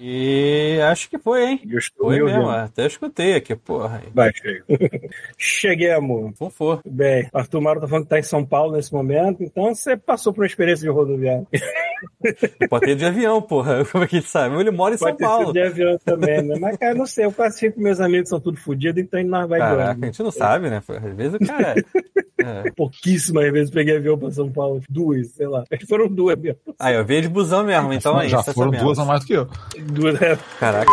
E acho que foi, hein? Estou Foi me mesmo, até escutei aqui, porra. Baixei. Cheguei, amor. Não for. Bem, Arthur Mauro tá falando que tá em São Paulo nesse momento, então você passou por uma experiência de rodoviária. Pode ter de avião, porra. Como é que a gente sabe? Ele mora em São Pode ter sido Paulo. de avião também, né? Mas, cara, não sei, eu quase fico com meus amigos são tudo fodidos, então nós vai de Caraca, a gente não sabe, né? Às vezes o cara. É. Pouquíssimas vezes peguei avião pra São Paulo. Duas, sei lá. Foram duas mesmo. Aí, eu veio de busão mesmo, então aí. já você foram duas a mesmo. mais do que eu. Duas, é. Caraca.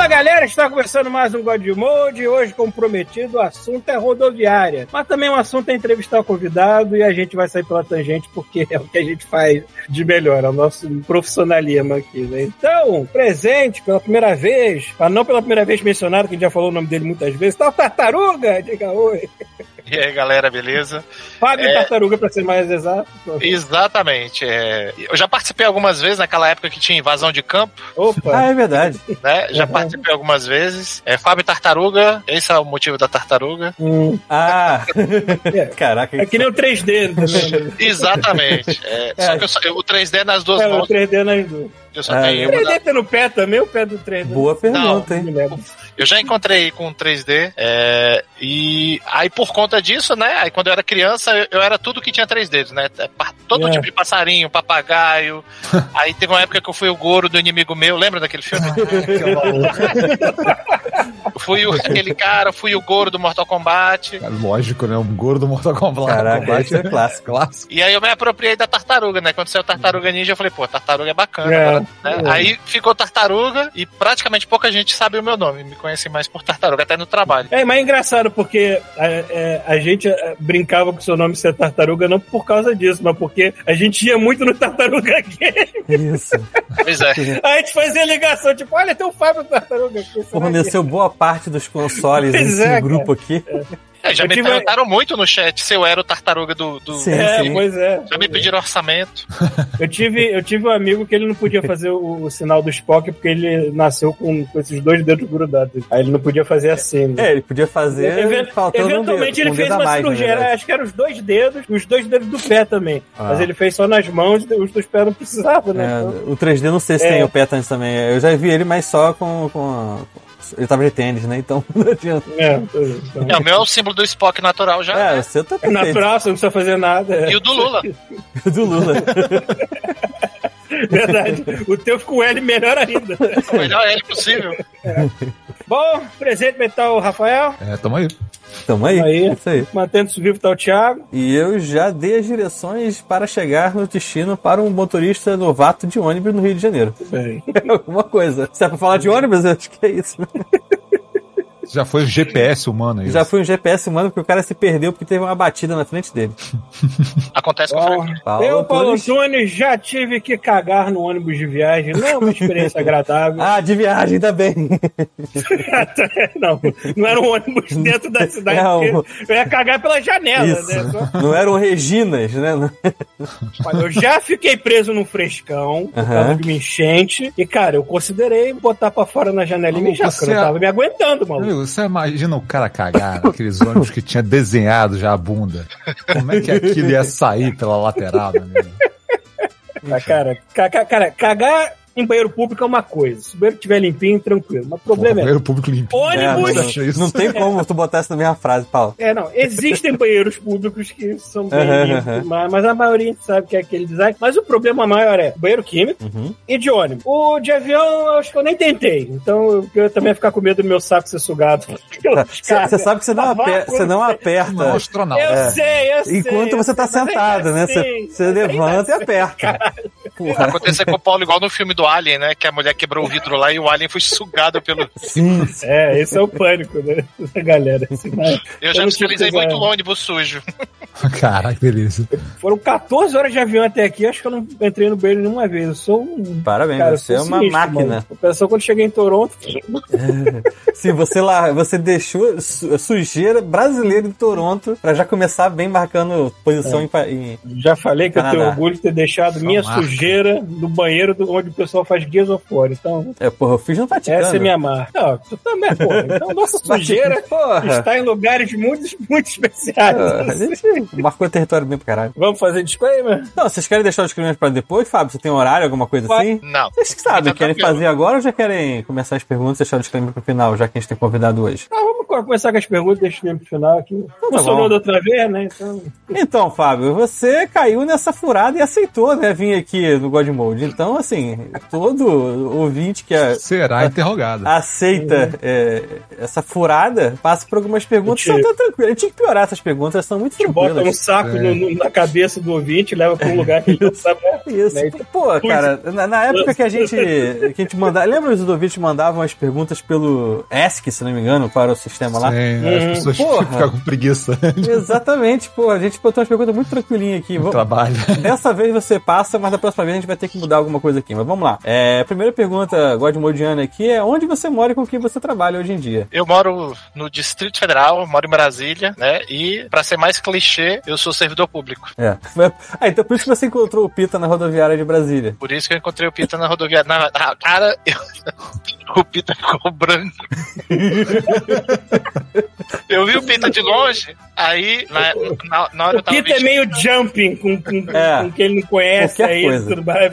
Fala galera, está começando mais um God Mode. Hoje, como prometido, o assunto é rodoviária. Mas também o assunto é entrevistar o convidado e a gente vai sair pela tangente porque é o que a gente faz de melhor, é o nosso profissionalismo aqui, né? Então, presente pela primeira vez, mas não pela primeira vez mencionado, que já falou o nome dele muitas vezes, tá o Tartaruga! Diga oi. E aí, galera, beleza? Fábio É. Tartaruga, pra ser mais exato. Exatamente. é, Eu já participei algumas vezes naquela época que tinha invasão de campo, Opa! Ah, é verdade. né? Já Uhum. participei algumas vezes. É Fábio Tartaruga, esse é o motivo da tartaruga. Hum, Ah! É. Caraca. é que nem o 3D também. né? Exatamente. É, É. Só que eu o 3D nas duas É, o mãos, 3D nas duas. Eu só Ah, tenho. da- 3D tem no pé também, o pé do 3D. Boa pergunta, Não hein? lembro. Eu já encontrei com 3D. é, e aí, por conta disso, né? Aí, quando eu era criança, eu, eu era tudo que tinha três dedos, né? É, Todo É. tipo de passarinho, papagaio. aí teve uma época que eu fui o Goro do inimigo meu. Lembra daquele filme? fui o, aquele cara, fui o Goro do Mortal Kombat. Cara, lógico, né? Um gordo Mortal Kombat. Caraca, isso é clássico. Clássico. E aí eu me apropriei da tartaruga, né? Quando saiu Tartaruga Ninja, eu falei, pô, tartaruga é bacana. É, né? é. Aí ficou tartaruga e praticamente pouca gente sabe o meu nome. Me conhece mais por tartaruga, até no trabalho. É, mas é engraçado porque a, é, a gente é, brincava com o seu nome ser tartaruga não por causa disso, mas porque a gente ia muito no tartaruga game. Isso. Pois é. A gente fazia ligação, tipo, olha, tem o Fábio tartaruga aqui. Forneceu boa parte dos consoles nesse é, grupo aqui. É, já Eu me perguntaram muito no chat se eu era o tartaruga do. do- Sim. É, pois é. Já me pediram orçamento. Eu tive, eu tive um amigo que ele não podia fazer o, o sinal do Spock porque ele nasceu com, com esses dois dedos grudados. Aí ele não podia fazer assim. né? É, ele podia fazer Eventualmente um dedo, ele um fez uma mais, cirurgia, acho que eram os dois dedos, os dois dedos do pé também. Ah. Mas ele fez só nas mãos, os dos pés não precisavam, né? É, Então- o 3D não sei se É. tem o Petans também. Eu já vi ele, mas só com. com... Ele tava de tênis, né? Então não adianta. É, então- É, o meu é o símbolo do Spock natural já. É, né? o seu tá É natural, você não precisa fazer nada. É E o do Lula. do Lula. verdade. O teu ficou o L melhor ainda. O melhor é ele possível. Bom, presente o Rafael. É, tamo aí. Tamo aí. Aí. Isso aí. Mantendo-se vivo tá o Thiago. E eu já dei as direções para chegar no destino para um motorista novato de ônibus no Rio de Janeiro. Bem. Alguma coisa. Se é pra falar de ônibus, eu acho que é isso. Já foi GPS humano isso. Já fui um GPS humano porque o cara se perdeu porque teve uma batida na frente dele. Acontece com frequência. Paulo eu, Paulo Antunes. Já tive que cagar no ônibus de viagem. Não é uma experiência agradável. Ah, de viagem também. não, não era um ônibus dentro da cidade. É, o- inteira. Eu ia cagar pela janela, Isso. né? Só- Não eram Reginas, né? Olha, eu já fiquei preso num frescão por causa de uma enchente. E, cara, eu considerei botar pra fora na janela e mijar, porque eu não é- tava me aguentando, maluco. Você imagina o cara cagar naqueles ônibus que tinha desenhado já a bunda. Como é que aquilo ia sair pela lateral, meu amigo? Ah, cara, ca- ca- cara, cagar em banheiro público é uma coisa. Se o banheiro estiver limpinho, tranquilo. Mas o problema Porra, é. banheiro público limpo. Ônibus! É, isso? Não tem como tu botar isso na mesma frase, Paulo. É, não. Existem banheiros públicos que são bem limpos, aham. mas, mas a maioria a gente sabe que é aquele design. Mas o problema maior é banheiro químico Uhum. e de ônibus. O de avião, eu acho que eu nem tentei. Então eu, também ia ficar com medo do meu saco ser sugado. Você sabe que você não, a aper- você não Não, aperta astronauta. Eu É. sei, eu sei. enquanto eu você tá sentado, ainda né? Você, assim, levanta e aperta. Porra. Aconteceu com o Paulo igual no filme do Alien, né? Que a mulher quebrou o vidro lá e o Alien foi sugado pelo. Sim. É, esse é o pânico, né? Da galera. Assim, Eu já fiscalizei tive muito o ônibus sujo. Caraca, que delícia. Foram 14 horas de avião até aqui, acho que eu não entrei no banheiro nenhuma vez. Eu sou um. Parabéns, Cara, eu você é uma sinistro, máquina. pessoa quando cheguei em Toronto, Sim, você lá, você deixou su- sujeira brasileira em Toronto pra já começar bem marcando posição em, pa- em- já falei que eu Canadá. tenho orgulho de ter deixado Só minha marca. sujeira no banheiro do- onde o pessoal faz Gears of War. Então, É, porra, eu fiz no Vaticano. essa é minha marca. Não, tu também, porra. Então, nossa sujeira Porra. está em lugares muito, muito especiais. Ah, a gente marcou o território bem pra caralho. Vamos fazer disclaimer? Não, vocês querem deixar os disclaimer pra depois, Fábio? Você tem horário, alguma coisa assim? Não. Vocês que sabem, querem fazer agora ou já querem começar as perguntas e deixar o disclaimer pro final, já que a gente tem convidado hoje? Ah, vamos começar com as perguntas, deixa o tempo final aqui. Funcionou bom. da outra vez, né? Então, Então, Fábio, você caiu nessa furada e aceitou, né, vir aqui no God Mode. Então, assim, todo ouvinte que é- Será interrogado. aceita é, essa furada passa por algumas perguntas são tão tranquilas. A gente tinha que piorar essas perguntas, elas são muito te bota um tranquilas. saco É. no- na cabeça do ouvinte, leva pra um lugar que ele não sabe. Isso. Né? Pô, cara, na, na época que a gente, que a gente mandava. Lembra os ouvintes mandavam as perguntas pelo ESC, se não me engano, para o sistema lá? Sim, as pessoas Porra. ficam com preguiça Exatamente, pô. A gente botou umas perguntas muito tranquilinhas aqui. Vamos- trabalho. Dessa vez você passa, mas da próxima vez a gente vai ter que mudar alguma coisa aqui. Mas vamos lá. É, a primeira pergunta, Godmodiana, aqui é onde você mora e com quem você trabalha hoje em dia? Eu moro no Distrito Federal, moro em Brasília, né? E, pra ser mais clichê, eu sou servidor público. É. Ah, então por isso que você encontrou o Pita na rodoviária de Brasília. Por isso que eu encontrei o Pita na rodoviária. Na, na- cara, eu- o Pita ficou branco. Eu vi o Pita de longe, aí na, na, na hora eu O tava Peter é vestindo- meio jumping com, com, É. com quem ele não conhece aí. coisa. Tudo mais.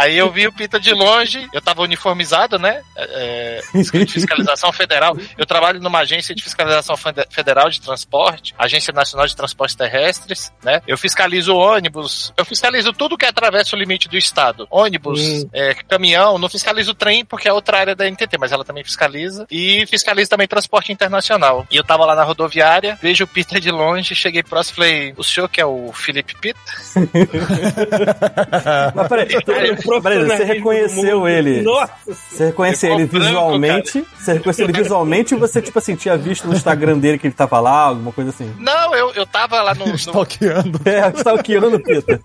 Aí eu vi o Pita de longe, eu tava uniformizado, né? É, de fiscalização federal. Eu trabalho numa agência de fiscalização fede- federal de transporte, Agência Nacional de Transportes Terrestres, né? Eu fiscalizo ônibus, eu fiscalizo tudo que atravessa o limite do estado. Ônibus, Hum. é, caminhão, não fiscalizo trem porque é outra área da NTT, mas ela também fiscaliza. E fiscalizo também transporte internacional. E eu tava lá na rodoviária, vejo o Pita de longe, cheguei próximo e falei, o senhor que é o Felipe Pita? Mas peraí, tu- você reconheceu ele. Nossa Você reconheceu ele branco, visualmente? Você reconheceu ele visualmente ou você, tipo assim, tinha visto no Instagram dele que ele tava lá, alguma coisa assim? Não, eu, eu tava lá no- no Stalkeando. É, stalkeando Pita.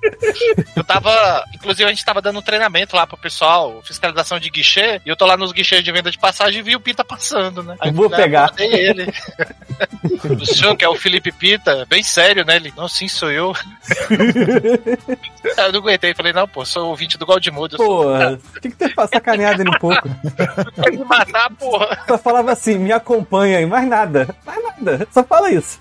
Eu tava. Inclusive, a gente tava dando um treinamento lá pro pessoal, fiscalização de guichê, e eu tô lá nos guichês de venda de passagem e vi o Pita passando, né? Aí Vou pegar. abordei ele. o senhor, que é o Felipe Pita, bem sério, né? Ele, não, sim, sou eu. Eu não aguentei, falei, não, pô, sou ouvinte do Goldmood, eu sou Porra, tinha que ter sacaneado ele um pouco. Vai me matar, porra. Só falava assim, me acompanha e mais nada. Mais nada. Só fala isso.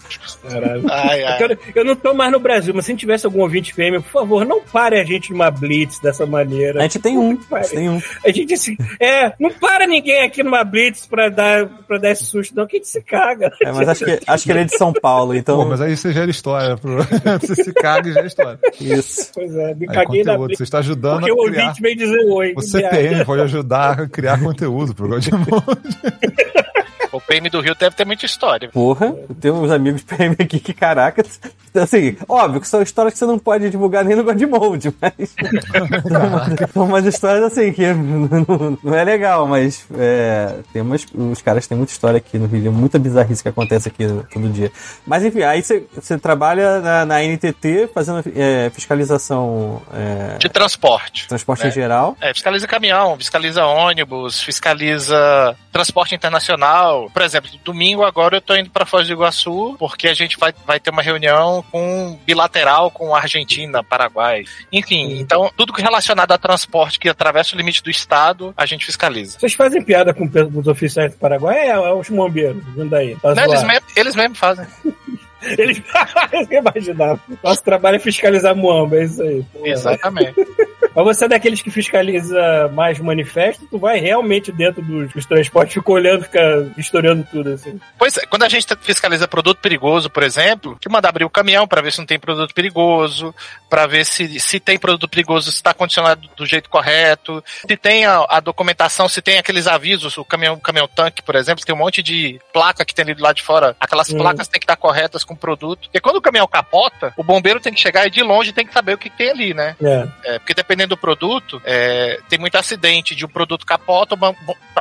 Caralho. Ai, ai. Eu, eu não tô mais no Brasil, mas se tivesse algum ouvinte fêmea, por favor, não pare a gente numa blitz dessa maneira. A gente tem um. A gente tem um. A gente se. É, não para ninguém aqui numa blitz pra dar, pra dar esse susto, não, que a gente se caga. É, mas acho que, acho que ele é de São Paulo, então. Pô, mas aí você gera história. Pro... você se caga e gera história. Isso. Pois é, me Aí, caguei na conteúdo, blitz. você está ajudando Porque a criar. ouvinte veio dizer oi. O que merda. CPM pode ajudar a criar conteúdo pro Godmode. O PM do Rio deve ter muita história. Porra, eu tenho uns amigos PM aqui que, caraca, assim, óbvio que são histórias que você não pode divulgar nem no Godmode, mas. são umas histórias assim que não, não é legal, mas é, tem umas, os caras têm muita história aqui no Rio, muita bizarrice que acontece aqui todo dia. Mas enfim, aí você, você trabalha na, na NTT fazendo é, fiscalização é, De transporte. transporte É. em geral. É, fiscaliza caminhão, fiscaliza ônibus, fiscaliza transporte internacional. Por exemplo, domingo agora eu tô indo pra Foz do Iguaçu porque a gente vai, vai ter uma reunião com bilateral com a Argentina, Paraguai. Enfim, então tudo que relacionado a transporte que atravessa o limite do estado, a gente fiscaliza. Vocês fazem piada com os oficiais do Paraguai? É, é os bombeiros, vindo daí. Não, eles, mesmo, eles mesmo fazem. Eles... imaginava. Nosso trabalho é fiscalizar Muamba, é isso aí. Exatamente. Mas você é daqueles que fiscaliza mais manifesto, tu vai realmente dentro dos, dos transportes, fica olhando, fica historiando tudo, assim. Pois é, quando a gente fiscaliza produto perigoso, por exemplo, que manda abrir o caminhão para ver se não tem produto perigoso, para ver se, se tem produto perigoso, se está condicionado do jeito correto, se tem a, a documentação, se tem aqueles avisos, o caminhão, caminhão tanque, por exemplo, tem um monte de placa que tem ali do lado de fora, aquelas Hum. placas têm que estar corretas com o produto. Porque quando o caminhão capota, o bombeiro tem que chegar e de longe tem que saber o que, que tem ali, né? É. É, porque dependendo dependendo do produto, é, tem muito acidente de um produto capota,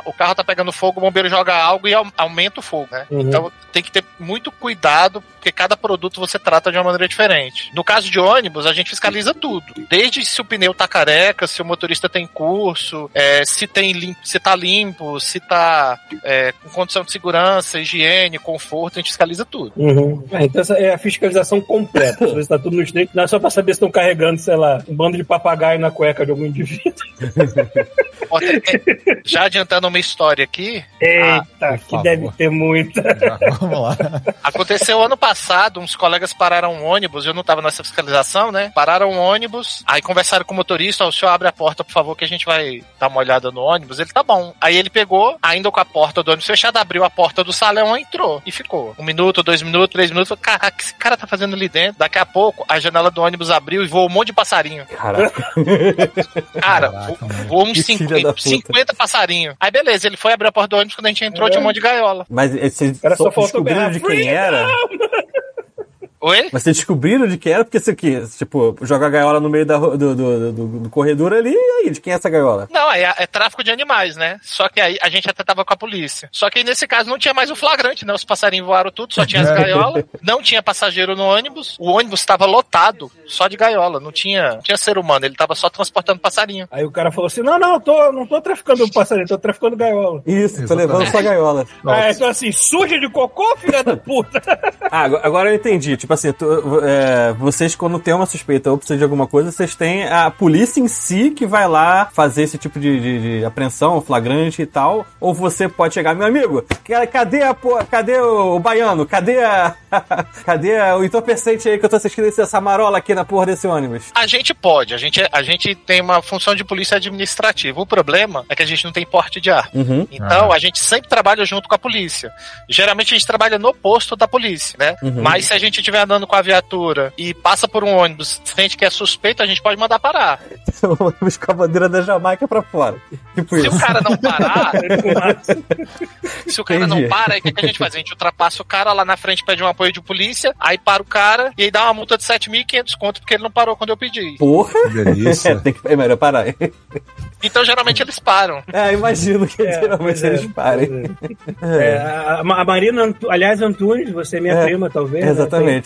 o carro tá pegando fogo, o bombeiro joga algo e au- aumenta o fogo, né? Uhum. Então tem que ter muito cuidado, porque cada produto você trata de uma maneira diferente. No caso de ônibus, a gente fiscaliza tudo. Desde se o pneu tá careca, se o motorista tem curso, é, se tem lim- se tá limpo, se tá é, com condição de segurança, higiene, conforto, a gente fiscaliza tudo. Uhum. Ah, então essa é a fiscalização completa. Se está tudo no estreito, não é só pra saber se estão carregando, sei lá, um bando de papagaio na cueca de algum indivíduo. Já adiantando uma história aqui, Eita, por que deve ter muita. Já, vamos lá. Aconteceu ano passado, uns colegas pararam um ônibus, eu não tava nessa fiscalização, né? Pararam um ônibus, aí conversaram com o motorista, o senhor abre a porta, por favor, que a gente vai dar uma olhada no ônibus. Ele, tá bom. Aí ele pegou, ainda com a porta do ônibus fechada, abriu a porta do salão e entrou. E ficou. Um minuto, dois minutos, três minutos. Falei, Caraca, o que esse cara tá fazendo ali dentro? Daqui a pouco, a janela do ônibus abriu e voou um monte de passarinho. Caraca. Cara, Caraca, voou uns Que filha 50, da puta. 50 passarinhos. Aí beleza, ele foi abrir a porta do ônibus, quando a gente entrou, tinha um monte de gaiola. Mas eh, vocês só só descobriram de quem era? Oi? Mas vocês descobriram de quem era? Porque isso aqui, tipo, joga a gaiola no meio da, do, do, do, do corredor ali, e aí, de quem é essa gaiola? Não, é, é tráfico de animais, né? Só que aí a gente até tava com a polícia. Só que aí nesse caso não tinha mais o flagrante, né? Os passarinhos voaram tudo, só tinha as gaiolas. Não tinha passageiro no ônibus. O ônibus estava lotado, só de gaiola. Não tinha, não tinha ser humano, ele tava só transportando passarinho. Aí o cara falou assim: não, não, eu tô, não tô traficando passarinho, tô traficando gaiola. Isso, tô levando sua gaiola. Ah, então assim, suja de cocô, filha da puta. Ah, agora eu entendi. Tipo assim, tu- é, vocês, quando tem uma suspeita ou precisa de alguma coisa, vocês têm a polícia em si que vai lá fazer esse tipo de, de- de apreensão, flagrante e tal. Ou você pode chegar, meu amigo, ca- cadê a cadê o, o baiano? Cadê a. cadê a- o entorpecente aí que eu tô assistindo essa marola aqui na porra desse ônibus? A gente pode, a gente, a gente tem uma função de polícia administrativa. O problema é que a gente não tem porte de ar. Uhum. Então, a gente sempre trabalha junto com a polícia. Geralmente a gente trabalha no posto da polícia, né? Uhum. Mas se a gente estiver andando com a viatura e passa por um ônibus, sente que é suspeito, a gente pode mandar parar. o ônibus com a bandeira da Jamaica pra fora. Tipo Se isso. o cara não parar, se o cara Entendi. não para, aí o que, que a gente faz? A gente ultrapassa o cara lá na frente, pede um apoio de polícia, aí para o cara e aí dá uma multa de 7.500 conto porque ele não parou quando eu pedi. Porra! É, tem que, é melhor parar. Então geralmente eles param. É, imagino que É, geralmente é, eles parem. É, a, a Marina, aliás, Antunes, você é minha É, prima, talvez. né?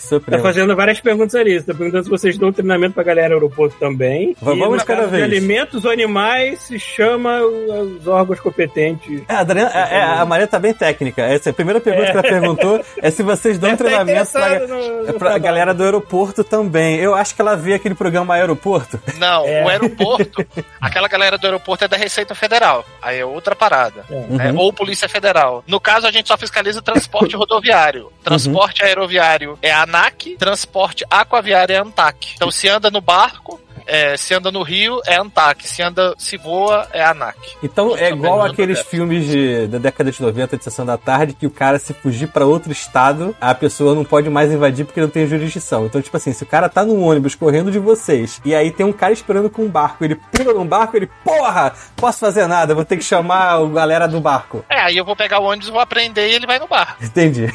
Sou Tá fazendo várias perguntas ali. Tá perguntando se vocês dão treinamento pra galera do aeroporto também. Va- E vamos cada vez. alimentos ou animais se chama o- os órgãos competentes. É, a, Adriana, é, é, a Maria tá bem técnica. Essa é a primeira pergunta É. que ela perguntou é se vocês dão tá treinamento pra, no- no é pra galera do aeroporto também. Eu acho que ela vê aquele programa Aeroporto. Não, É. o aeroporto, aquela galera do aeroporto é da Receita Federal. Aí é outra parada. né? Ou Polícia Federal. No caso, a gente só fiscaliza transporte rodoviário. Transporte aeroviário é a ANAC, transporte aquaviário é a ANTAC. Então, se anda no barco, é, se anda no rio, é ANTAC. Se anda, se voa, é a ANAC. Então é igual aqueles filmes de- da década de 90 de Sessão da Tarde que o cara se fugir pra outro estado, a pessoa não pode mais invadir porque não tem jurisdição. Então, tipo assim, se o cara tá num ônibus correndo de vocês e aí tem um cara esperando com um barco, ele pula num barco, ele, porra, posso fazer nada, vou ter que chamar a galera do barco. É, aí eu vou pegar o ônibus, vou aprender e ele vai no barco. Entendi.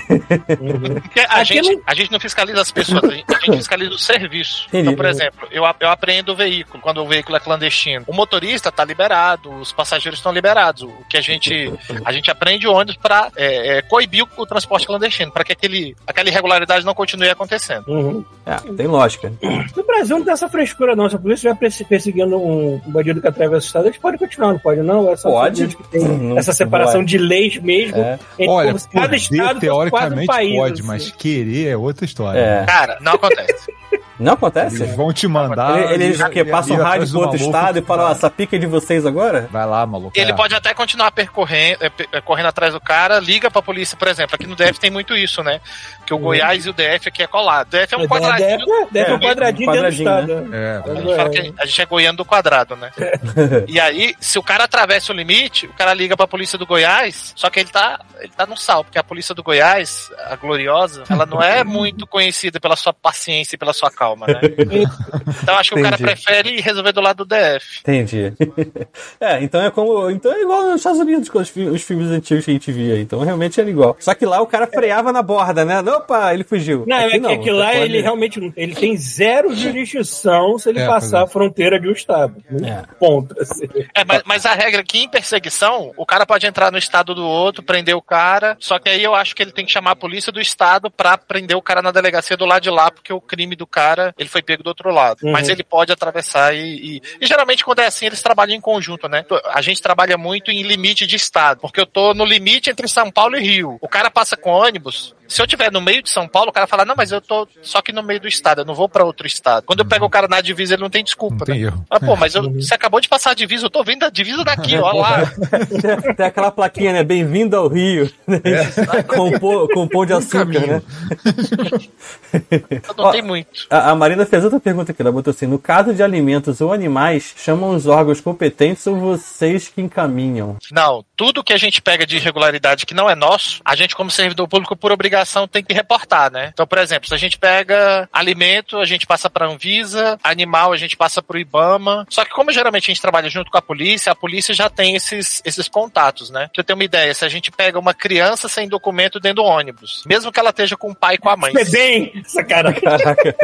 Porque a, gente, não- a gente não fiscaliza as pessoas, a gente, fiscaliza o serviço. Entendi. Então, por exemplo, eu, eu apreendo o veículo quando o veículo é clandestino. O motorista tá liberado, os passageiros estão liberados. O que a gente a gente aprende o ônibus para é, é, coibir o, transporte clandestino, para que aquele, aquela irregularidade não continue acontecendo. Uhum. É, tem lógica. No Brasil não tem essa frescura, não. Se a polícia estiver perse- perseguindo um, bandido que atravessa o estado, eles podem continuar, não pode, não? É Pode. essa separação pode. de leis mesmo. É. entre Olha, cada poder, estado teoricamente país, pode, assim. mas querer é outra história. É. Cara, não acontece. Não acontece? Eles vão te mandar. Ele- Eles e- o quê? e- Passam rádio pro do outro estado e que falam, tá- essa pica é de vocês agora? Vai lá, maluco. Ele é. pode até continuar percorrendo, é, é, correndo atrás do cara, liga pra polícia, por exemplo. Aqui no DF tem muito isso, né? Que o Goiás e o DF aqui é colado. O DF é um quadradinho. Deve, deve É, um quadradinho, um dentro do quadradinho, estado. É, A gente fala que a gente é goiano do quadrado, né? E aí, se o cara atravessa o limite, o cara liga pra polícia do Goiás, só que ele tá, ele tá no sal, porque a polícia do Goiás, a gloriosa, ela não é muito conhecida pela sua paciência e pela sua calma, né? então acho que o cara Entendi. prefere resolver do lado do DF. Entendi. é, então é como. Então é igual nos Estados Unidos com os, os filmes antigos que a gente via. Então realmente era igual. Só que lá o cara freava na borda, né? Opa, ele fugiu. Não, Aqui é que, é que lá pode- ele realmente não- ele tem zero jurisdição se ele É, passar pois a fronteira de um estado. É. Ponto. assim. É, mas, mas a regra aqui em perseguição, o cara pode entrar no estado do outro, prender o cara, só que aí eu acho que ele tem que chamar a polícia do estado pra prender o cara na delegacia do lado de lá, porque o crime do cara, ele foi pego do outro lado. Uhum. Mas ele pode atravessar e, e, e geralmente quando é assim, eles trabalham em conjunto, né? A gente trabalha muito em limite de estado, porque eu tô no limite entre São Paulo e Rio. O cara passa com ônibus, se eu tiver no meio de São Paulo, o cara fala, não, mas eu tô só que no meio do estado, eu não vou pra outro estado. Quando eu pego o cara na divisa, ele não tem desculpa, Não tem né? erro. Ah, pô, mas eu- você acabou de passar a divisa, eu tô vendo a divisa daqui, ó lá. Tem, tem aquela plaquinha, né? Bem-vindo ao Rio. com, pão, com pão de açúcar, né? Não Ó, tem muito. A, a Marina fez outra pergunta aqui. Ela botou assim: no caso de alimentos ou animais, chamam os órgãos competentes ou vocês que encaminham? Não, tudo que a gente pega de irregularidade que não é nosso, a gente, como servidor público, por obrigação, tem que reportar, né? Então, por exemplo, se a gente pega alimento, a gente passa pra Anvisa, animal, a gente passa pro Ibama. Só que, como geralmente a gente trabalha junto com a polícia, a polícia já tem esses, esses contatos, né? Pra eu ter uma ideia, se a gente pega uma criança sem documento dentro do ônibus, mesmo que ela esteja com o pai e com a mãe, É bem essa cara. Caraca.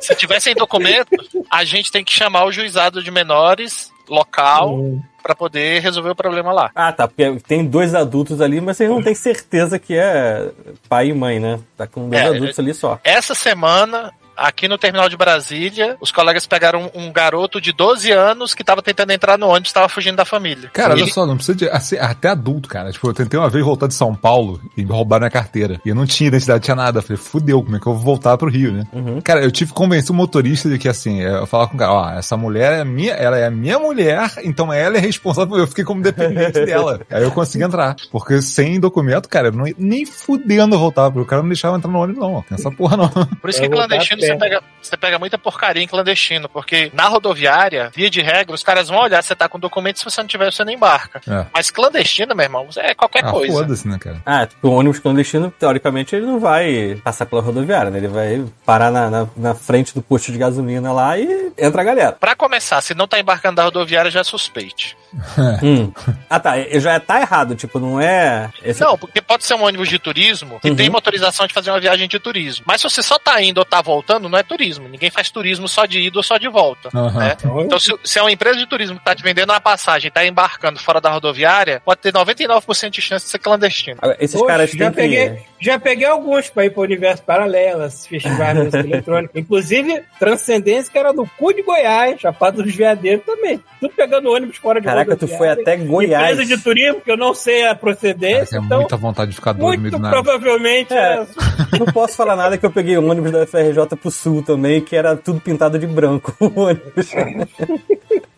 se tiver sem documento, a gente tem que chamar o juizado de menores local pra poder resolver o problema lá. Ah, tá. Porque tem dois adultos ali, mas vocês não têm certeza que é pai e mãe, né? Tá com dois É, adultos ali só. Essa semana, aqui no terminal de Brasília, os colegas pegaram um, um garoto de 12 anos que tava tentando entrar no ônibus, tava fugindo da família. Cara, Ele- olha só, não precisa de. assim, até adulto, cara. Tipo, eu tentei uma vez voltar de São Paulo e me roubaram minha carteira. E eu não tinha identidade, tinha nada. Eu falei, fudeu, como é que eu vou voltar pro Rio, né? Cara, eu tive que convencer o motorista de que, assim, eu falar com o cara, ó, essa mulher é minha, ela é minha mulher, então ela é responsável, eu fiquei como dependente dela. Aí eu consegui entrar. Porque sem documento, cara, eu não, nem fudendo eu voltava, porque o cara não deixava entrar no ônibus, não. Tem essa porra, não. Por isso que vou clandestino você pega, você pega muita porcaria em clandestino, porque na rodoviária, via de regra, os caras vão olhar se você tá com documento, se você não tiver, você não embarca. É. Mas clandestino, meu irmão, é qualquer Ah, coisa. foda-se, né, cara? Ah, tipo, o ônibus clandestino, teoricamente, ele não vai passar pela rodoviária, né? Ele vai parar na, na, na frente do posto de gasolina lá e entra a galera. Pra começar, se não tá embarcando da rodoviária, já é suspeite. Hum. Ah, tá. Já tá errado, tipo, não é. Esse... Não, porque pode ser um ônibus de turismo que Uhum. tem motorização de fazer uma viagem de turismo. Mas se você só tá indo ou tá voltando, não é turismo. Ninguém faz turismo só de ida ou só de volta. Aham. né? Então, se, se é uma empresa de turismo que tá te vendendo uma passagem e tá embarcando fora da rodoviária, pode ter 99% de chance de ser clandestino. Esses Poxa, caras já têm que. peguei, já peguei alguns pra ir pro universo paralelo, esses festivais de música eletrônica. Inclusive, Transcendência, que era do cu de Goiás, Chapada dos Veadeiros também. Tudo pegando ônibus fora de Caraca, tu foi rodoviária. até Goiás. Empresa de turismo, que eu não sei a procedência, tem então, muita vontade de ficar doido no meio muito provavelmente. É. é, Não posso falar nada que eu peguei ônibus da FRJ pro sul também, que era tudo pintado de branco. o.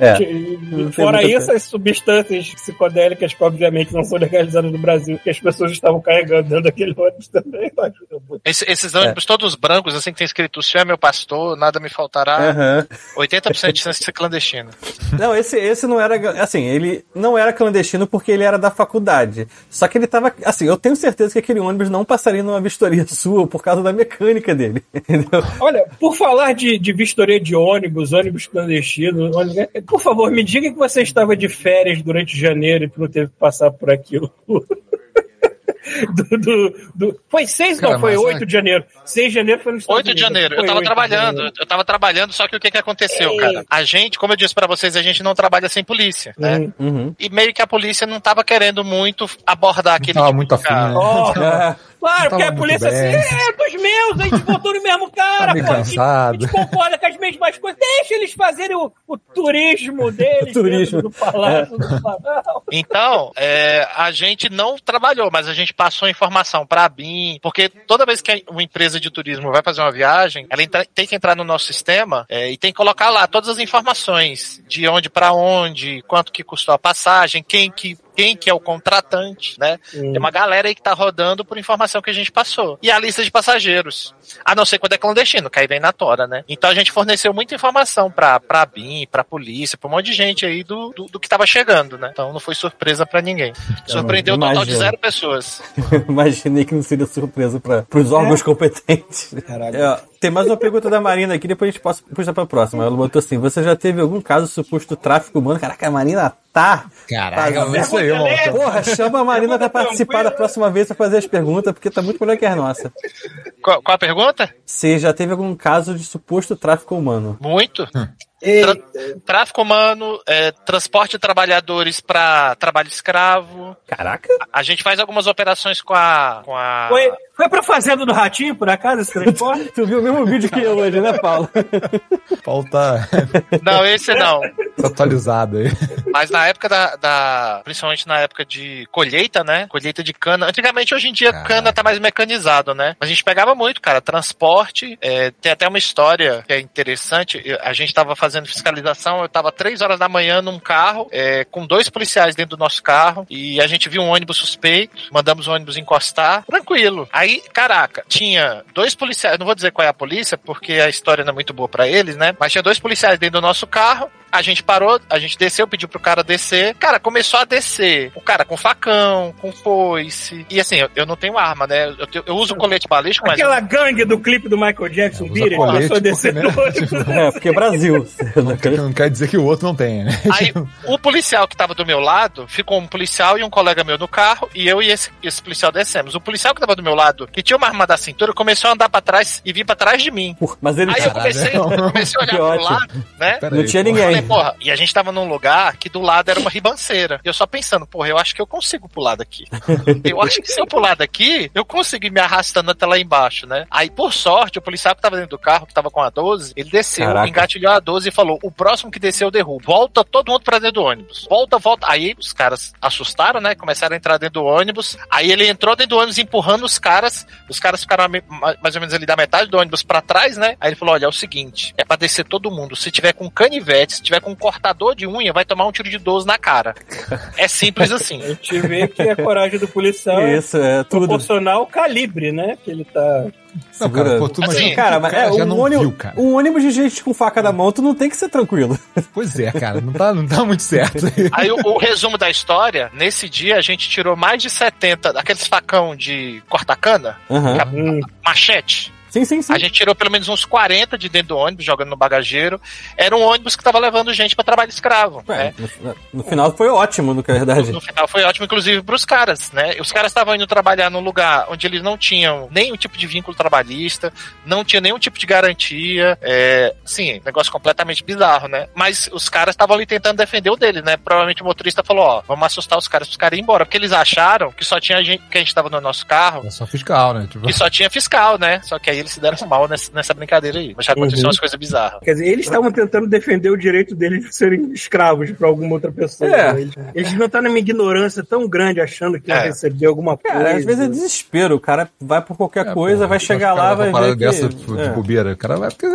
É. Fora isso, as substâncias psicodélicas que obviamente não são legalizadas no Brasil, que as pessoas estavam carregando dentro daquele ônibus também. muito. Esse- esses ônibus todos brancos, assim, que tem escrito: O Senhor é meu pastor, nada me faltará. Aham. 80% de chance de ser clandestino. Não, esse, esse não era. Assim, ele não era clandestino porque ele era da faculdade. Só que ele tava. Assim, eu tenho certeza que aquele ônibus não passaria numa vistoria sua por causa da mecânica dele. Entendeu? Olha, por falar de, de vistoria de ônibus, ônibus clandestino, ônibus- por favor, me diga que você estava de férias durante janeiro e tu não teve que passar por aquilo. Do, do- do- foi 6 Cara, não, foi mas 8 é- de janeiro. 6 de janeiro foi no Estados 8 de janeiro, eu tava 8 de trabalhando, janeiro. eu tava trabalhando, só que o que que aconteceu, Ei. cara? A gente, como eu disse pra vocês, a gente não trabalha sem polícia, né? Hum. Uhum. E meio que a polícia não tava querendo muito abordar aquele tava tipo muito afim, né? Oh, É, claro, porque a polícia assim, é dos meus, a gente votou no mesmo cara, Tá pô, a gente, a cansado. gente concorda com as mesmas coisas, deixa eles fazerem o, o turismo deles O turismo. dentro do palácio do Planalto. Então, é, a gente não trabalhou, mas a gente passou informação pra BIM, porque toda vez que uma empresa de turismo vai fazer uma viagem, ela entra- tem que entrar no nosso sistema é, e tem que colocar lá todas as informações de onde pra onde, quanto que custou a passagem, quem que quem que é o contratante, né? Hum. Tem uma galera aí que tá rodando por informação que a gente passou. E a lista de passageiros. A não ser quando é clandestino, que aí vem na tora, né? Então a gente forneceu muita informação pra, pra BIM, pra polícia, pra um monte de gente aí do, do, do que tava chegando, né? Então não foi surpresa pra ninguém. Surpreendeu um total de zero pessoas. Imaginei que não seria surpresa para os órgãos competentes. Caralho. É, tem mais uma pergunta da Marina aqui, depois a gente pode puxar pra próxima. Ela botou assim: Você já teve algum caso de suposto tráfico humano? Caraca, a Marina tá. Caraca, tá- é isso aí, mano. Porra, chama a Marina pra participar da próxima vez pra fazer as perguntas, porque tá muito melhor que a nossa. Qual, qual a pergunta? Você já teve algum caso de suposto tráfico humano? Muito. Eita. Tráfico humano, é, transporte de trabalhadores para trabalho escravo. Caraca! A gente faz algumas operações com a. Com a... Foi, foi pra fazenda do Ratinho, por acaso, esse transporte? Tu viu o mesmo vídeo que eu hoje, né, Paulo? Paulo tá, Não, esse não. tá atualizado aí. Mas na época da, da- Principalmente na época de colheita, né? Colheita de cana. Antigamente, hoje em dia, Caraca. cana tá mais mecanizado, né? Mas a gente pegava muito, cara. Transporte. é, tem até uma história que é interessante. A gente tava fazendo fiscalização. Eu tava três horas da manhã num carro, é, com dois policiais dentro do nosso carro. E a gente viu um ônibus suspeito. Mandamos o ônibus encostar. Tranquilo. Aí, caraca, tinha dois policiais. Não vou dizer qual é a polícia, porque a história não é muito boa pra eles, né? Mas tinha dois policiais dentro do nosso carro. A gente parou, a gente desceu, pediu pro cara descer. Cara, começou a descer. O cara com facão, com foice. E assim, eu, eu não tenho arma, né? Eu, tenho- eu uso colete balístico, mas. Aquela gangue do clipe do Michael Jackson, Beat colete passou a descer porque, né? no ônibus. É, porque é Brasil. Não quer dizer que o outro não tenha, né? Aí, o policial que tava do meu lado, ficou um policial e um colega meu no carro, e eu e esse, esse policial descemos. O policial que tava do meu lado, que tinha uma arma da cintura, começou a andar pra trás e vir pra trás de mim. Mas ele Aí eu Caralho. comecei, eu comecei a olhar pro lado, né? Pera não tinha pô. Falei, porra, e a gente tava num lugar que do lado era uma ribanceira. E eu só pensando, porra, eu acho que eu consigo pular daqui. Eu acho que se eu pular daqui, eu consigo ir me arrastando até lá embaixo, né? Aí, por sorte, o policial que tava dentro do carro, que tava com a 12, ele desceu, Caraca. engatilhou a 12 e falou: o próximo que desceu eu derrubo. Volta todo mundo pra dentro do ônibus. Volta, volta. Aí os caras assustaram, né? Começaram a entrar dentro do ônibus. Aí ele entrou dentro do ônibus empurrando os caras. Os caras ficaram mais ou menos ali da metade do ônibus pra trás, né? Aí ele falou: olha, é o seguinte, é pra descer todo mundo. Se tiver com canivete, tiver com cortador de unha, vai tomar um tiro de 12 na cara. É simples assim. A gente vê que a coragem do policial é Isso, é tudo. proporcional ao calibre, né? Que ele tá. Não, cara, pô, tu Assim, imagina Cara, o mas cara é, já um, não ônibus, viu, cara. um ônibus de gente com faca na mão, tu não tem que ser tranquilo. Pois é, cara, não tá, não tá muito certo. Aí o, o resumo da história, nesse dia a gente tirou mais de 70 daqueles facão de corta-cana, Aham. Hum, machete. Sim, sim, sim. A gente tirou pelo menos uns 40 de dentro do ônibus, jogando no bagageiro. Era um ônibus que tava levando gente pra trabalho escravo, Ué, né? no, no final foi ótimo, na verdade. No final foi ótimo, inclusive, pros caras, né? Os caras estavam indo trabalhar num lugar onde eles não tinham nenhum tipo de vínculo trabalhista, não tinha nenhum tipo de garantia. É, sim, negócio completamente bizarro, né? Mas os caras estavam ali tentando defender o dele, né? Provavelmente o motorista falou, ó, vamos assustar os caras pros caras ir embora. Porque eles acharam que só tinha gente, que a gente tava no nosso carro, É só fiscal, né? Tipo, que só tinha fiscal, né? Só que aí eles se deram mal nessa, nessa brincadeira aí. Mas já aconteceu Uhum. umas coisas bizarras. Quer dizer, eles estavam tentando defender o direito deles de serem escravos para alguma outra pessoa. É. né? Eles, eles não estão numa ignorância tão grande achando que É. ia receber alguma coisa. Cara, às vezes é desespero. O cara vai por qualquer é, coisa, pô, vai chegar lá, vai ver que... dessa tipo, de é. bobeira. O cara vai porque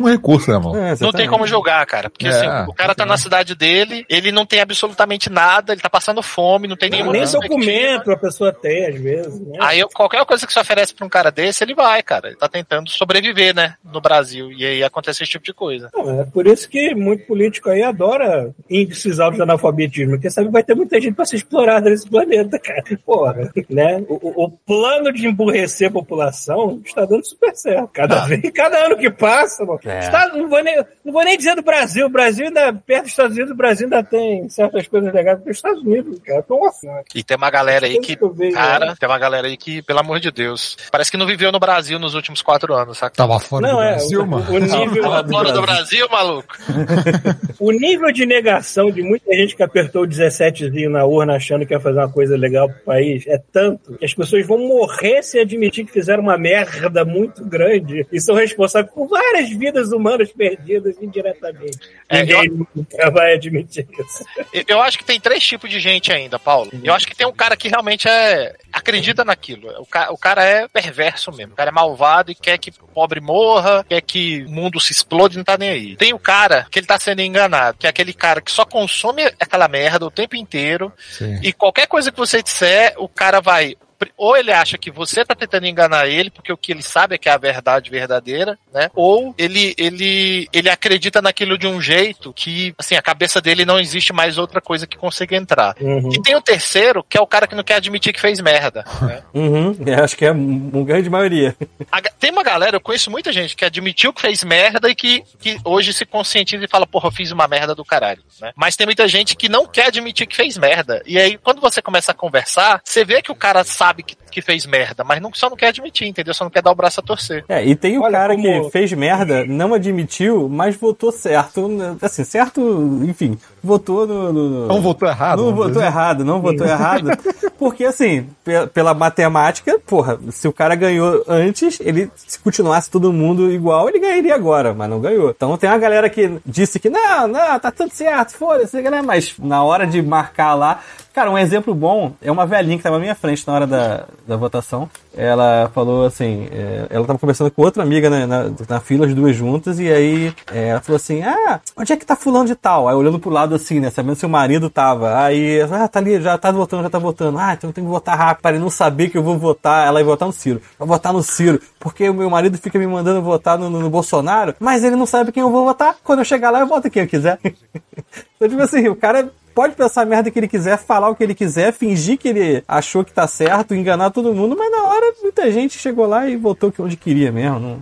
último recurso, né, mano? É, Não tem como julgar, cara. Porque É, assim, o cara tá na cidade dele, ele não tem absolutamente nada, ele tá passando fome, não tem nenhuma Nem perspectiva. documento a pessoa tem, às vezes. Né? Aí qualquer coisa que se oferece pra um cara desse, ele vai, cara. Ele tá tentando sobreviver, né, no Brasil. E aí acontece esse tipo de coisa. Não, é por isso que muito político aí adora índices altos de analfabetismo, porque sabe que vai ter muita gente para ser explorada nesse planeta, cara. Porra, né? O, o- plano de emburrecer a população está dando super certo. Cada vez, cada ano que passa, mano. É. Estados- não, vou nem, não vou nem dizer do Brasil. O Brasil ainda, perto dos Estados Unidos, o Brasil ainda tem certas coisas legais, porque os Estados Unidos, cara, nossa. E tem uma galera aí que, Que cara, né? tem uma galera aí que, pelo amor de Deus, parece que não viveu no Brasil nos últimos quatro anos, saca? Tava fora Não, do é, Brasil, o, mano. o nível, Tava fora do Brasil, maluco. o nível de negação de muita gente que apertou o 17zinho na urna achando que ia fazer uma coisa legal pro país é tanto que as pessoas vão morrer sem admitir que fizeram uma merda muito grande e são responsáveis por várias vidas vidas humanas perdidas indiretamente. É, Ninguém nunca vai admitir isso. Eu- Eu acho que tem três tipos de gente ainda, Paulo. Eu acho que tem um cara que realmente é acredita naquilo. O, ca- o cara é perverso mesmo. O cara é malvado e quer que o pobre morra, quer que o mundo se explode e não tá nem aí. Tem o cara que ele tá sendo enganado, que é aquele cara que só consome aquela merda o tempo inteiro Sim. e qualquer coisa que você disser, o cara vai. Ou ele acha que você tá tentando enganar ele, porque o que ele sabe é que é a verdade verdadeira, né? Ou ele, ele, ele acredita naquilo de um jeito que, assim, a cabeça dele não existe mais outra coisa que consiga entrar. Uhum. E tem o terceiro, que é o cara que não quer admitir que fez merda. né? Uhum, eu acho que é um grande maioria. A tem uma galera, eu conheço muita gente que admitiu que fez merda e que, que hoje se conscientiza e fala, porra, eu fiz uma merda do caralho. Né? Mas tem muita gente que não quer admitir que fez merda. E aí, quando você começa a conversar, você vê que o cara sabe que, que fez merda, mas não, só não quer admitir, entendeu? Só não quer dar o braço a torcer. É, e tem o Olha cara como- que fez merda, não admitiu, mas votou certo. né? Assim, certo, enfim, votou no. no- Não votou errado. Não vamos votou errado, não votou errado. Porque, assim, pe- pela matemática, porra, se o cara ganhou antes, ele, se continuasse todo mundo igual, ele ganharia agora, mas não ganhou. Então tem uma galera que disse que não, não, tá tudo certo, foda-se, né? mas na hora de marcar lá. Cara, um exemplo bom é uma velhinha que tava à minha frente na hora da, da votação. Ela falou assim: é, ela tava conversando com outra amiga na, na, na fila, as duas juntas, e aí é, ela falou assim: Ah, onde é que tá fulano de tal? Aí olhando pro lado assim, né? Sabendo se o marido tava. Aí, ah, tá ali, já tá votando, já tá votando. Ah, então eu tenho que votar rápido para ele não saber que eu vou votar. Ela vai votar no Ciro. Vou votar no Ciro, porque o meu marido fica me mandando votar no, no, no Bolsonaro, mas ele não sabe quem eu vou votar. Quando eu chegar lá, eu voto quem eu quiser. então, tipo assim, o cara pode pensar a merda que ele quiser, falar o que ele quiser, fingir que ele achou que tá certo, enganar todo mundo, mas na hora muita gente chegou lá e votou que onde queria mesmo. Não...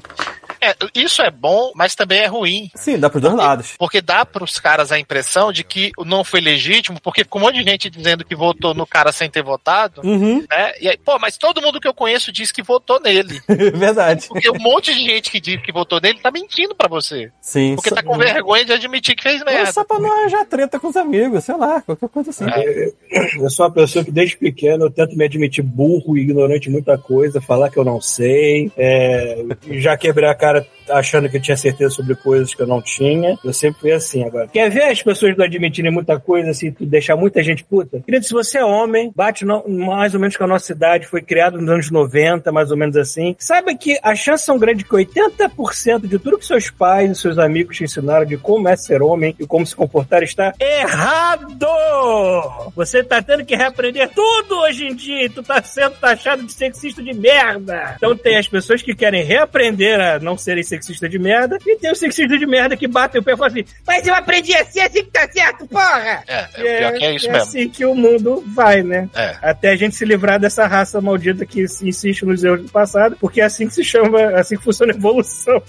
É, isso é bom, mas também é ruim. Sim, dá pros dois lados. Porque dá pros caras a impressão de que não foi legítimo, porque com um monte de gente dizendo que votou no cara sem ter votado, Uhum, né? E aí, pô, mas todo mundo que eu conheço diz que votou nele. verdade. Porque um monte de gente que diz que votou nele tá mentindo pra você. Sim. Porque só, tá com vergonha de admitir que fez merda. só pra não arranjar treta com os amigos, sei lá, qualquer coisa assim. Eu sou uma pessoa que desde pequeno eu tento me admitir burro e ignorante de muita coisa, falar que eu não sei, é, já quebrar a cara achando que eu tinha certeza sobre coisas que eu não tinha. Eu sempre fui assim agora. Quer ver as pessoas não admitirem muita coisa, assim, tu deixar muita gente puta? Querido, se você é homem, bate no- mais ou menos com a nossa idade, foi criado nos anos 90, mais ou menos assim, saiba que a chance são grande que 80% de tudo que seus pais e seus amigos te ensinaram de como é ser homem e como se comportar está errado! Você tá tendo que reaprender tudo hoje em dia e tu tá sendo taxado de sexista de merda. Então tem as pessoas que querem reaprender a não serem sexistas de merda e tem os sexistas de merda que batem o pé e falam assim, mas eu aprendi assim, assim que tá certo, porra! É, é, pior que é isso é mesmo. assim que o mundo vai, né? É. Até a gente se livrar dessa raça maldita que insiste nos erros do passado, porque é assim que se chama, é assim que funciona a evolução.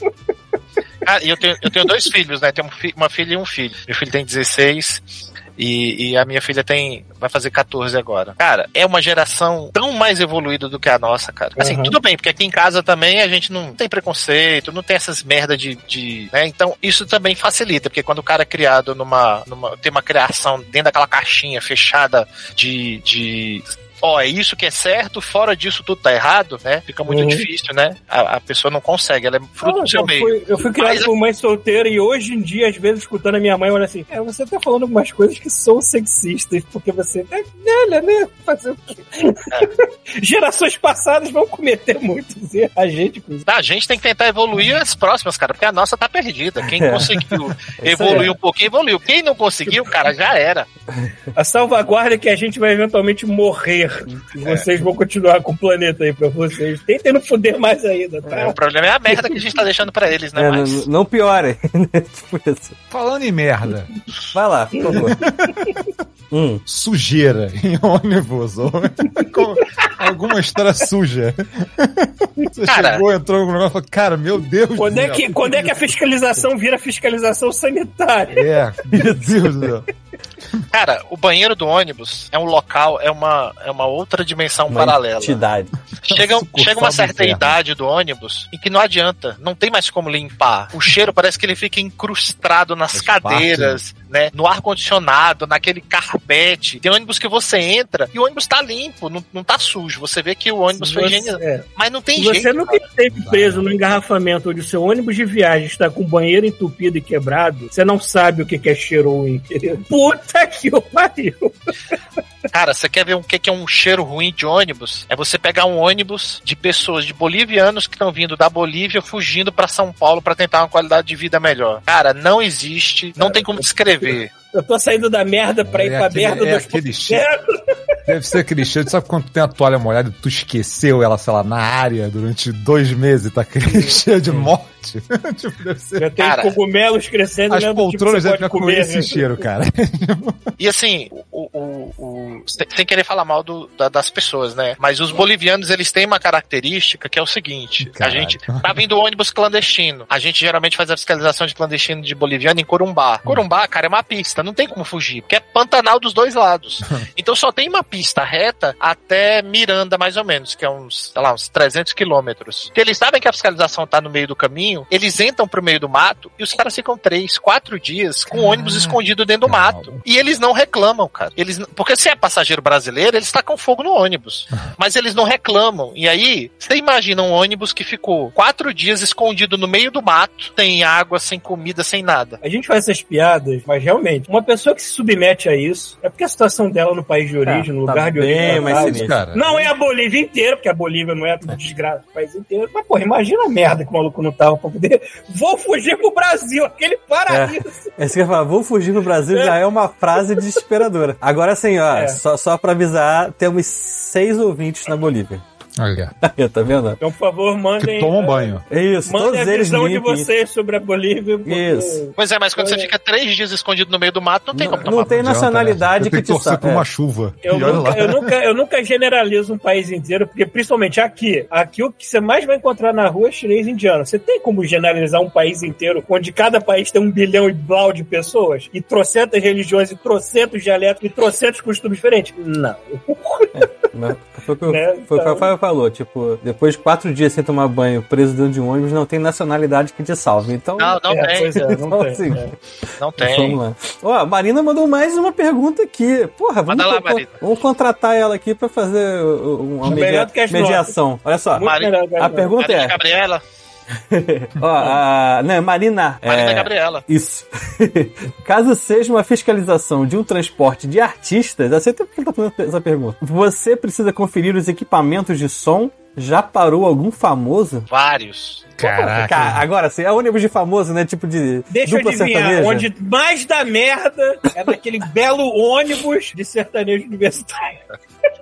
Ah, eu tenho, eu tenho dois filhos, né? Tenho um uma filha e um filho. Meu filho tem 16 e, e a minha filha tem. vai fazer 14 agora. Cara, é uma geração tão mais evoluída do que a nossa, cara. Assim, Uhum. tudo bem, porque aqui em casa também a gente não tem preconceito, não tem essas merda de. de né? Então, isso também facilita, porque quando o cara é criado numa. numa tem uma criação dentro daquela caixinha fechada de. de Ó, é isso que é certo, fora disso tudo tá errado, né? Fica muito Uhum. difícil, né? A, a pessoa não consegue, ela é fruto Ah, do seu eu, meio. fui, eu fui criado Mas- por mãe solteira e hoje em dia, às vezes, escutando a minha mãe, olha assim, é, você tá falando algumas coisas que são sexistas, porque você é velha, né? Fazer o quê? Gerações passadas vão cometer muitos erros, a gente, a gente tem que tentar evoluir as próximas, cara, porque a nossa tá perdida. Quem É. conseguiu evoluir um pouquinho, evoluiu. Quem não conseguiu, cara, já era. A salvaguarda é que a gente vai eventualmente morrer. E vocês vão continuar com o planeta aí pra vocês. Tentem não fuder mais ainda, tá? O problema é a merda que a gente tá deixando pra eles, né? É, Mas... não, não piore. tipo isso. Falando em merda, Vai lá, por favor. hum. sujeira em ônibus ou com alguma história suja. Você Cara. chegou, entrou no negócio e falou, cara, meu Deus Quando do é, céu. que, quando é que a fiscalização vira fiscalização sanitária? É, meu Deus do céu. Cara, o banheiro do ônibus é um local, é uma, é uma outra dimensão Uma paralela. entidade. Chega, chega uma certa idade do ônibus em que não adianta, não tem mais como limpar. O cheiro parece que ele fica incrustado nas Faz cadeiras, né? No ar-condicionado, naquele carpete. Tem ônibus que você entra e o ônibus tá limpo, não, não tá sujo. Você vê que o ônibus Se foi você- higienizado. é. Mas não tem Se jeito. você nunca esteve preso no engarrafamento onde o seu ônibus de viagem está com o banheiro entupido e quebrado, você não sabe o que que é cheiro ruim, querido. Puta que o pariu. Cara, você quer ver o que que é um cheiro ruim de ônibus? É você pegar um ônibus de pessoas, de bolivianos que estão vindo da Bolívia fugindo pra São Paulo pra tentar uma qualidade de vida melhor. Cara, não existe, não tem como descrever. Eu tô saindo da merda pra ir É pra aquele- merda é dos aquele cheiro. Deve ser aquele cheiro. Sabe quando tem a toalha molhada e tu esqueceu ela, sei lá, na área durante dois meses e tá aquele cheiro de morte? tipo, deve ser. Já tem Cara, cogumelos crescendo As né, tipo poltronas você devem comer, esse né? cheiro, cara. E assim, o, o- o- sem, sem querer falar mal do- da- das pessoas, né? Mas os bolivianos, eles têm uma característica que é o seguinte: Caralho. a gente tá vindo ônibus clandestino. A gente geralmente faz a fiscalização de clandestino de boliviano em Corumbá. Corumbá, cara, é uma pista, não tem como fugir, porque é Pantanal dos dois lados. Então só tem uma pista reta até Miranda, mais ou menos, que é uns, sei lá, uns 300 quilômetros. Porque eles sabem que a fiscalização tá no meio do caminho, eles entram pro meio do mato e os caras ficam três, quatro dias com o ônibus escondido dentro do mato. E eles não reclamam, cara. Eles, porque se é passageiro brasileiro, eles tacam fogo no ônibus. Mas eles não reclamam. E aí, você imagina um ônibus que ficou quatro dias escondido no meio do mato, sem água, sem comida, sem nada. A gente faz essas piadas, mas realmente, uma pessoa que se submete a isso, é porque a situação dela no país de origem, no tá lugar de bem origem. tá- sinistro. cara. Não é a Bolívia inteira, porque a Bolívia não é desgraça do país inteiro. Mas, porra, imagina a merda que o maluco não tava pra poder. Vou fugir pro Brasil, aquele paraíso. É isso que eu ia falar, vou fugir no Brasil já é uma frase desesperadora. Agora assim, ó, É. só, só pra avisar, temos seis ouvintes na Bolívia. Olha, tá vendo? Então, por favor, mandem. que tomam eh, banho. É isso, Mandem todos a eles visão de vocês sobre a Bolívia. porque- Isso. Pois é, mas quando você fica três dias escondido no meio do mato, não tem Não, como não tomar tem banho. nacionalidade que que te torcer por é. uma chuva. Eu E nunca, eu, nunca, eu nunca generalizo um país inteiro, porque principalmente aqui, aqui o que você mais vai encontrar na rua é chinês e indiano. Você tem como generalizar um país inteiro, onde cada país tem um bilhão e blau de pessoas, e trocentas religiões, e trocentos dialetos, e trocentos costumes diferentes? Não. Mas Foi o que, eu- Né, foi falou, tipo, depois de quatro dias sem tomar banho, preso dentro de um ônibus, não tem nacionalidade que te salve. Então, Não, não É, tem, pois é, não Então, tem. assim, é. não tem. Vamos lá. Ó, a Marina mandou mais uma pergunta aqui. Porra, vamos, lá, co- vamos contratar ela aqui pra fazer uma media- mediação. Olha só, a pergunta é... Gabriela. Ó, a... Não, Marina. Marina é, Gabriela. Isso. Caso seja uma fiscalização de um transporte de artistas, eu sei até porque ele tá fazendo essa pergunta. Você precisa conferir os equipamentos de som? Já parou algum famoso? Vários. Caraca. Cara, agora, se é ônibus de famoso, né? Tipo de Deixa eu dupla adivinhar, sertaneja. onde mais dá merda é naquele belo ônibus de sertanejo universitário.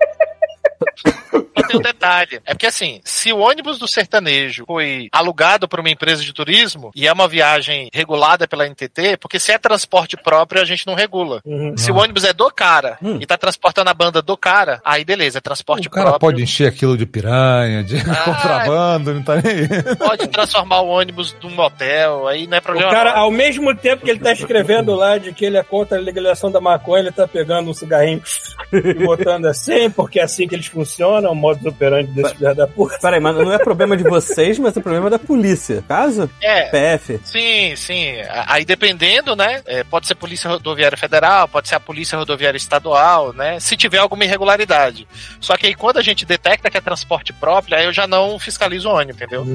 Só tem um detalhe. É porque assim, se o ônibus do sertanejo foi alugado por uma empresa de turismo e é uma viagem regulada pela NTT, porque se é transporte próprio, a gente não regula. Uhum. Se o ônibus é do cara Hum. e tá transportando a banda do cara, aí beleza, é transporte O cara próprio. pode encher aquilo de piranha, de Ah, contrabando, não tá nem aí. Pode transformar o ônibus num hotel, aí não é O problema. cara, não. ao mesmo tempo que ele tá escrevendo lá de que ele é contra a legalização da maconha, ele tá pegando um cigarrinho e botando assim, porque é assim que eles funcionam, o modo operante desse filho da puta. Peraí, mas não é problema de vocês, mas é problema da polícia. Caso? É, PF. Sim, sim. Aí dependendo, né? é, pode ser Polícia Rodoviária Federal, pode ser a Polícia Rodoviária Estadual, né? Se tiver alguma irregularidade. Só que aí quando a gente detecta que é transporte próprio, aí eu já não fiscalizo o ônibus, entendeu?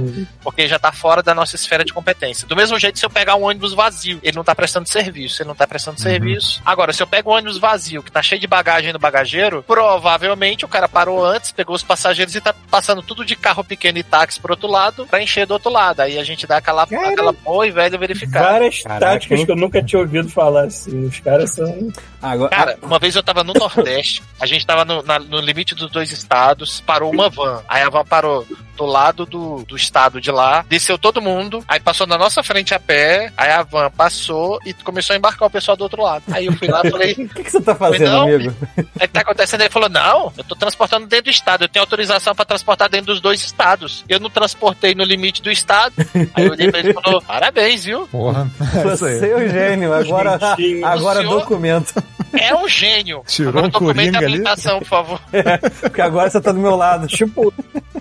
Porque já tá fora da nossa esfera de competência. Do mesmo jeito, se eu pegar um ônibus vazio, ele não tá prestando serviço, ele não tá prestando serviço. Agora, se eu pego um ônibus vazio, que tá cheio de bagagem no bagageiro, provavelmente o cara parou antes, pegou os passageiros e tá passando tudo de carro pequeno e táxi pro outro lado, pra encher do outro lado. Aí a gente dá aquela, Cara. aquela boa e velha verificada. Várias Caraca, táticas hein? que eu nunca tinha ouvido falar assim. Os caras são. Agora, Cara, uma vez eu tava no Nordeste, a gente tava no, na- no limite dos dois estados, parou uma van. Aí a van parou do lado do, do estado de lá, desceu todo mundo, aí passou na nossa frente a pé, aí a van passou e começou a embarcar o pessoal do outro lado. Aí eu fui lá e falei, o que, que você tá fazendo, Não. amigo? o que tá acontecendo? Ele falou, não, eu tô transportando dentro do estado, eu tenho autorização pra transportar dentro dos dois estados. Eu não transportei no limite do estado. Aí eu olhei pra ele e falou, parabéns, viu? Porra. É. Você é o gênio, agora, Gentinho. agora O documento. É um gênio. Tirou Agora um a coringa ali? habilitação, por favor. Porque agora você tá do meu lado. Tipo,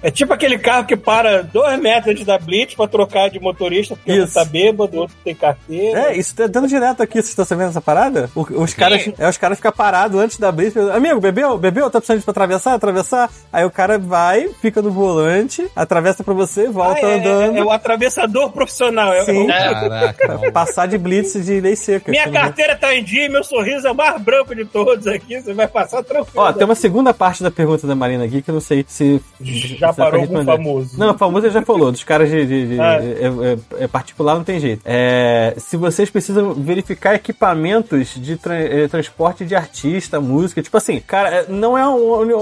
é tipo aquele carro que para dois metros antes da Blitz pra trocar de motorista porque um Isso. tá bêbado, o outro tem carteira. É, isso tá dando direto aqui, vocês estão sabendo essa parada? O- os caras, é, os caras ficam parados antes da blitz, amigo, bebeu? Bebeu? Tá precisando de pra atravessar? Atravessar? Aí o cara vai, fica no volante, atravessa pra você, Ah, volta é, andando. é, é o atravessador profissional. É, Sim. o- Caraca. Passar de blitz de lei seca. Minha carteira tá em dia e meu sorriso é o mais branco de todos aqui. Você vai passar tranquilo. Ó, tem uma segunda parte da pergunta da Marina aqui que eu não sei se. Já se parou com famoso. Não, famoso já falou, dos caras de. de- de- Ah. é, é- é particular não tem jeito. É, se vocês precisam verificar equipamentos de tra- é, transporte de artista, música, tipo assim, cara, é, não é um ôni-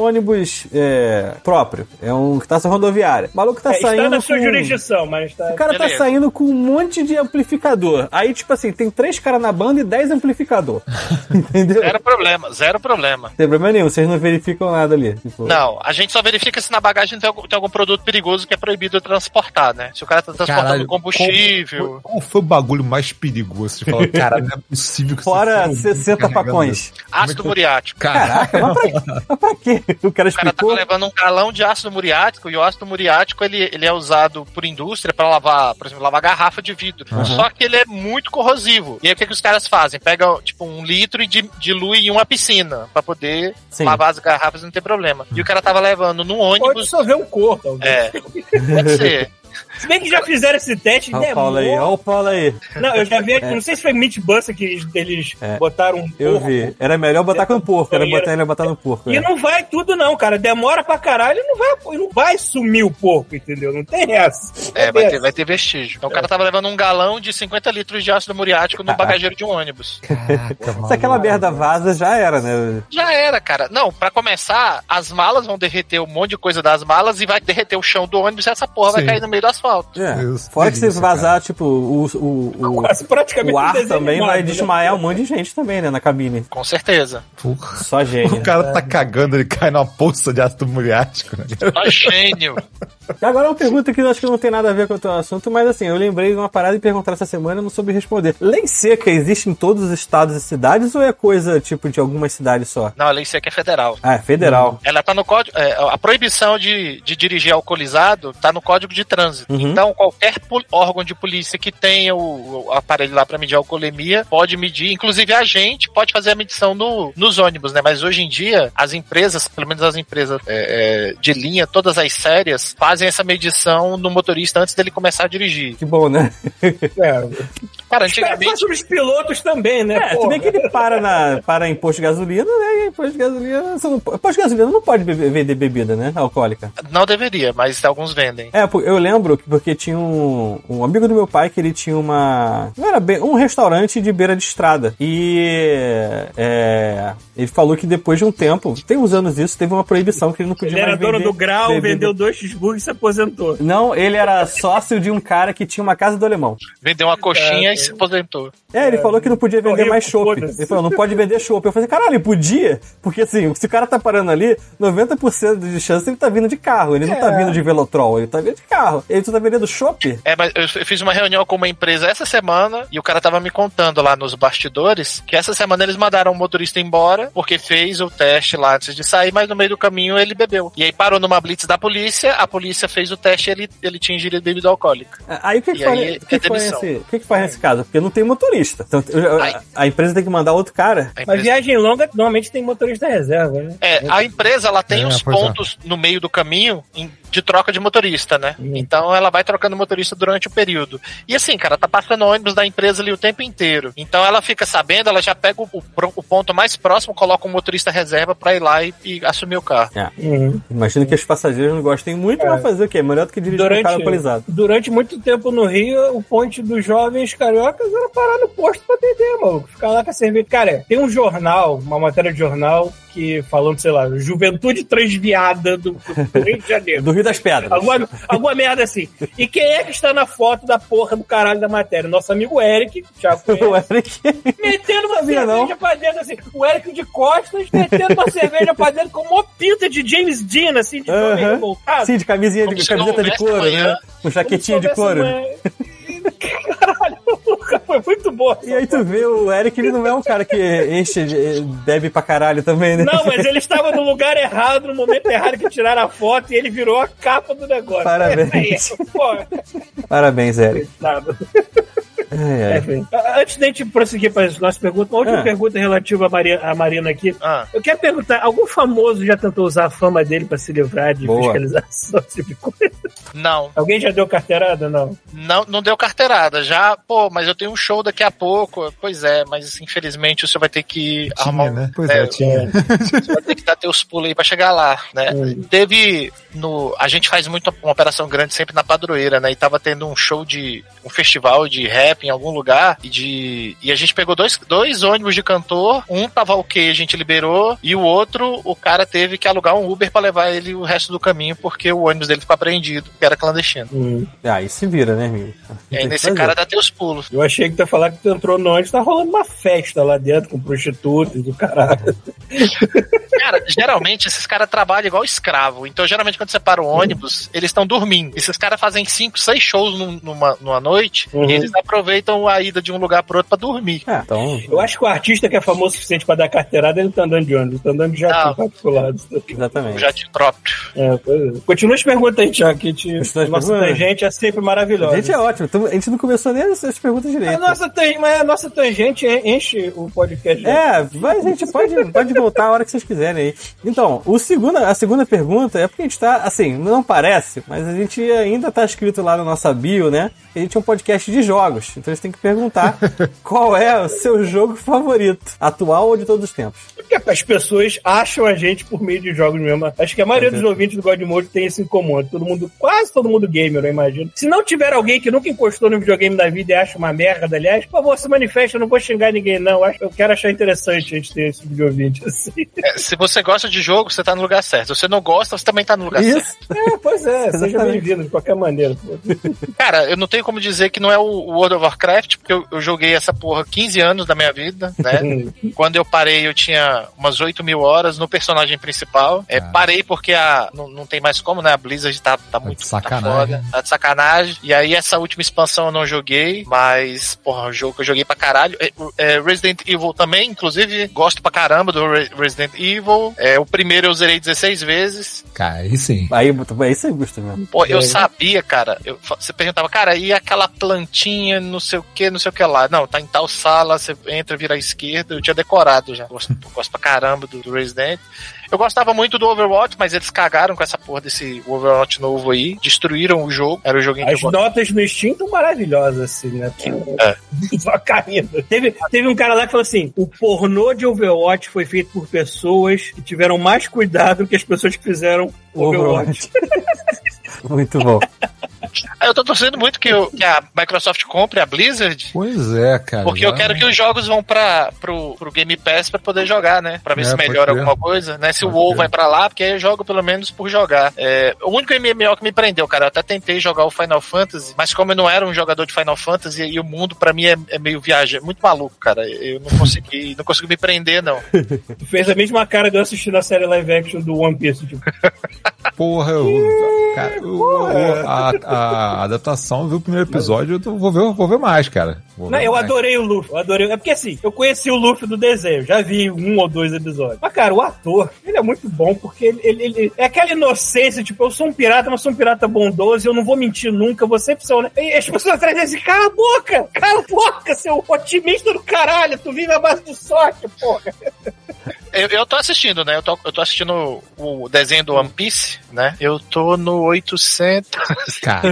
ônibus é, próprio, é um que tá na rodoviária. O maluco tá É, saindo. está na sua com- jurisdição, mas tá. O cara tá Beleza. saindo com um monte de amplificador. Aí, tipo assim, tem três caras na banda e dez amplificador. Entendeu? Zero problema, zero problema. Não tem problema nenhum, vocês não verificam nada ali. Tipo, Não, a gente só verifica se na bagagem tem algum, tem algum produto perigoso que é proibido transportar, né? Se o cara tá transportando Caralho, combustível. Qual, qual foi o bagulho mais perigoso? Você fala, cara, não é possível que Fora você seja um 60 carregando facões. isso. Ácido muriático. Caraca, mas pra, mas pra quê? O cara cara explicou. tava levando um galão de ácido muriático e o ácido muriático ele, ele é usado por indústria pra lavar, por exemplo, lavar garrafa de vidro. Só que ele é muito corrosivo. E aí o que, que os caras fazem? Pegam tipo um litro e di- dilui em uma piscina pra poder Sim. lavar as garrafas e não ter problema. E o cara tava levando num Pode ônibus. dissolver um corpo, talvez. É, pode ser. Se bem que já fizeram esse teste, Olha o Paulo aí, olha o Paulo aí. Não, eu já vi, não sei se foi Mythbuster que eles, É. botaram um Eu porco. vi. Era melhor botar com o porco, era botar ele botar no porco. E é. não vai tudo não, cara. Demora pra caralho e não vai, não vai sumir o porco, entendeu? Não tem essa. É, vai ter, vai ter vestígio. Então o cara tava levando um galão de 50 litros de ácido muriático no bagageiro de um ônibus. Se aquela merda vaza, já era, né? Já era, cara. Não, pra começar, as malas vão derreter um monte de coisa das malas e vai derreter o chão do ônibus e essa porra vai Sim. cair no meio do asfalto. É. Isso, Fora que se delícia, vazar, tipo, o, o, o, Quase praticamente o um ar desenho também animado, vai né? desmaiar um monte de gente também, né? Na cabine. Com certeza. Porra. Só gênio. O cara tá cagando, ele cai numa poça de ácido muriático, né? Só gênio. E Agora uma pergunta que eu acho que não tem nada a ver com o teu assunto, mas assim, eu lembrei de uma parada e perguntar essa semana e não soube responder. Lei seca existe em todos os estados e cidades ou é coisa, tipo, de algumas cidades só? Não, a lei seca é federal. Ah, é federal. Ela tá no código. é, a proibição de, de dirigir alcoolizado tá no código de trânsito. Uhum. Então, qualquer órgão de polícia que tenha o, o aparelho lá pra medir a alcoolemia pode medir. Inclusive, a gente pode fazer a medição no, nos ônibus, né? Mas hoje em dia, as empresas, pelo menos as empresas é, é, de linha, todas as sérias, fazem essa medição no motorista antes dele começar a dirigir. Que bom, né? É. Cara, antigamente. os pilotos também, né? É, se bem que ele para, na, para em posto de gasolina, né? E posto de gasolina. Você não, posto de gasolina não pode beber- vender bebida, né? Alcoólica. Não deveria, mas alguns vendem. É, eu lembro que porque tinha um, um amigo do meu pai que ele tinha uma. Não era bem, um restaurante de beira de estrada. E é, ele falou que depois de um tempo, tem uns anos isso, teve uma proibição que ele não podia Ele era mais dono vender do grau, bebida. vendeu dois cheeseburgers e se aposentou. Não, ele era sócio de um cara que tinha uma casa do alemão. Vendeu uma coxinha É, e se aposentou. É, ele falou que não podia vender mais chopp. Ele falou, não pode vender chopp. Eu falei, caralho, podia? Porque assim, se o cara tá parando ali, 90% de chance ele tá vindo de carro. Ele não tá É. vindo de velotrol, ele tá vindo de carro. Ele tá vendendo chopp? É, mas eu eu fiz uma reunião com uma empresa essa semana e o cara tava me contando lá nos bastidores que essa semana eles mandaram o motorista embora porque fez o teste lá antes de sair, mas no meio do caminho ele bebeu. E aí parou numa blitz da polícia, a polícia fez o teste e ele, ele tinha ingerido bebida alcoólica. Aí o que, que, faz, aí, o que, é que faz demissão. nesse, o que, que faz nesse caso? Porque não tem motorista. Então, a, a empresa tem que mandar outro cara. A Mas empresa- viagem longa normalmente tem motorista reserva, né? É, a empresa ela tem É, uns é. pontos no meio do caminho em- de troca de motorista, né? Hum. Então ela vai trocando motorista durante o período. E assim, cara, tá passando ônibus da empresa ali o tempo inteiro. Então ela fica sabendo, ela já pega o, o- o ponto mais próximo, coloca um motorista reserva pra ir lá e, e assumir o carro. Uhum. Imagino que os passageiros não gostem muito, mas fazer o quê? Melhor do que dirigir um cara alcoolizado. durante muito tempo no Rio, o ponte dos jovens cariocas era parar no posto pra beber, maluco. Ficar lá com a cerveja. Cara, tem um jornal, uma matéria de jornal, que falando, sei lá, Juventude Transviada do, do Rio de Janeiro. Do Rio das Pedras. Alguma, alguma merda assim. E quem é que está na foto da porra do caralho da matéria? Nosso amigo Eric, já O Eric. metendo uma cerveja não. pra dentro, assim. O Eric de costas, metendo uma cerveja pra dentro com uma pinta de James Dean, assim, de homem revoltado. Sim, de camisinha, de camiseta de couro, amanhã. né? Com jaquetinha de couro. Caralho, Foi muito boa. E aí tu vê o Eric, ele não é um cara que enche, bebe pra caralho também, né? Não, mas ele estava no lugar errado, no momento errado que tiraram a foto e ele virou a capa do negócio. Parabéns. É, pô, Parabéns, Eric. nada. É, é. Enfim. Antes de a gente prosseguir para as nossas perguntas, uma última Ah. pergunta relativa à Maria- à Marina aqui. Ah. Eu quero perguntar, algum famoso já tentou usar a fama dele para se livrar de Boa. fiscalização, esse tipo de coisa? Não, Alguém já deu carteirada? Não. não, não deu carteirada. Já, pô, mas eu tenho um show daqui a pouco. Pois é, mas infelizmente você vai ter que arrumar Tinha, um- né? Pois é, é, tinha. Você vai ter que dar teus pulos aí pra chegar lá, né? Teve no. A gente faz muito uma operação grande sempre na padroeira, né? E tava tendo um show de. um festival de rap em algum lugar. E de. E a gente pegou dois, dois ônibus de cantor. Um tava ok, a gente liberou. E o outro, o cara teve que alugar um Uber pra levar ele o resto do caminho, porque o ônibus dele ficou apreendido, que era clandestino. Hum. Aí se vira, né, amigo? E que nesse cara dá teus pulos. Eu achei que tu ia falar que tu entrou no ônibus, tá rolando uma festa lá dentro com prostitutas do caralho. Cara, geralmente esses caras trabalham igual escravo. Então, geralmente, quando você para o ônibus, eles estão dormindo. Esses caras fazem cinco, seis shows num- numa, numa noite Uhum. e eles aproveitam a ida de um lugar pro outro pra dormir. É, então, Eu acho que o artista que é famoso o suficiente pra dar carteirada, ele tá andando de ônibus, tá andando de jatinho Não. particular. exatamente. Já de próprio. É, pois é. Continua as perguntas aí, Tiago, que te... Nossa tangente é sempre A maravilhosa. gente é ótimo. então A gente não começou nem as as perguntas A direito. nossa, tan- mas a nossa tangente enche o podcast. É, mas a gente pode, pode voltar a hora que vocês quiserem aí. Então, o segunda, a segunda pergunta é porque a gente tá, assim, não parece, mas a gente ainda tá escrito lá na nossa bio, né? Que a gente é um podcast de jogos. Então gente tem que perguntar qual é o seu jogo favorito, atual ou de todos os tempos. Porque as pessoas acham a gente por meio de jogos mesmo. Acho que a maioria dos ouvintes do God Mode tem isso em comum. Todo mundo, quase todo mundo gamer, eu imagino. Se não tiver alguém que nunca encostou no videogame da vida e acha uma merda, aliás, por favor, se manifesta, eu não vou xingar ninguém, não. Eu quero achar interessante a gente ter esse tipo de ouvinte assim. É, se você gosta de jogo, você tá no lugar certo. Se você não gosta, você também tá no lugar certo. Isso. É, pois é, seja bem-vindo de qualquer maneira. Cara, eu não tenho como dizer que não é o o World of Warcraft, porque eu, eu joguei essa porra 15 anos da minha vida, né? Quando eu parei, eu tinha umas 8 mil horas no personagem principal. É, Ah. parei porque a, não, não tem mais como, né? A Blizzard tá, tá muito de tá sacanagem. foda, tá de sacanagem. E aí, essa última expansão eu não joguei, mas, porra, o jogo que eu joguei pra caralho. É, é, Resident Evil também, inclusive, gosto pra caramba do Re- Resident Evil. É, o primeiro eu zerei 16 vezes. Cara, aí sim. Aí, aí você gosta mesmo. Pô, eu sabia, cara. Eu, você perguntava, cara, e aquela plantinha, não sei o que, não sei o que lá. Não, tá em tal sala, você entra, vira à esquerda. Eu tinha decorado já. Gosto, gosto pra caramba do, do Resident. Eu gostava muito do Overwatch, mas eles cagaram com essa porra desse Overwatch novo aí. Destruíram o jogo. Era o joguinho que As notas no Steam estão maravilhosas, assim, né? É. Só caindo. Teve, teve um cara lá que falou assim: o pornô de Overwatch foi feito por pessoas que tiveram mais cuidado que as pessoas que fizeram Overwatch. Muito bom. Eu tô torcendo muito que, o- que a Microsoft compre a Blizzard. Pois é, cara. Porque eu quero que os jogos vão pra, pro, pro Game Pass pra poder jogar, né? Pra ver É, se melhora alguma coisa, né? Se Pode o WoW vai pra lá, porque aí eu jogo pelo menos por jogar. É, o único MMO que me prendeu, cara, eu até tentei jogar o Final Fantasy, mas como eu não era um jogador de Final Fantasy, e o mundo pra mim é, é meio viagem, é muito maluco, cara. Eu não consegui, não consegui me prender, não. Tu fez a mesma cara de eu assistindo a série live action do One Piece. Tipo, Porra, eu. Cara, eu- eu- a, a adaptação, eu vi o primeiro episódio, eu vou ver, vou ver mais, cara. Vou não, eu mais. adorei o Luffy. Eu adorei. É porque assim, eu conheci o Luffy do desenho, já vi um ou dois episódios. Mas, cara, o ator, ele é muito bom, porque ele, ele- ele- é aquela inocência, tipo, eu sou um pirata, mas sou um pirata bondoso, eu não vou mentir nunca, sempre ser honesto. E as pessoas atrás dizem assim, cala a boca, cala a boca, seu otimista do caralho, tu vive a base de sorte, porra. Eu, eu tô assistindo, né? Eu tô, eu tô assistindo o desenho do One Piece, né? Eu tô no 800. Cara,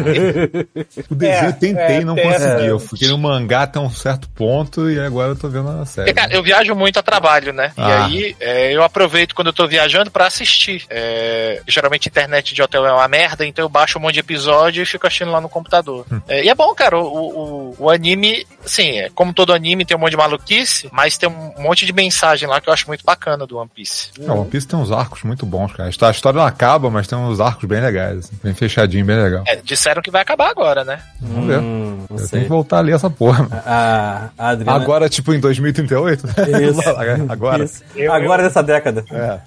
o desenho É, eu tentei é, e não é, consegui. é. Eu fiquei no mangá até um certo ponto e agora eu tô vendo a série. Cara, eu viajo muito a trabalho, né? Ah. E aí é, eu aproveito quando eu tô viajando pra assistir. É, geralmente internet de hotel é uma merda, então eu baixo um monte de episódio e fico assistindo lá no computador. É, e é bom, cara, o, o, o anime, assim, é, como todo anime tem um monte de maluquice, mas tem um monte de mensagem lá que eu acho muito bacana bacana do One Piece. É, One Piece tem uns arcos muito bons, cara. A história não acaba, mas tem uns arcos bem legais, assim, bem fechadinho, bem legal. É, disseram que vai acabar agora, né? Vamos ver. Hum, Eu sei. tenho que voltar ali essa porra. A, a Adriana... Agora, tipo, em 2038? Isso. Agora. Isso. Eu- Agora dessa década. É.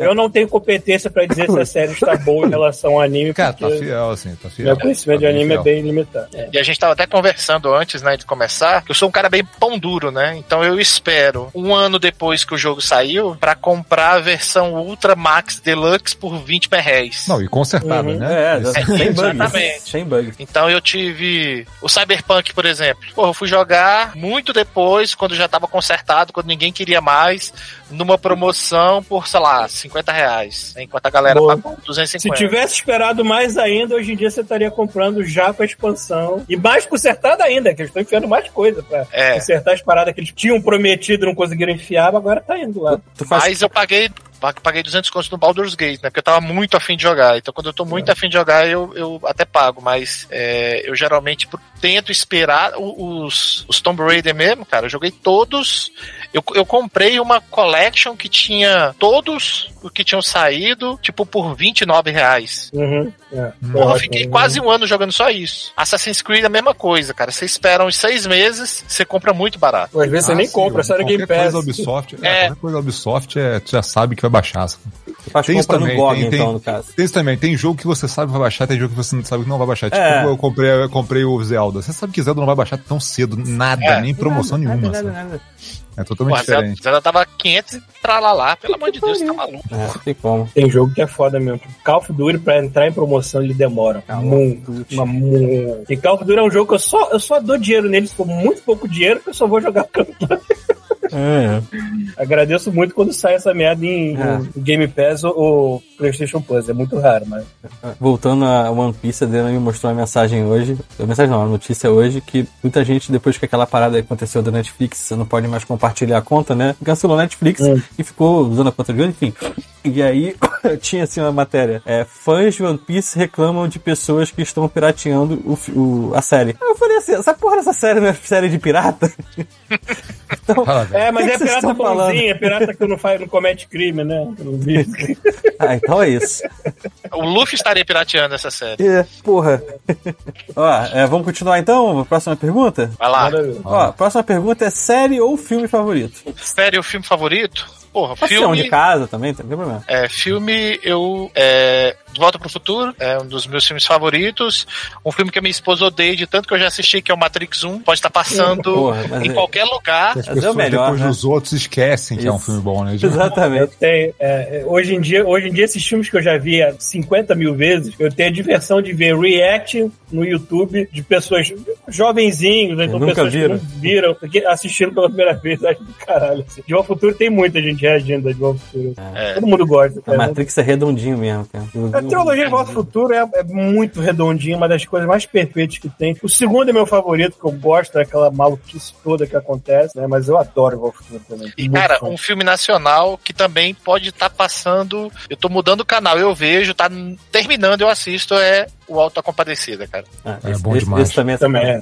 Eu não tenho competência pra dizer se a série está boa em relação ao anime, Cara, tá fiel, assim, tá fiel. meu conhecimento de Tá bem anime é fiel. bem limitado. É. E a gente tava até conversando antes, né, de começar, que eu sou um cara bem pão duro, né? Então eu espero um ano depois que o jogo saiu pra comprar a versão Ultra Max Deluxe por 20 reais. Não, e consertada, Uhum. né? É, Esse- sem bugs. Exatamente. Sem bugs. Então eu tive o Cyberpunk, por exemplo. Pô, eu fui jogar muito depois, quando já tava consertado, quando ninguém queria mais, numa promoção por, sei lá, 50 reais. Enquanto a galera Boa. pagou Se 250. tivesse esperado mais ainda, hoje em dia você estaria comprando já com a expansão. E mais consertada ainda, que eles estão enfiando mais coisa pra É. consertar as paradas que eles tinham prometido e não conseguiram enfiar, mas agora tá indo lá. Mas eu paguei, paguei 200 contos no Baldur's Gate, né? Porque eu tava muito afim de jogar. Então quando eu tô muito afim de jogar, eu, eu até pago. Mas é, eu geralmente tento esperar os, os Tomb Raider mesmo, cara. Eu joguei todos. Eu, eu comprei uma collection que tinha todos os que tinham saído, tipo, por 29 reais. Uhum. É. Porra, eu Ótimo. fiquei quase um ano jogando só isso. Assassin's Creed é a mesma coisa, cara. Você espera uns seis meses, você compra muito barato. Às vezes você Ah, nem sim, compra, só no qualquer Game Pass. Coisa Ubisoft, é, É. Qualquer coisa Ubisoft, é, tu já sabe que vai baixar. Tem isso também, GOG, tem- tem- então, no caso. Tem isso também, tem jogo que você sabe que vai baixar, tem jogo que você não sabe que não vai baixar. Tipo, É. eu comprei, eu comprei o Zelda. Você sabe que Zelda não vai baixar tão cedo, nada, É. nem promoção Nada, nenhuma. nada, nada. É totalmente Zelda, diferente. Zelda tava 500 e tralalá. Pelo amor de Deus, tá maluco. É, não tem como. Tem jogo que é foda mesmo. Call of Duty, pra entrar em promoção, ele demora. muito. Muito. E Call of Duty é um jogo que eu só, eu só dou dinheiro nele, se for muito pouco dinheiro, que eu só vou jogar campanha. É. Agradeço muito quando sai essa merda em, É. Game Pass ou, ou PlayStation Plus. É muito raro, mas. Voltando a One Piece, a Adriana me mostrou uma mensagem hoje. Mensagem não, uma notícia hoje que muita gente, depois que aquela parada aconteceu da Netflix, você não pode mais compartilhar a conta, né? Cancelou a Netflix Hum. e ficou usando a conta de enfim. E aí tinha assim uma matéria. É, fãs de One Piece reclamam de pessoas que estão pirateando o, o- a série. Aí eu falei assim, essa porra dessa série não é série de pirata? então. É, mas que é que vocês pirata bonzinho, é pirata que não, faz, não comete crime, né? Ah, então é isso. O Luffy estaria pirateando essa série. É, porra. Ó, é, vamos continuar então? Próxima pergunta? Vai lá. Ó, próxima pergunta é série ou filme favorito? Série, o filme favorito? Porra, Pode ser um de filme. casa também, não tem problema. É, filme, eu. É, de Volta pro Futuro, é um dos meus filmes favoritos. Um filme que a minha esposa odeia de tanto que eu já assisti, que é o Matrix 1. Pode estar passando Porra, em é- qualquer lugar. As Mas é melhor, depois né? dos outros esquecem que é um Isso. filme bom, né? Exatamente. tenho, é, é, hoje, em dia, hoje em dia, esses filmes que eu já vi há 50 mil vezes, eu tenho a diversão de ver react no YouTube de pessoas jovenzinhos, então Nunca pessoas viram. que não viram, assistindo pela primeira vez. Acho do caralho. Assim. De Volta ao Futuro tem muita gente reagindo a De Volta ao Futuro. É. Todo mundo gosta. A cara. Matrix é redondinho mesmo, cara. A trilogia de Volta ao Futuro é, é muito redondinha, uma das coisas mais perfeitas que tem. O segundo é meu favorito, que eu gosto daquela maluquice toda que acontece, né? Mas eu adoro Volta ao Futuro também. E, Muito cara, fã. um filme nacional que também pode estar passando. Eu tô mudando o canal, eu vejo, tá terminando, eu assisto, é o Alto da Compadecida, cara. Ah, É esse, bom esse- demais. esse também é Também é.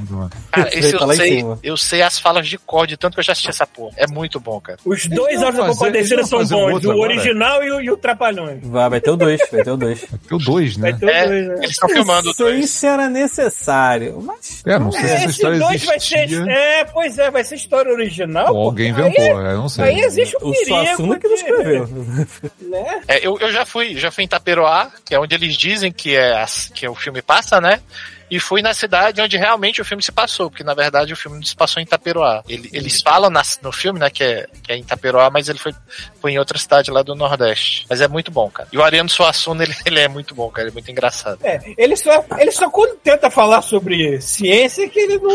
Cara, Esse esse tá eu sei, eu sei as falas de código, tanto que eu já assisti essa porra. É muito bom, cara. Os dois vão Autos da Compadecida eles são bons, outro o original e o, e o Trapalhões. Vai, vai ter o 2, vai ter o 2. Tem o dois, né? Vai ter os É, dois, né? eles estão filmando o dois. se era necessário, mas... É, não sei se essa Esse história dois vai ser. existia É, pois é, vai ser história original. ou alguém inventou, Aí, eu não sei. aí existe o O perigo. Suassuna que não de- escreveu. Né? É, eu, eu já fui, já fui em Taperoá, que é onde eles dizem que é, que o filme passa, né? E fui na cidade onde realmente o filme se passou, porque na verdade o filme não se passou em Taperoá. Ele- eles falam nas- no filme, né, que é, que é em Taperoá, mas ele foi, foi em outra cidade lá do Nordeste. Mas é muito bom, cara. E o Ariano Suassuna, ele, ele é muito bom, cara. Ele é muito engraçado. É, ele só, ele só quando tenta falar sobre ciência que ele não,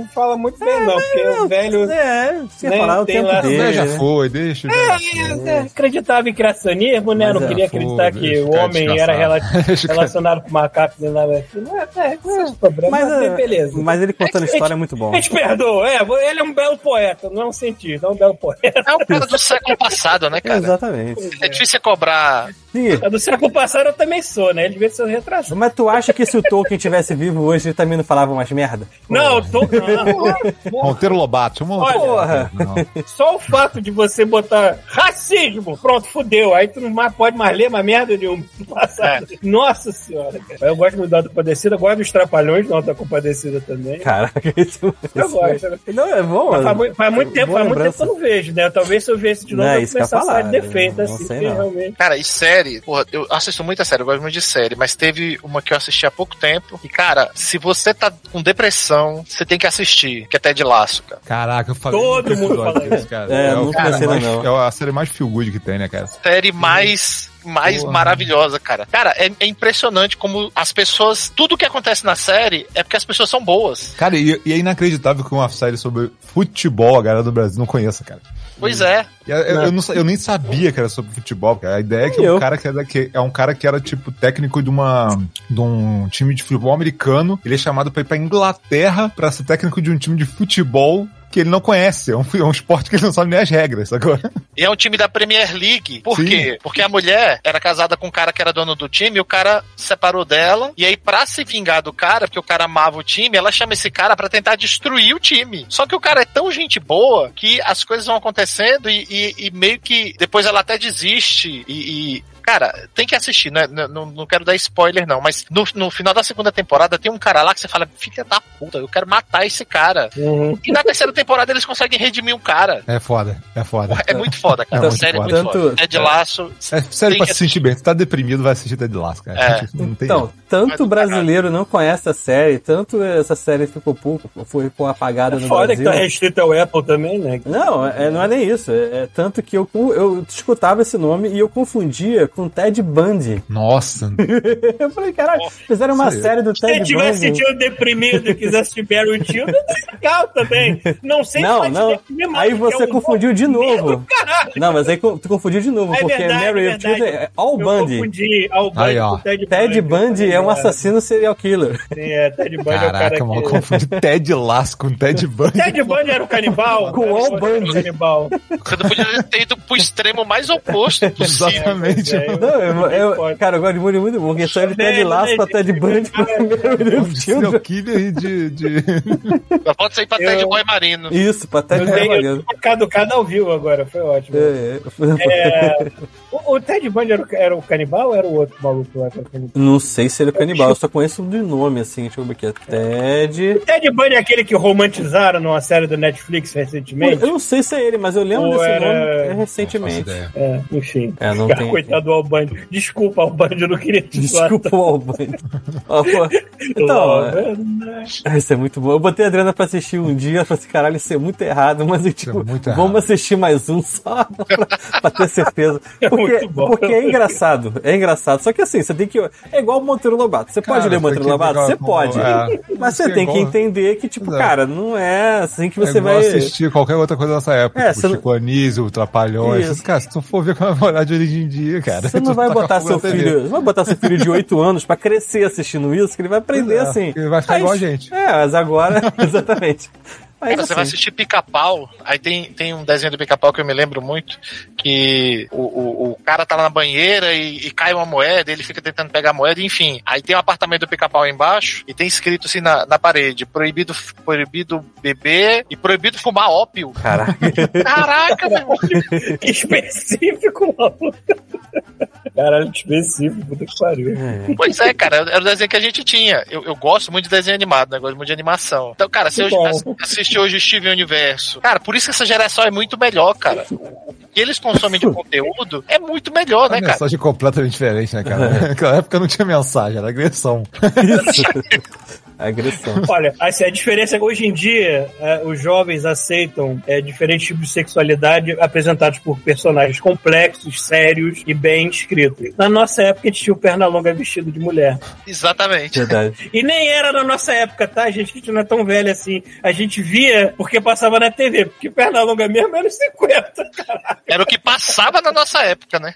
não fala muito bem, não, porque o velho É, você Né, falar o tem tempo lá- dele. Né, já né? foi, deixa. já foi. é, acreditava em criacionismo, né? Mas não é, queria foi, acreditar que o homem era relacionado com macaco nada assim. Não é, é, Mas, mas, é, beleza. mas ele contando a história é muito bom. A gente perdoa, é, ele é um belo poeta, não é um cientista, é um belo poeta. É um cara do século passado, né, cara? Exatamente. É difícil cobrar Sim. A do século passado eu também sou, né? Ele devia ser retrasado. Mas tu acha que se o Tolkien tivesse vivo hoje, ele também não falava umas merda? Não, eu tô. Não, Monteiro Lobato. Vamos Olha, Porra. Não. Só o fato de você botar racismo, pronto, fudeu. Aí tu não mais pode mais ler uma merda nenhuma do passado. Nossa senhora, cara. Eu gosto muito da Compadecida, eu gosto dos Trapalhões da Auto Compadecida também. Caraca, isso. Eu gosto. né? Não, é bom. Mas faz, muito- faz muito tempo, boa faz muito tempo que eu não vejo, né? Talvez se eu ver esse de novo, Não, eu isso começar a falar, sair defeito, não assim, sei não. realmente. Cara, e série, porra, eu assisto muita série, eu gosto muito de série, mas teve uma que eu assisti há pouco tempo. E, cara, se você tá com depressão, você tem que assistir, que é Ted Laço, cara. Caraca, eu falei. Todo mundo fala desse, cara. É, o não cara mais- não. É a série mais feel good que tem, né, cara? Série mais. Mais Porra. maravilhosa, cara. Cara, é, é impressionante como as pessoas. Tudo que acontece na série é porque as pessoas são boas. Cara, e, e é inacreditável que uma série sobre futebol a galera do Brasil não conheça, cara. Pois é. E Eu, eu, eu não eu nem sabia que era sobre futebol, cara. A ideia é que é um cara que era, que é um cara que era tipo técnico de uma de um time de futebol americano. Ele é chamado pra ir pra Inglaterra pra ser técnico de um time de futebol que ele não conhece. É um, é um esporte que ele não sabe nem as regras, agora. E é um time da Premier League. Por Sim. quê? Porque a mulher era casada com um cara que era dono do time, e o cara separou dela. E aí, pra se vingar do cara, porque o cara amava o time, ela chama esse cara pra tentar destruir o time. Só que o cara é tão gente boa que as coisas vão acontecendo e, e- e meio que depois ela até desiste e. e- Cara, tem que assistir, né? Não, não, quero dar spoiler, não, mas no, no final da segunda temporada tem um cara lá que você fala, filha da puta, eu quero matar esse cara. Uhum. E na terceira temporada eles conseguem redimir um cara. É foda, é foda. É muito foda, cara. É a muito série é foda. muito Tanto- foda. Ted Laço. É sério pra se sentir bem. Se tá deprimido, vai assistir Ted Lasso, cara. É. Não tem Então, jeito. Tanto brasileiro não conhece a série, tanto essa série ficou pouco, foi apagada no Foda que Brasil. tá restrito ao Apple também, né? Não, é, não é nem isso. É, é tanto que eu, eu escutava esse nome e eu confundia com Ted Bundy. Nossa, Eu falei, caralho, fizeram uma Sim. série do Se ele Ted tivesse Bundy. sentido deprimido e quisesse assistir Barry é legal também. Não sei Não, te não. deprimir mais, Aí porque você é um confundiu de novo. Não, mas aí tu confundiu de novo, É porque verdade, Mary é verdade. é All Eu Bundy. confundi Al Bundy Aí, ó. Ted Bundy. Ted Bundy é um assassino serial killer. Sim, é, Ted Bundy é o caraca, cara mano, que... confundi Ted Lasso com Ted Bundy. Ted Bundy era o canibal? Com Ted Bundy. era o canibal. Você não podia ter ido pro extremo mais oposto possível. Exatamente. É, eu- Não, eu, eu- Pode. cara, eu gosto de muito, muito bom. Porque só ele Ted Lasso pra Ted? Bundy Um serial Children. killer de, de... Pode sair pra Eu- Ted Boy Marino. Isso, pra Ted Eu eu tô caducado ao vivo agora, foi ótimo. É, é. É, o, o Ted Bundy era o, era o canibal ou era o outro maluco lá que era o canibal? Não sei se ele é canibal, eu só conheço de nome, assim, deixa eu ver aqui. é Ted. Ted Bundy é aquele que romantizaram numa série do Netflix recentemente? Eu não sei se é ele, mas eu lembro Ou desse era- nome é, recentemente. É, enfim. É, não Cara, tem- Coitado do Albandi. Desculpa, Albandi, eu não queria te Desculpa o Albani. Ó, pô, Então, é, né? isso é muito bom. Eu botei a Adriana pra assistir um dia, ela falou assim, caralho, isso é muito errado, mas eu, tipo, muito vamos errado. assistir mais um só pra, pra ter certeza. É Porque, porque é engraçado, é engraçado. Só que assim, você tem que. É igual o Monteiro Lobato. Você pode Cara, ler o tem Monteiro Lobato? Você com- pode. é. Mas você é tem que entender que, tipo, Exato. cara, não é assim que É você igual vai. assistir qualquer outra coisa dessa época. É, tipo, não- Chico Anísio, Trapalhões. Isso. Cara, se tu for ver como é morar de hoje em dia, cara. Você não vai tá com a botar seu filho, não vai botar seu filho de 8 anos pra crescer assistindo isso, que ele vai aprender É, assim. ele vai ficar igual a gente. É, mas agora, exatamente. Mas, você vai assim, assistir Pica-Pau, aí tem, tem um desenho do Pica-Pau que eu me lembro muito, que o, o, o cara tá lá na banheira e, e cai uma moeda, ele fica tentando pegar a moeda, enfim. Aí tem o apartamento do Pica-Pau embaixo e tem escrito assim na, na parede, proibido, proibido beber e proibido fumar ópio. Caraca. Caraca, meu. Que específico, maluco. Caralho, específico, puta que pariu. Pois é, cara, era o desenho que a gente tinha. Eu, eu gosto muito de desenho animado, né? Gosto muito de animação. Então, cara, você Que hoje bom. ass- hoje Steven Universo. Cara, por isso que essa geração é muito melhor, cara. O, o que eles consomem de conteúdo é muito melhor, né, Uma cara? mensagem completamente diferente, né, cara? Naquela época não tinha mensagem, era agressão. Isso. Agressão. Olha, assim, a diferença é que hoje em dia é, os jovens aceitam é, diferentes tipos de sexualidade apresentados por personagens complexos, sérios e bem escritos. Na nossa época, a gente tinha o Pernalonga vestido de mulher. Exatamente. Verdade. E nem era na nossa época, tá, gente? A gente não é tão velho assim. A gente via porque passava na TV, porque Pernalonga mesmo era nos 50. Era o que passava na nossa época, né?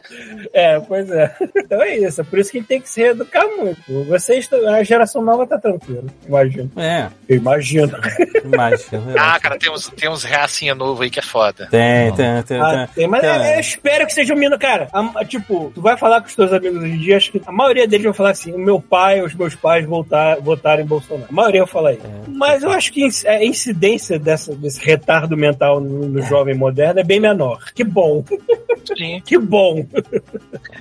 É, pois é. Então é isso. É por isso que a gente tem que se reeducar muito. Vocês, a geração nova tá tranquila. Imagino. É, Eu imagino. imagina. Ah, cara, tem uns, tem uns reacinha novo aí que é foda. Tem, tem, tem. Ah, tem, mas tem. é- eu espero que seja um menino, cara. a- tipo, tu vai falar com os teus amigos hoje em dia, acho que a maioria deles vai falar assim: o meu pai, os meus pais voltar, votaram em Bolsonaro. A maioria vai falar isso. Mas eu acho que a incidência dessa, desse retardo mental no, no jovem moderno é bem menor. Que bom. Sim. Que bom.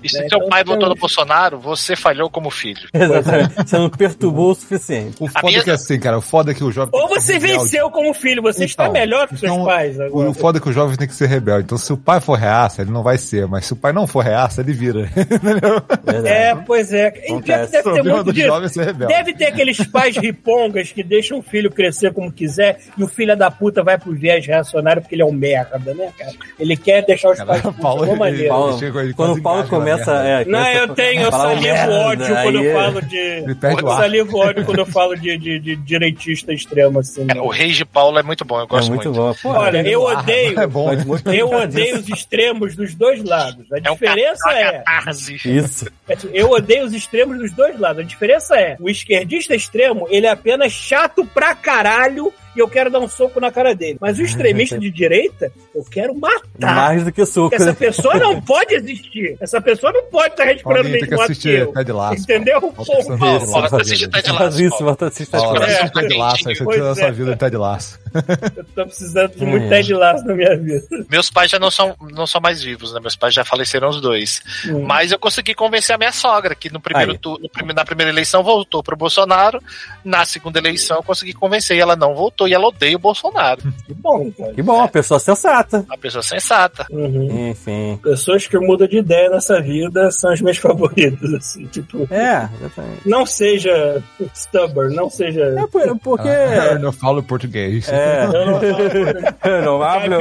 E se Né, seu então pai votou no Bolsonaro, você falhou como filho. Exatamente. Você não perturbou o suficiente. O foda minha- é que assim, cara, o foda é que o jovem. Ou você venceu como filho, você está Então, melhor que seus então, pais agora. O foda é que o jovem tem que ser rebelde. Então, se o pai for reaça, ele não vai ser. Mas se o pai não for reaça, ele vira. É, pois é. Acontece. deve O ter muito disso. jovem é ser rebelde. Deve ter aqueles pais ripongas que deixam o filho crescer como quiser e o filho da puta vai pro viés reacionário porque ele é um merda, né, cara? Ele quer deixar os Cara, pais de Paulo, alguma ele- maneira. Paulo- ele quando o Paulo começa. É, Não, eu tenho, eu falar salivo ódio quando eu é- falo de. Eu salivo ódio quando eu falo de, de, de direitista extremo, assim. Cara, o Rei de Paulo é muito bom, eu É gosto muito muito. bom. Pô, Olha, eu odeio. É bom. muito Eu odeio os extremos dos dois lados. A É um diferença é. catarse. Isso. Eu odeio os extremos dos dois lados. A diferença é, o esquerdista extremo, ele é apenas chato pra caralho e eu quero dar um soco na cara dele. Mas o extremista de direita, eu quero matar. Mais do que soco. Porque essa né? pessoa não pode existir. Essa pessoa não pode estar respirando Paulinho, mesmo que assistir eu. Ted Lasso. Entendeu? Paulo. Porra. Paulo, Paulo, Paulo, volta a assistir. Ted Faz Lasso. volta a assistir. É. Ted Lasso. Aí você Pois tira a sua é. vida em Ted Lasso. Eu tô precisando de muito É. Ted Lasso na minha vida. Meus pais já não são, não são mais vivos, né? Meus pais já faleceram os dois. Hum. Mas eu consegui convencer a minha sogra, que no primeiro tu- no na primeira eleição voltou pro Bolsonaro. Na segunda eleição eu consegui convencer e ela não voltou e ela odeia o Bolsonaro. Que bom, cara. Que bom, uma pessoa sensata. Uma pessoa sensata. Uhum. Enfim. Pessoas que mudam de ideia nessa vida são as minhas favoritas, assim, tipo, É, exatamente. não seja stubborn, não seja. É por- porque. Ah, eu não falo português. É. Eu não falo- não hablo.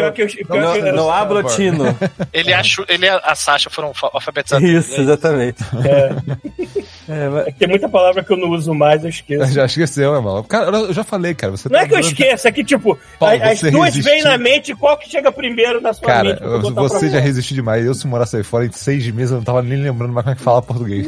Não, não hablo tino. Ele, achou, ele e a Sasha foram fa- alfabetizados. Isso, exatamente. É, É, mas- é que tem muita palavra que eu não uso mais, eu esqueço. Já esqueceu, irmão. Cara, eu já falei, cara. Você Não tá é que eu esqueço, é que, tipo, Paulo, as duas resistiu. vêm na mente, qual que chega primeiro na sua Cara, mente? eu botar você já resistiu demais. Eu, se morasse aí fora, em seis meses, eu não tava nem lembrando mais como é que fala português.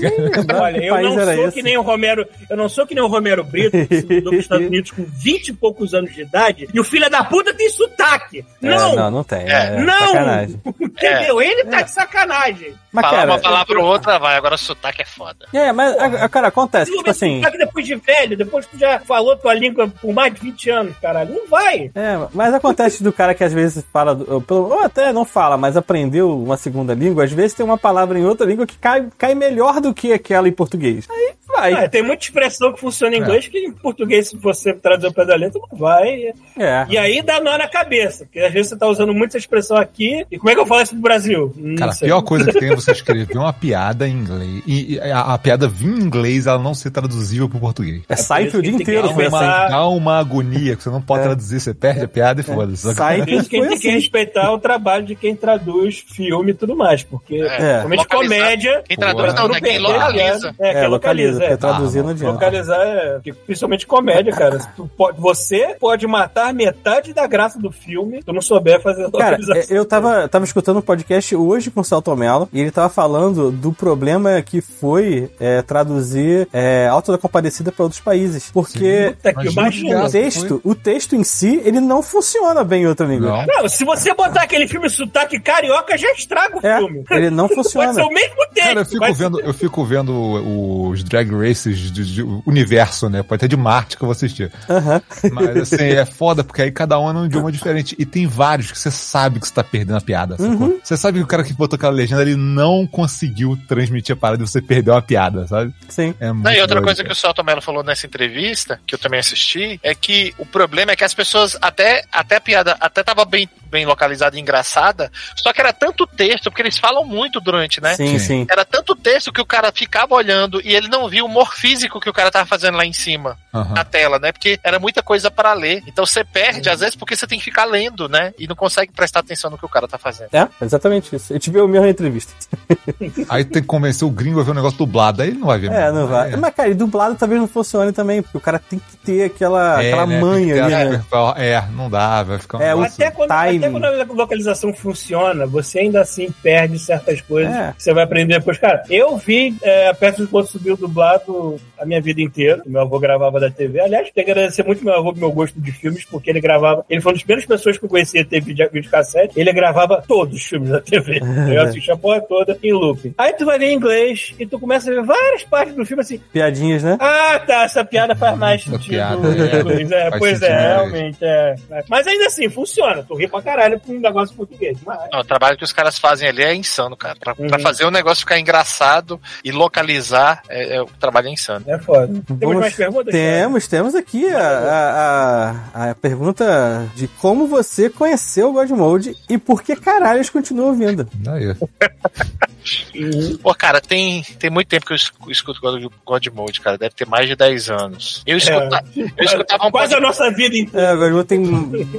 Olha, Que eu não sou esse? que nem o Romero, eu não sou que nem o Romero Brito, que se mudou para os Estados Unidos com 20 e poucos anos de idade, e o filho da puta tem sotaque. é, Não! não, não tem. É, É, não! sacanagem. Entendeu? Ele tá de sacanagem. Mas, Falar cara, uma palavra ou outra, vai. Agora sotaque é foda. é, mas, a- a- cara, acontece, tipo assim. sotaque depois de velho, depois que tu já falou tua língua por mais de 20 anos, caralho. Não vai. É, mas acontece do cara que às vezes fala, ou até não fala, mas aprendeu uma segunda língua, às vezes tem uma palavra em outra língua que cai, cai melhor do que aquela em português. Aí vai. É, tem muita expressão que funciona em inglês que em português, se você traduzir o pé da letra, não vai. É. E aí dá nó na cabeça, porque às vezes você tá usando muito essa expressão aqui. E como é que eu falo isso pro Brasil? Não Cara, a sei. pior coisa que tem é você escrever uma piada em inglês. E, a, a piada vir em inglês, ela não ser traduzível pro português. É Seinfeld o dia que inteiro foi uma- assim. Ah. Dá uma agonia que você não pode É. traduzir, você perde a piada e foda-se. Por Seinfeld isso que a gente foi tem que assim. respeitar o trabalho de quem traduz filme e tudo mais, porque É. comédia. Quem traduz Porra. não, né? Quem localiza. É, quem É, localiza, é. traduzir não adianta. Localizar é. Principalmente comédia, cara. Tu pode- Você pode matar metade da graça do filme se tu não souber fazer Cara, localização. é, eu tava, tava escutando um podcast hoje com o Celton Mello e ele tava falando do problema que foi é, traduzir é, Alto da Compadecida para outros países. Porque Puta que Imagina o texto, o texto em si, ele não funciona bem em outra língua. Não. Não, se você botar aquele filme sotaque carioca, já estraga o É, filme. ele não Pode ser funciona. o mesmo texto. Cara, eu fico vendo, eu fico vendo os drag races de, de- universo, né? Pode até de Marte que eu vou assistir. Aham. Mas assim, é foda, porque aí cada um é num idioma diferente. E tem vários que você sabe que você tá perdendo a piada. sacou? Você sabe que o cara que botou aquela legenda, ele não conseguiu transmitir a parada e você perdeu a piada, sabe? Sim. É muito Não, e outra doido, coisa cara. que o Celto Mello falou nessa entrevista, que eu também assisti, é que o problema é que as pessoas, até, até a piada, até tava bem, bem localizada e engraçada, só que era tanto texto, porque eles falam muito durante, né? Sim, Sim. Era tanto texto que o cara ficava olhando e ele não via o humor físico que o cara tava fazendo lá em cima, Aham. na tela, né? Porque era muita coisa para ler. Então você perde, às vezes, porque você tem que ficar lendo, né? E não consegue prestar atenção no que o cara tá fazendo. É, exatamente isso. Gente viu a minha entrevista. Aí tem que convencer o gringo a ver o negócio dublado, aí ele não vai ver. É, mesmo. não vai. É. Mas, cara, e dublado talvez não funcione também, porque o cara tem que ter aquela, É, aquela né, manha ali, né? É, não dá, vai ficar um É, o Até quando, timing. Até quando a localização funciona, você ainda assim perde certas coisas É. que você vai aprender depois. Cara, eu vi é, Perto do Ponto Subiu dublado a minha vida inteira. Meu avô gravava da TV. Aliás, tenho que agradecer muito meu avô meu gosto de filmes, porque ele gravava. Ele foi uma das primeiras pessoas que eu conhecia a ter vídeo, videocassete. Ele gravava todos os filmes da TV. Eu assisti a porra toda em loop. Aí tu vai ver em inglês e tu começa a ver várias partes do filme assim. Piadinhas, né? Ah, tá, essa piada faz mais sentido. piada, em é. inglês. É, pois sentido é, inglês. realmente. É. Mas ainda assim, funciona. Tu ri pra caralho com um negócio português. Mas... Não, o trabalho que os caras fazem ali é insano, cara. Pra, pra Uhum. fazer o negócio ficar engraçado e localizar, é, é- o trabalho é insano. É foda. Temos Vamos- mais perguntas? Temos, temos aqui a, a, a pergunta de como você conheceu o God Mode e por que caralho eles continuam ouvindo. Aí. Pô, cara, tem, tem muito tempo que eu escu- escuto God, God Mode, cara. Deve ter mais de 10 anos. Eu, escuta, eu escutava um Quase a pod- nossa vida inteira. É, o God Mode tem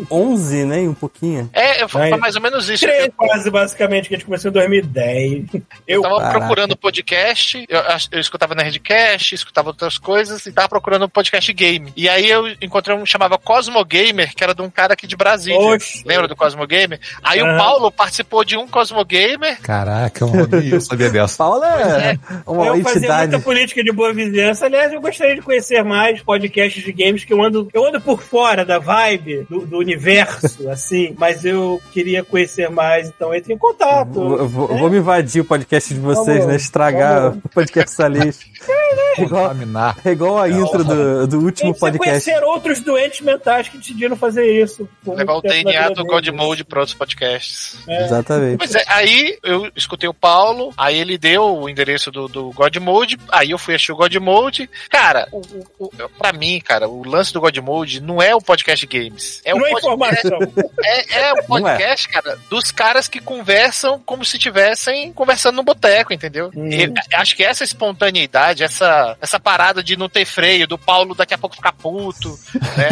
11, né? e Um pouquinho. É, foi Aí. mais ou menos isso. Três, Eu, quase, basicamente, que a gente começou em 2010. Eu, eu tava Caraca. procurando podcast, eu, eu escutava Nerdcast, escutava outras coisas e tava procurando um podcast game. E aí eu encontrei um que chamava Cosmo Gamer, que era de um cara aqui de Brasília. Oxe. Lembra do Cosmo Gamer? Aí o Paulo participou de um Cosmo Gamer. Caraca, mano, eu sabia dessa. Paula é uma eu fazia entidade. muita política de boa vizinhança. Aliás, eu gostaria de conhecer mais podcasts de games, que eu ando, eu ando por fora da vibe, do, do universo, assim, mas eu queria conhecer mais, então entre em contato. Vou, vou- né? vou me invadir o podcast de vocês, Vamos, né? Estragar vamos. o podcast Salis. igual, Contaminar. é igual a intro do, do último Tem que podcast. conhecer outros doentes mentais que decidiram fazer isso. Levar o DNA do God. Mode para outros podcasts. Exatamente. Pois é, aí eu escutei o Paulo, aí ele deu o endereço do, do God Mode, aí eu fui assistir o God Mode. Cara, o, o, o, pra mim, cara, o lance do God Mode não é o podcast games. É Não o é podcast, informação. é, é o podcast, cara, dos caras que conversam como se estivessem conversando no boteco, entendeu? Hum. E acho que essa espontaneidade, essa, essa parada de não ter freio, do Paulo daqui a pouco ficar puto, né?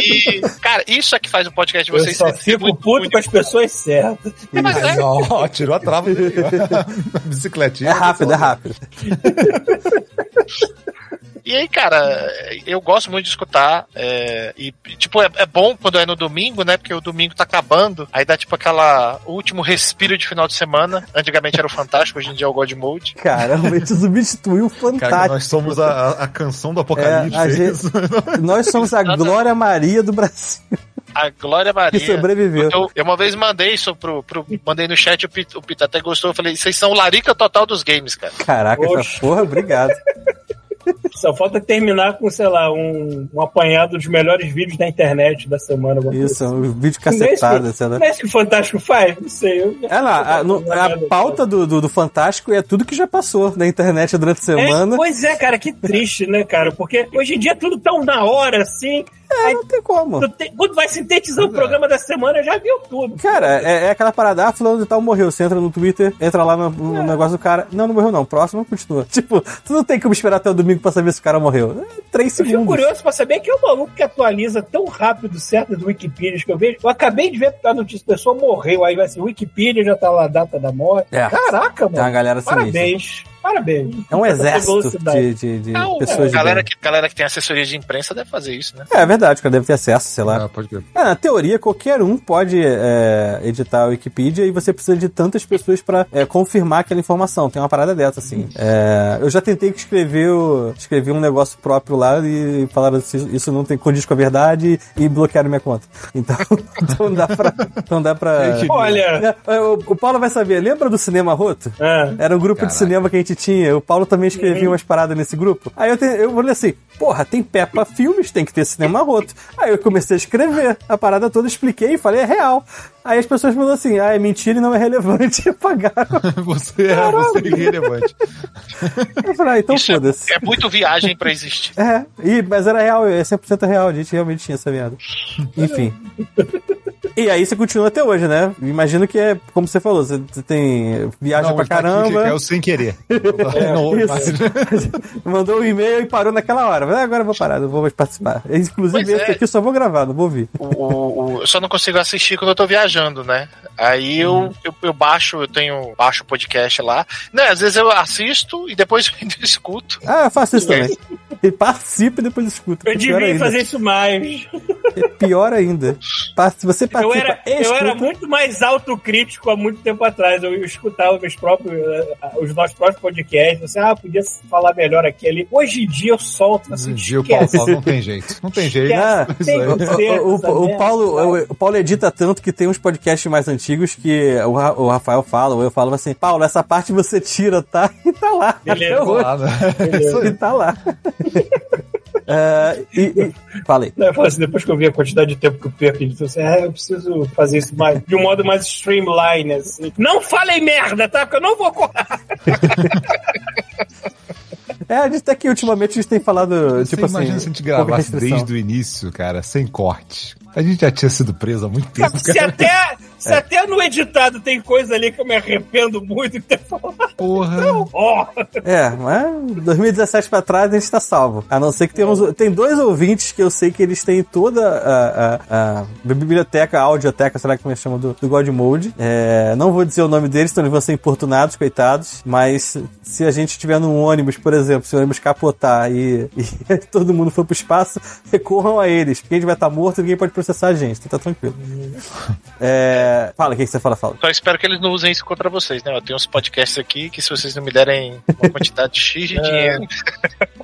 E, cara, isso é que faz o podcast de Eu vocês só ser fico muito puto com as pessoas certas. Mas é, ó, tirou a trava. Bicicletinha. É rápido, é rápido. E aí, cara, eu gosto muito de escutar. é, e, tipo, é, é bom quando é no domingo, né? Porque o domingo tá acabando. Aí dá, tipo, aquela último respiro de final de semana. Antigamente era o Fantástico, hoje em dia é o God Mode. Caramba, gente substituiu o Cara, fantástico. nós somos a, a- canção do apocalipse. É, a é gente-? Nós somos a Glória Maria do Brasil. A Glória Maria. Que sobreviveu. Eu, eu uma vez mandei isso pro, pro. Mandei no chat, o Pita, o até gostou. Eu falei, vocês são o larica total dos games, cara. Caraca, essa Oxe. porra, obrigado. Só falta terminar com, sei lá, um, um apanhado dos melhores vídeos da internet da semana. Isso, assim. um vídeo é cacetado, sei lá. Não é isso que o Fantástico faz? Não sei. Eu... É lá, a, no- a pauta do, do, do Fantástico é tudo que já passou na internet durante a É, semana. pois é, cara, que triste, né, cara? Porque hoje em dia é tudo tão na hora assim. É, não tem como. Tem- quando vai sintetizar o programa da semana, já viu tudo. Cara, é, é aquela parada, ah, fulano de tal morreu. Você entra no Twitter, entra lá no, no negócio do cara. Não, não morreu não. Próximo, continua. Tipo, tu não tem como esperar até o domingo pra saber se o cara morreu. É, três Eu segundos. curioso pra saber quem é o maluco que atualiza tão rápido certas Wikipedias que eu vejo. Eu acabei de ver a notícia, a pessoa morreu, aí vai ser Wikipedia, já tá lá a data da morte. É. Caraca, mano. Tem uma galera sinistra. Parabéns. Parabéns. É um exército de, de, de Não, pessoas de galera que, galera que tem assessoria de imprensa deve fazer isso, né? É, é verdade, o cara deve ter acesso, sei lá. Ah, pode crer. É, na teoria, qualquer um pode é, editar a Wikipedia e você precisa de tantas pessoas pra é, confirmar aquela informação. Tem uma parada dessa, assim. É, eu já tentei escrever, escrever um negócio próprio lá e falaram assim, isso não tem condiz com a verdade e bloquearam minha conta. Então, então dá pra... Então dá pra... Olha. É, o, o Paulo vai saber, lembra do Cinema Roto? Era um grupo Caraca. de cinema que a gente tinha. O Paulo também escrevia umas paradas nesse grupo. Aí eu, te, eu falei assim: porra, tem Peppa Filmes, tem que ter cinema roto. Aí eu comecei a escrever a parada toda, expliquei e falei: é real. Aí as pessoas falaram assim: ah, é mentira e não é relevante. E apagaram. Você é, você é irrelevante. Eu falei: ah, então Isso é, foda-se. é muito viagem pra existir. É, e, mas era real, é 100% real, a gente realmente tinha essa merda. Enfim. E aí você continua até hoje, né? Imagino que é, como você falou, você tem viaja Não, pra ele tá aqui, caramba. Sem querer. não mais. Isso. Mandou um e-mail e parou naquela hora. Mas agora eu vou parar, não vou mais participar. Inclusive, Pois esse é. aqui eu só vou gravar, não vou ouvir. O, o- o- eu só não consigo assistir quando eu tô viajando, né? Aí eu, eu, eu baixo, eu tenho baixo o podcast lá. Né, às vezes eu assisto e depois eu escuto. Ah, eu faço isso também. E participe e depois escuta. eu pior devia ainda. fazer isso mais. É pior ainda. Se você Eu participa eu, era, eu era muito mais autocrítico há muito tempo atrás. Eu escutava meus próprios, eh, os nossos próprios podcasts. Assim, ah, podia falar melhor aqui ali. Hoje em dia eu solto assim, Um dia o Paulo fala, não tem jeito. Não tem jeito. Ah, Tem o, o- o Paulo, o Paulo edita tanto que tem uns podcasts mais antigos que o, Ra- o Rafael fala, ou eu falo assim, Paulo, essa parte você tira, tá? E tá lá. Beleza. Até. Lá, né? E tá lá. É, e, e- falei. Não, eu falo assim, depois que eu vi a quantidade de tempo que eu perco, eu disse assim, ah, eu preciso fazer isso mais, de um modo mais streamline, assim. Não falei merda, tá? Porque eu não vou cortar. É, a gente tá aqui ultimamente, a gente tem falado, Você tipo assim. imagina se a gente gravasse desde o início, cara, sem corte. A gente já tinha sido preso há muito tempo, Se cara. até, se até no editado tem coisa ali que eu me arrependo muito de ter falado. Porra. Ó, É, mas 2017 pra trás a gente tá salvo. A não ser que tem uns, tem dois ouvintes que eu sei que eles têm toda a, a- a biblioteca, a audioteca, sei lá como eles chamam, do, do God Mode. É, não vou dizer o nome deles, então eles vão ser importunados, coitados. Mas se a gente estiver num ônibus, por exemplo, se o ônibus capotar e, e todo mundo for pro espaço, recorram a eles. Porque a gente vai estar morto e ninguém pode processar a gente, então tá tranquilo. É, fala, o que, que você fala? Fala. Só espero que eles não usem isso contra vocês, né? Eu tenho uns podcasts aqui que se vocês não me derem uma quantidade X de dinheiro,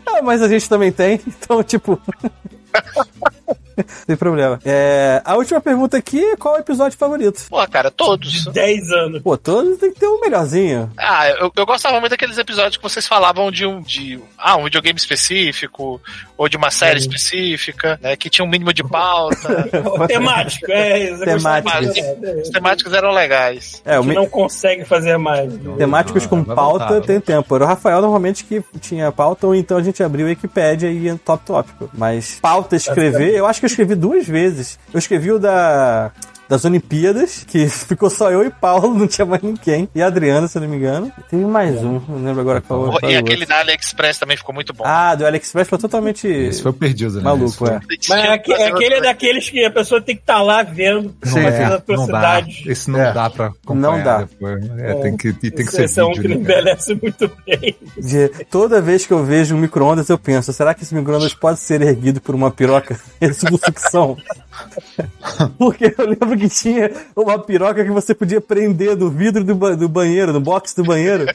Ah, mas a gente também tem, então, tipo. Sem problema. É, a última pergunta aqui: qual é o episódio favorito? Pô, cara, todos. 10 anos. Pô, todos tem que ter um melhorzinho. Ah, eu, eu gostava muito daqueles episódios que vocês falavam de um, de, ah, um videogame específico, ou de uma série específica, né? Que tinha um mínimo de pauta. Temático, é Temáticos. mais, é, é. As temáticas eram legais. É, o não consegue fazer mais. né? temáticos Ah, com pauta voltar, tem tempo. Era o Rafael normalmente que tinha pauta, ou então a gente abriu a Wikipédia e ia top tópico. Mas pauta escrever, eu acho que eu escrevi duas vezes. Eu escrevi o da. Das Olimpíadas, que ficou só eu e Paulo, não tinha mais ninguém. E a Adriana, se eu não me engano. E Teve mais um, não lembro agora qual, qual e o aquele outro. da AliExpress também ficou muito bom. Ah, do AliExpress foi totalmente Esse foi perdido, né? maluco, Esse é. Mas aque- aquele é daquele que a pessoa tem que estar lá vendo, Sim, fazendo é, não dá. Esse não É. dá pra acompanhar Não dá. depois. É, tem que, tem que ser Esse é um vídeo, que não né, envelhece muito bem. De- toda vez que eu vejo um micro-ondas, eu penso, será que esse micro-ondas pode ser erguido por uma piroca com sucção? Porque eu lembro que tinha uma piroca que você podia prender do vidro do, ba- do banheiro, no box do banheiro.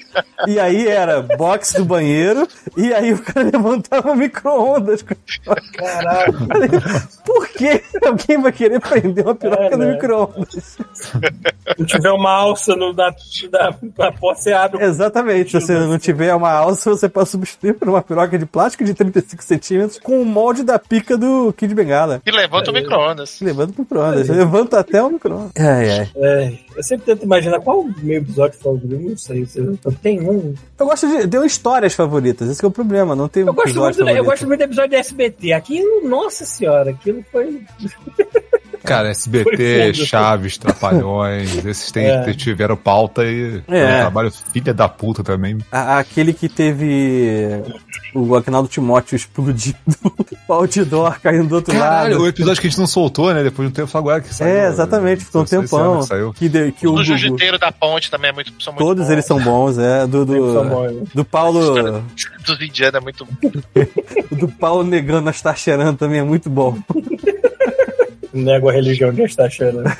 E aí era box do banheiro, e aí o cara levantava o micro-ondas. Caralho. Falei, Por que alguém vai querer prender uma piroca É, no né? micro-ondas? Se tiver uma alça no, na, na, na porta, você abre. Exatamente. Se você não tiver uma alça, você pode substituir por uma piroca de plástico de 35 centímetros com o molde da pica do Kid Bengala. E levanta o micro-ondas. Levando pro micro-ondas. Levanta até o micro-ondas. Ai, ai. É, eu sempre tento imaginar qual o meu episódio favorito. Não sei. se Eu tenho um. Eu gosto de. Deu histórias favoritas. Esse que é o problema. Não tem Eu gosto, muito, do- eu gosto muito do episódio do SBT. Aquilo, nossa senhora, aquilo foi. Cara, SBT. Chaves, Trapalhões, esses tem, É. tiveram pauta e É. foi um trabalho filha da puta também. A- Aquele que teve o Agnaldo Timóteo explodindo o outdoor caindo do outro Caralho, o lado. episódio que a gente não soltou, né? Depois de um tempo, só agora que saiu. É, exatamente, ficou um ano tempão. que Saiu. Que, de- que o O do Jiu-Jiteiro da Ponte também é muito, são muito Todos bons. eles são bons, é. Do, do, bons, né? do Paulo. Dos indianos é muito O do Paulo negando as taxerando também é muito bom. Nego a religião de achando.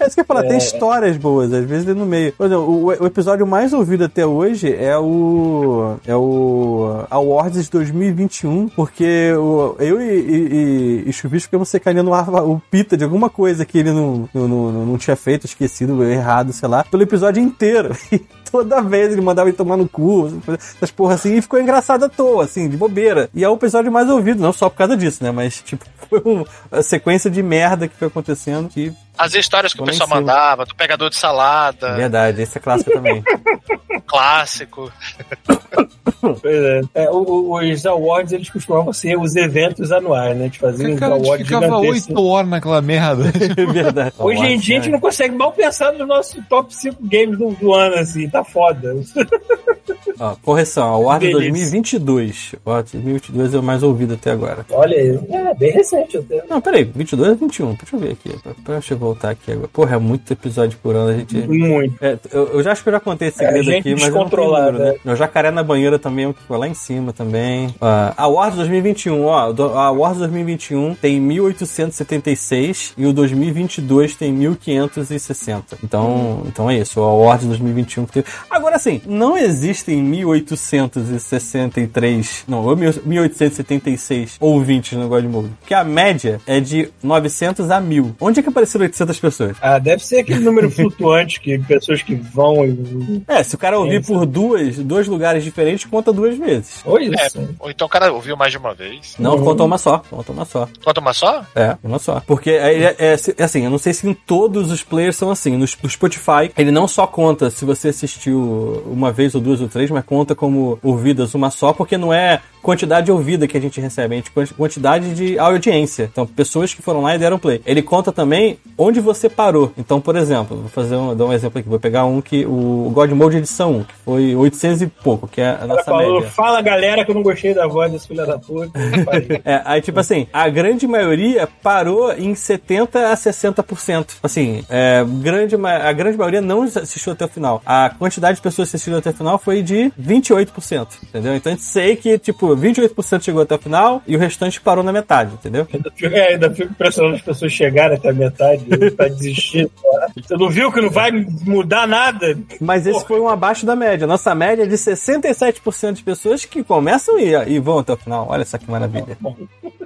É isso que eu ia falar, tem histórias boas, às vezes no meio. Por exemplo, o, o episódio mais ouvido até hoje é o. É o Awards 2021, porque o, eu e, e, e, e Chuvisco ficamos sacaneando o, o Pita de alguma coisa que ele não, não, não, não tinha feito, esquecido, errado, sei lá, pelo episódio inteiro. Toda vez ele mandava ele tomar no cu, essas porra assim, e ficou engraçado à toa, assim, de bobeira. E é o episódio mais ouvido, não só por causa disso, né? Mas, tipo, foi uma sequência de merda que foi acontecendo que As histórias que o pessoal mandava, do pegador de salada, Verdade, esse é clássico também. clássico. Pois é. É, o- o- os awards, eles costumavam ser os eventos anuais, né? De fazer uns Cara, a gente awards ficava oito horas naquela merda. É verdade. Hoje em dia a gente não consegue mal pensar nos nossos top 5 games do, do ano, assim, tá foda. Ó, correção, a Award Beleza. 2022. O Award 2022 é o mais ouvido até agora. Olha aí. É, bem recente até. Não, peraí, 22 ou 21? Deixa eu ver aqui. pra- Deixa eu voltar aqui agora. Porra, é muito episódio por ano, a gente... Muito. É, eu, eu já acho que eu já contei esse segredo gente aqui, descontrolada, número, né? O Jacaré na Banheira também é um que ficou lá em cima também. Ah, a Awards 2021, ó. A Awards 2021 tem 1876 e o 2022 tem 1560. Então, então é isso. O Awards 2021 que teve. Agora sim, não existem 1863, não, ou 1876 ouvintes no God Mode. Porque a média é de 900 a 1000. Onde é que apareceram 800 pessoas? Ah, deve ser aquele número flutuante que pessoas que vão e. É, se o cara ouvir por duas, dois lugares diferentes, conta duas vezes. Oi, É, isso. ou então o cara ouviu mais de uma vez. Não, Uhum. conta uma só. Conta uma só. Conta uma só? É, uma só. Porque é, é- é- é assim, eu não sei se em todos os players são assim. No, no Spotify, ele não só conta se você assistiu uma vez ou duas ou três, mas conta como ouvidas uma só, porque não é quantidade ouvida que a gente recebe, é gente quanti- quantidade de audiência. Então, pessoas que foram lá e deram play. Ele conta também onde você parou. Então, por exemplo, vou fazer um, dar um exemplo aqui. Vou pegar um que o God Mode edição 1, que foi 800 e pouco, que é a nossa falou, média. fala galera que eu não gostei da voz desse filho da puta. É, aí tipo assim, a grande maioria parou em 70 a 60%. Assim, é, grande, a grande maioria não assistiu até o final. A quantidade de pessoas que assistiram até o final foi de 28%, entendeu? Então a gente sei que, tipo, 28% chegou até o final e o restante parou na metade, entendeu? Ainda fico, é, ainda fico impressionando as pessoas chegarem até a metade e tá desistindo. Você não viu que não vai mudar nada? Mas esse foi um abaixo da média. Nossa média é de 67% de pessoas que começam e, e vão até o final. Olha só que maravilha.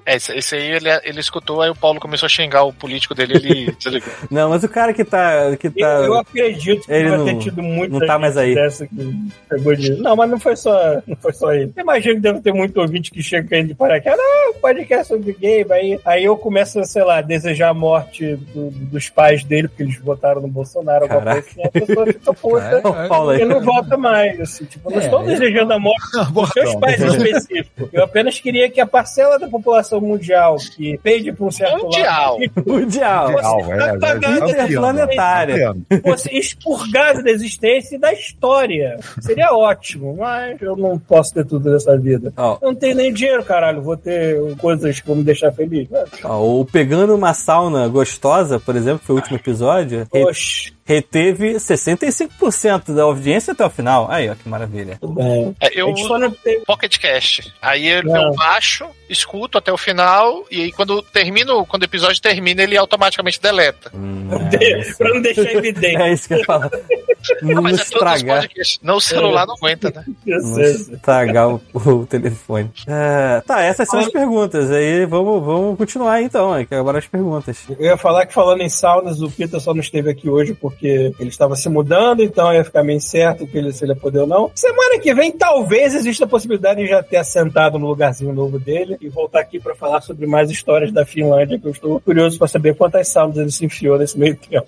É, esse, aí ele, ele escutou, aí o Paulo começou a xingar o político dele ele desligou. Não, mas o cara que tá. Que tá Eu, eu acredito que Ele vai não- ter tido muita não tá mais aí. dessa que pegou de. Não, mas não foi só, não foi só ele. Imagino que deve ter muito ouvinte que chega caindo de paraquedas. Ah, podcast sobre game. Aí, aí eu começo, sei lá, desejar a morte do- dos pais dele, porque eles votaram no Bolsonaro. Alguma Caraca. coisa assim, a pessoa fica puta. Aí. E não volta mais, assim, tipo, eu não É, estou eu- desejando a morte dos seus pais em específico. Eu apenas queria que a parcela da população mundial que pende para um certo Mundial. lado Mundial. Mundial, é, tá é, é, é, é, Interplanetária. fosse expurgada da existência e da história. Seria ótimo, mas eu não posso ter tudo nessa vida. Ó, não tenho nem dinheiro, caralho. Vou ter coisas que vão me deixar feliz. Ó, o Pegando uma Sauna Gostosa, por exemplo, que foi o último episódio, Oxe, reteve 65% da audiência até o final. Aí, ó, que maravilha. É, A eu não tem. Pocket Cast. Aí eu, Não. eu baixo, escuto até o final, e aí quando termino, quando o episódio termina, ele automaticamente deleta. Hum, pra não deixar evidente. é isso que eu ia falar. Não Não, mas é os estragar. Não, o celular não aguenta, né? Não estragar o, o telefone. É, tá, essas são as perguntas. Aí vamos, vamos continuar então, que agora as perguntas. Eu ia falar que falando em saunas, o Peter só não esteve aqui hoje porque ele estava se mudando, então ia ficar meio incerto que ele, se ele ia poder ou não. Semana que vem, talvez exista a possibilidade de já ter assentado no lugarzinho novo dele e voltar aqui para falar sobre mais histórias da Finlândia, que eu estou curioso para saber quantas saunas ele se enfiou nesse meio tempo.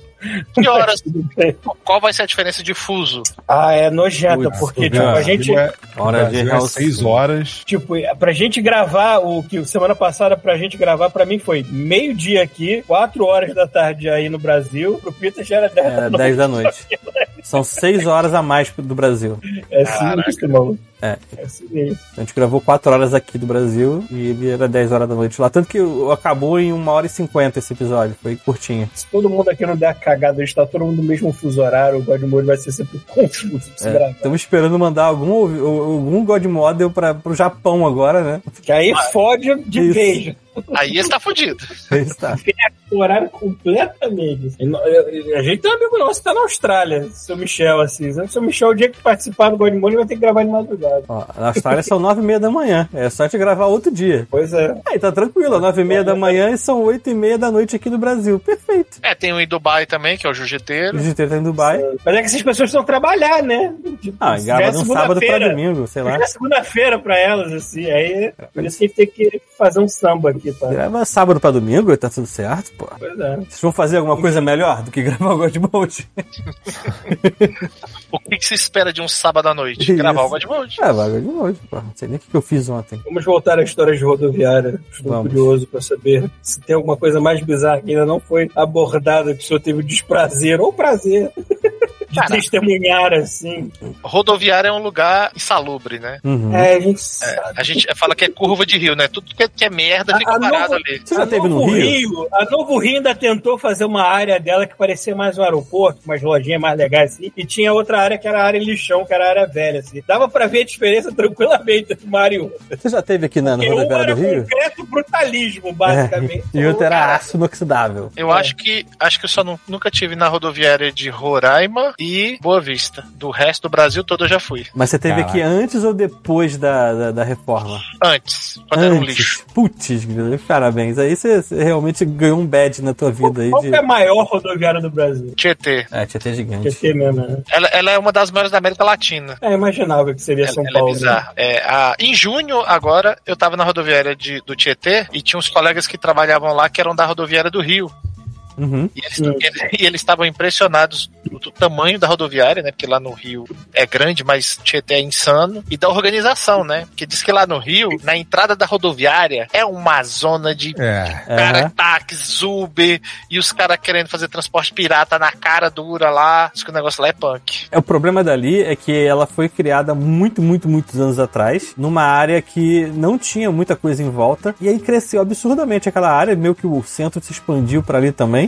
Que horas? Qual vai ser a diferença de fuso? Ah, é nojenta, Putz, porque tipo, a gente. É, Hora de é House. seis horas. Tipo, pra gente gravar, o que semana passada pra gente gravar, pra mim foi meio-dia aqui, 4 horas da tarde aí no Brasil. Pro Peter já era 10 da É, noite. 10 da noite. São 6 horas a mais do Brasil. É sinistro, maluco. É. É sinistro. A gente gravou 4 horas aqui do Brasil e ele era 10 horas da noite lá. Tanto que acabou em 1 hora e 50 esse episódio. Foi curtinho. Se todo mundo aqui não der a cagada, a gente tá todo mundo no mesmo fuso horário, o Godmode vai ser sempre confuso pra se gravar. Estamos esperando mandar algum, algum God Model para pro Japão agora, né? Que aí fode de Isso. vez. Aí ele tá fudido. Aí está. O horário completamente. A gente tem um amigo nosso que tá na Austrália, seu Michel, assim. O seu Michel, o dia que participar do Godmode, vai ter que gravar de madrugada. Ó, na Austrália são 9 e meia da manhã. É só te gravar outro dia. Pois é. Aí tá tranquilo, 9 e meia da manhã e são 8 e meia da noite aqui no Brasil. Perfeito. É, tem um em Dubai também, que é o O jiu-jiteiro. GT tá em Dubai. Mas é que essas pessoas precisam trabalhar, né? Tipo, Ah, grava de um sábado pra domingo, sei lá. É segunda-feira pra elas, assim. Aí, por isso que a gente tem que fazer um samba aqui, tá? Grava sábado pra domingo, tá tudo certo, pô. Pois é. Vocês vão fazer alguma coisa melhor do que gravar o God Mode? O que, que se espera de um sábado à noite? Isso. Gravar o God Mode. Gravar God Mode, pô. Não sei nem o que eu fiz ontem. Vamos voltar à história de rodoviária. Estou Vamos. curioso para saber se tem alguma coisa mais bizarra que ainda não foi abordada, que o senhor teve o desprazer ou prazer de testemunhar, assim. Rodoviária é um lugar insalubre, né? Uhum. É, a gente A gente fala que é curva de rio, né? Tudo que é, que é merda fica A- a parado novo- ali. Você já a teve no Novo Rio? A Novo Rio ainda tentou fazer uma área dela que parecia mais um aeroporto, umas lojinhas mais legais assim, e tinha outra área que era a área lixão, que era a área velha, assim. Dava pra ver a diferença tranquilamente entre uma área e outra. Você já teve aqui na, na rodoviária era do Rio? concreto brutalismo, basicamente. É, e outra era aço inoxidável. Eu acho que acho que eu só nu- nunca tive na rodoviária de Roraima e Boa Vista. Do resto do Brasil todo eu já fui. Mas você teve Caraca. aqui antes ou depois da, da, da reforma? Antes, quando era um antes. lixo. Putz, parabéns. Aí você, você realmente ganhou um badge na tua vida aí Qual de. que é a maior rodoviária do Brasil? Tietê. É, Tietê gigante. TT mesmo, né? Ela, ela é uma das maiores da América Latina. É, imaginava que seria Ela, São ela é Paulo. né? bizarra. É, a- em junho, agora, eu tava na rodoviária de, do Tietê e tinha uns colegas que trabalhavam lá que eram da rodoviária do Rio. Uhum. E eles, eles- e eles estavam impressionados do, do tamanho da rodoviária, né? Porque lá no Rio é grande, mas Tietê é insano. E da organização, né? Porque diz que lá no Rio, na entrada da rodoviária, é uma zona de É. cara, Aham. táxi, Uber, e os caras querendo fazer transporte pirata na cara dura lá. Diz que o negócio lá é punk. É, o problema dali é que ela foi criada muito, muito, muitos anos atrás, numa área que não tinha muita coisa em volta, e aí cresceu absurdamente aquela área, meio que o centro se expandiu pra ali também,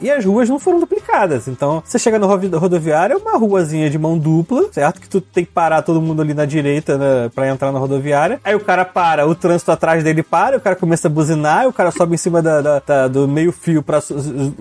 e as ruas não foram duplicadas. Então, você chega na rovi- rodoviária, é uma ruazinha de mão dupla, certo? Que tu tem que parar todo mundo ali na direita né, pra entrar na rodoviária. Aí o cara para, o trânsito atrás dele para, o cara começa a buzinar, o cara sobe em cima da, da- da- do meio fio pra so-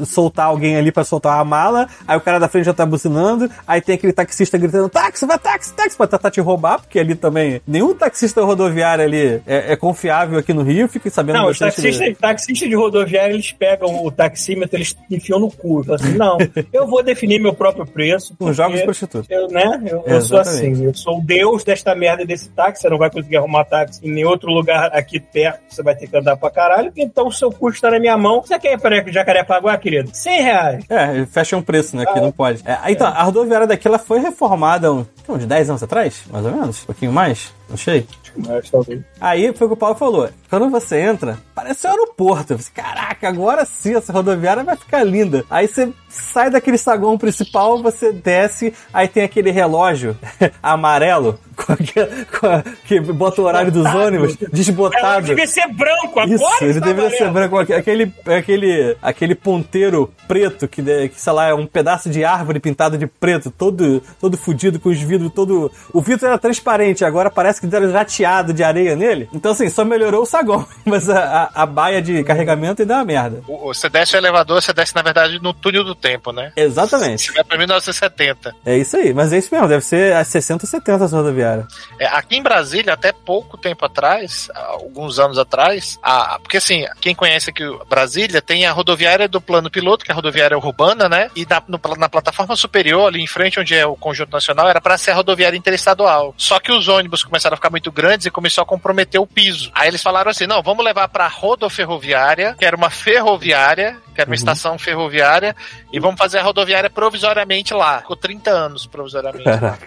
soltar alguém ali pra soltar uma mala, aí o cara da frente já tá buzinando, aí tem aquele taxista gritando, táxi, vai táxi, táxi, pra tentar te roubar, porque ali também, nenhum taxista rodoviário ali é, é confiável aqui no Rio, fiquem sabendo Não, os taxistas, taxistas de rodoviária, eles pegam o taxímetro, eles enfiam no cu. Falam assim, não, eu vou definir meu próprio preço. com jogos prostitutos. Eu, né? Eu, eu sou assim, eu sou o deus desta merda desse táxi, você não vai conseguir arrumar táxi em nenhum outro lugar aqui perto, você vai ter que andar pra caralho, então o seu custo tá na minha mão. Você quer ir para Jacarepaguá, querido? 100 reais. É, fecha um preço, né? Que não pode. É, então, a rodoviária daqui ela foi reformada um, uns 10 anos atrás, mais ou menos? Um pouquinho mais? Não sei. Mas talvez. Aí foi o que o Paulo falou. Quando você entra, parece um aeroporto. Caraca, agora sim essa rodoviária vai ficar linda. Aí você sai daquele saguão principal, você desce, aí tem aquele relógio amarelo que bota o horário dos ônibus desbotado. devia ser branco agora. Isso, ele deveria ser amarelo. branco. Aquele, aquele, aquele ponteiro preto, que, que, sei lá, é um pedaço de árvore pintado de preto, todo, todo fudido, com os vidros todo. O vidro era transparente, agora parece que deram jateado de areia nele. Então, assim, só melhorou o saguão. Mas a, a, a baia de carregamento ainda é uma merda. Você desce o elevador, você desce, na verdade, no túnel do tempo, né? Exatamente. Você vai pra 1970. É isso aí. Mas é isso mesmo, deve ser às 60 ou 70 essa rodoviária. É, aqui em Brasília, até pouco tempo atrás, alguns anos atrás, a, porque assim, quem conhece aqui Brasília tem a rodoviária do plano piloto, que é a rodoviária urbana, né? E na, no- na plataforma superior, ali em frente, onde é o conjunto nacional, era para ser a rodoviária interestadual. Só que os ônibus começaram a ficar muito grandes e começou a comprometer o piso. Aí eles falaram assim: não, vamos levar pra rodoferroviária, que era uma ferroviária, que era uma estação ferroviária, e vamos fazer a rodoviária provisoriamente lá. Ficou 30 anos provisoriamente lá.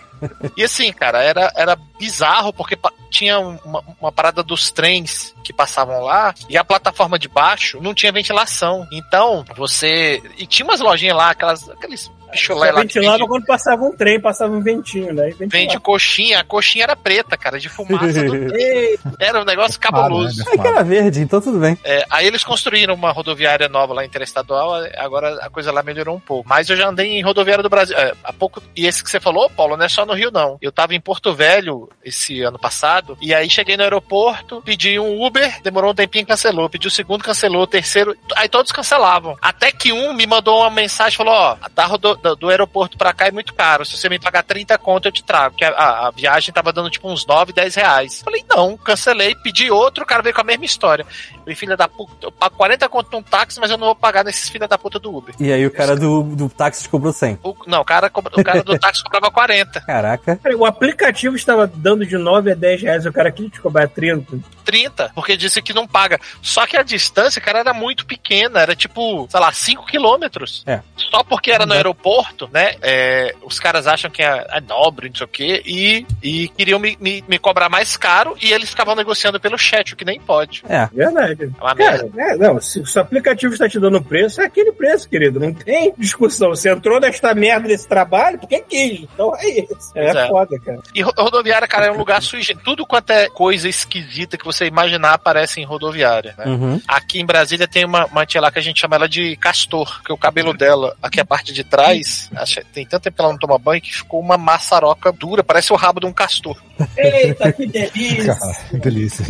E assim, cara, era, era bizarro porque tinha uma, uma parada dos trens que passavam lá e a plataforma de baixo não tinha ventilação. Então, você. E tinha umas lojinhas lá, aquelas, aqueles pichulé Só lá ventilava vende, quando passava um trem, passava um ventinho, né? Ventilava. vende coxinha. A coxinha era preta, cara, de fumaça do. Era um negócio cabuloso. Aí que era verde, então tudo bem. É, aí eles construíram uma rodoviária nova lá interestadual, agora a coisa lá melhorou um pouco. Mas eu já andei em rodoviária do Brasil é, há pouco. E esse que você falou, Paulo, não é só no Rio, não. Eu tava em Porto Velho esse ano passado, e aí cheguei no aeroporto, pedi um Uber, demorou um tempinho, cancelou. Pedi o segundo, cancelou, o terceiro. Aí todos cancelavam. Até que um me mandou uma mensagem falou: Ó, da rodo- do, do aeroporto pra cá é muito caro. Se você me pagar 30 conto, eu te trago. A, a- a viagem tava dando tipo uns 9, 10 reais. Falei, não, cancelei, pedi outro, o cara veio com a mesma história. Falei, filha da puta, eu pago 40 conto num táxi, mas eu não vou pagar nesses filha da puta do Uber. E aí o cara do, do táxi te cobrou 100. O, não, o cara, cobra- o cara do táxi cobrava 40. Caraca. O aplicativo estava dando de 9 a 10 reais, o cara quis te cobrar 30. 30, porque disse que não paga. Só que a distância, cara, era muito pequena, era tipo, sei lá, 5 quilômetros. É. Só porque era no aeroporto, né? é, os caras acham que é, é nobre, não sei o quê, e, e queriam me, me, me cobrar mais caro e eles ficavam negociando pelo chat, o que nem pode. É. Verdade. É uma Cara, é, não, se, se o aplicativo está te dando preço, é aquele preço, querido. Não tem discussão. Você entrou nesta merda desse trabalho porque quis. Então é isso. É, é. foda, cara. E ro- rodoviária, cara, é um lugar sui generis. Tudo quanto é coisa esquisita que você imaginar aparece em rodoviária, né? Uhum. Aqui em Brasília tem uma, uma tia lá que a gente chama ela de castor, que o cabelo dela, aqui a parte de trás, acho- tem tanto tempo que ela não toma banho que ficou uma maçaroca dura, parece o rabo de um castor. Eita, que delícia. Cara, que delícia.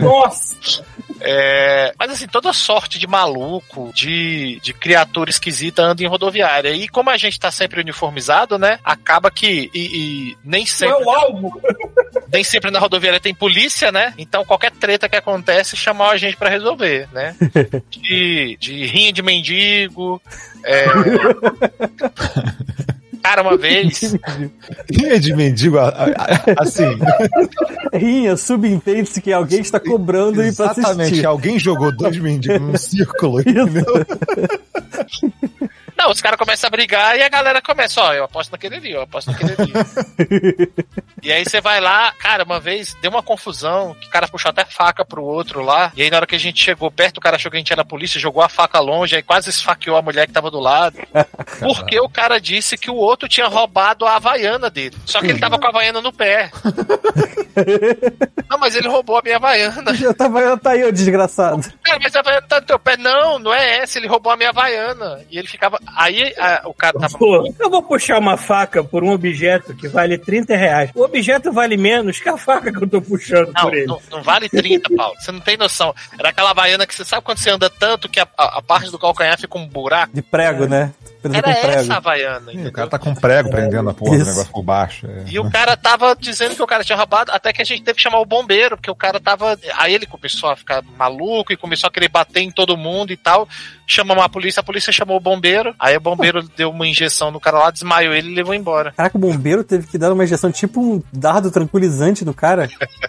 Nossa. É, mas assim, toda sorte de maluco, de, de criatura esquisita anda em rodoviária. E como a gente tá sempre uniformizado, né? Acaba que. E, e nem Não é sempre. o alvo. nem sempre na rodoviária tem polícia, né? Então qualquer treta que acontece, chamar a gente pra resolver, né? De, de rinha de mendigo. é. Cara, uma vez. Rinha de mendigo, assim. Rinha, subentende-se que alguém está cobrando e pra Exatamente, assistir. alguém jogou dois mendigos num círculo, entendeu? Não, os caras começam a brigar e a galera começa, ó, eu aposto naquele ali, eu aposto naquele ali. e aí você vai lá, cara, uma vez deu uma confusão, que o cara puxou até faca pro outro lá, e aí na hora que a gente chegou perto, o cara achou que a gente era polícia, jogou a faca longe, aí quase esfaqueou a mulher que tava do lado. Porque o cara disse que o outro tinha roubado a havaiana dele. Só que ele tava com a havaiana no pé. Não, mas ele roubou a minha havaiana. Eu tava, tá aí, ô desgraçado. Cara, mas a havaiana tá no teu pé. Não, não é essa, ele roubou a minha havaiana. E ele ficava. Aí a- o cara tava. Pô, eu vou puxar uma faca por um objeto que vale 30 reais. O objeto vale menos que a faca que eu tô puxando Não, por ele. não, não vale 30, Paulo. Você não tem noção. Era aquela havaiana que você sabe quando você anda tanto que a, a- a parte do calcanhar fica um buraco? De prego, né? Era com prego. essa a havaiana, O entendeu? cara tá com prego prendendo a porra do Isso. negócio por baixo. é. E o cara tava dizendo que o cara tinha roubado, até que a gente teve que chamar o bombeiro, porque o cara tava. Aí ele começou a ficar maluco e começou a querer bater em todo mundo e tal. Chamamos a polícia, a polícia chamou o bombeiro. Aí o bombeiro deu uma injeção no cara lá, desmaiou ele e levou embora. Caraca, o bombeiro teve que dar uma injeção tipo um dardo tranquilizante no cara.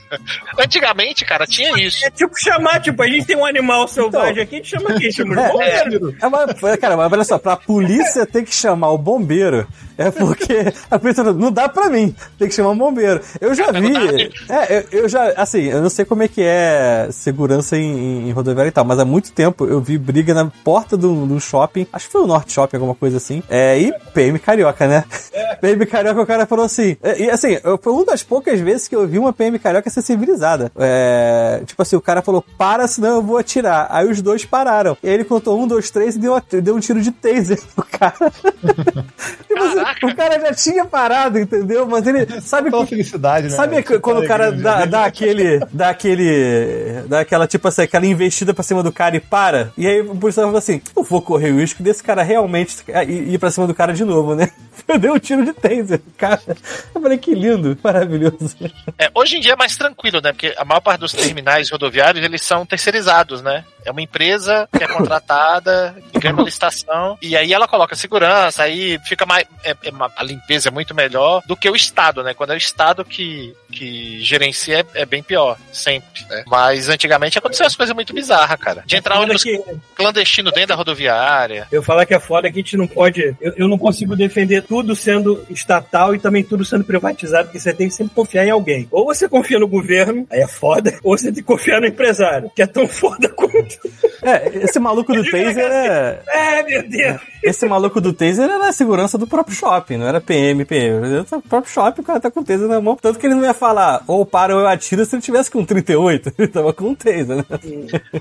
Antigamente, cara, tinha isso. É tipo chamar, tipo, a gente tem um animal selvagem aqui, a gente chama quem? Chama É, de bombeiro. É uma, cara, mas olha só, pra polícia ter que chamar o bombeiro é porque a polícia falou, não dá pra mim, tem que chamar o bombeiro. Eu já vi, é, eu, eu já, assim, eu não sei como é que é segurança em, em rodoviária e tal, mas há muito tempo eu vi briga na porta do, do shopping, acho que foi o Norte Shopping, alguma coisa assim, é, e PM Carioca, né? PM Carioca, o cara falou assim, é, e assim, eu- foi uma das poucas vezes que eu vi uma PM Carioca ser civilizada. É, tipo assim, o cara falou, para, senão eu vou atirar. Aí os dois pararam. E aí ele contou um, dois, três e deu, deu um tiro de taser no cara. tipo assim, o cara já tinha parado, entendeu? Mas ele sabe que. felicidade, né? Sabe que quando o cara dá, dá aquele. dá aquele. dá aquela, tipo assim, aquela investida pra cima do cara e para? E aí o policial assim: eu vou correr o risco desse cara realmente ir ir pra cima do cara de novo, né? Eu dei um tiro de taser, cara. Eu falei, que lindo, maravilhoso. É, hoje em dia é mais tranquilo, né? Porque a maior parte dos terminais rodoviários, eles são terceirizados, né? É uma empresa que é contratada, que ganha uma licitação, e aí ela coloca segurança, aí fica mais. é- é uma- a limpeza é muito melhor do que o Estado, né? Quando é o Estado que, que gerencia, é, é bem pior, sempre. né? Mas antigamente aconteceu as coisas muito bizarras, cara. De entrar ônibus que- clandestino dentro da rodoviária. Eu falar que é foda que a gente não pode. Eu, eu não consigo defender tudo sendo estatal e também tudo sendo privatizado, porque você tem que sempre confiar em alguém. Ou você confia no governo, aí é foda, ou você tem que confiar no empresário, que é tão foda quanto. É, esse maluco do taser é. É, meu Deus! Esse maluco do taser era a segurança do próprio shopping, não era PM, PM. Era O próprio shopping, o cara tá com o taser na mão. Tanto que ele não ia falar, ou para ou eu atiro se ele tivesse com 38. Ele tava com um taser, né?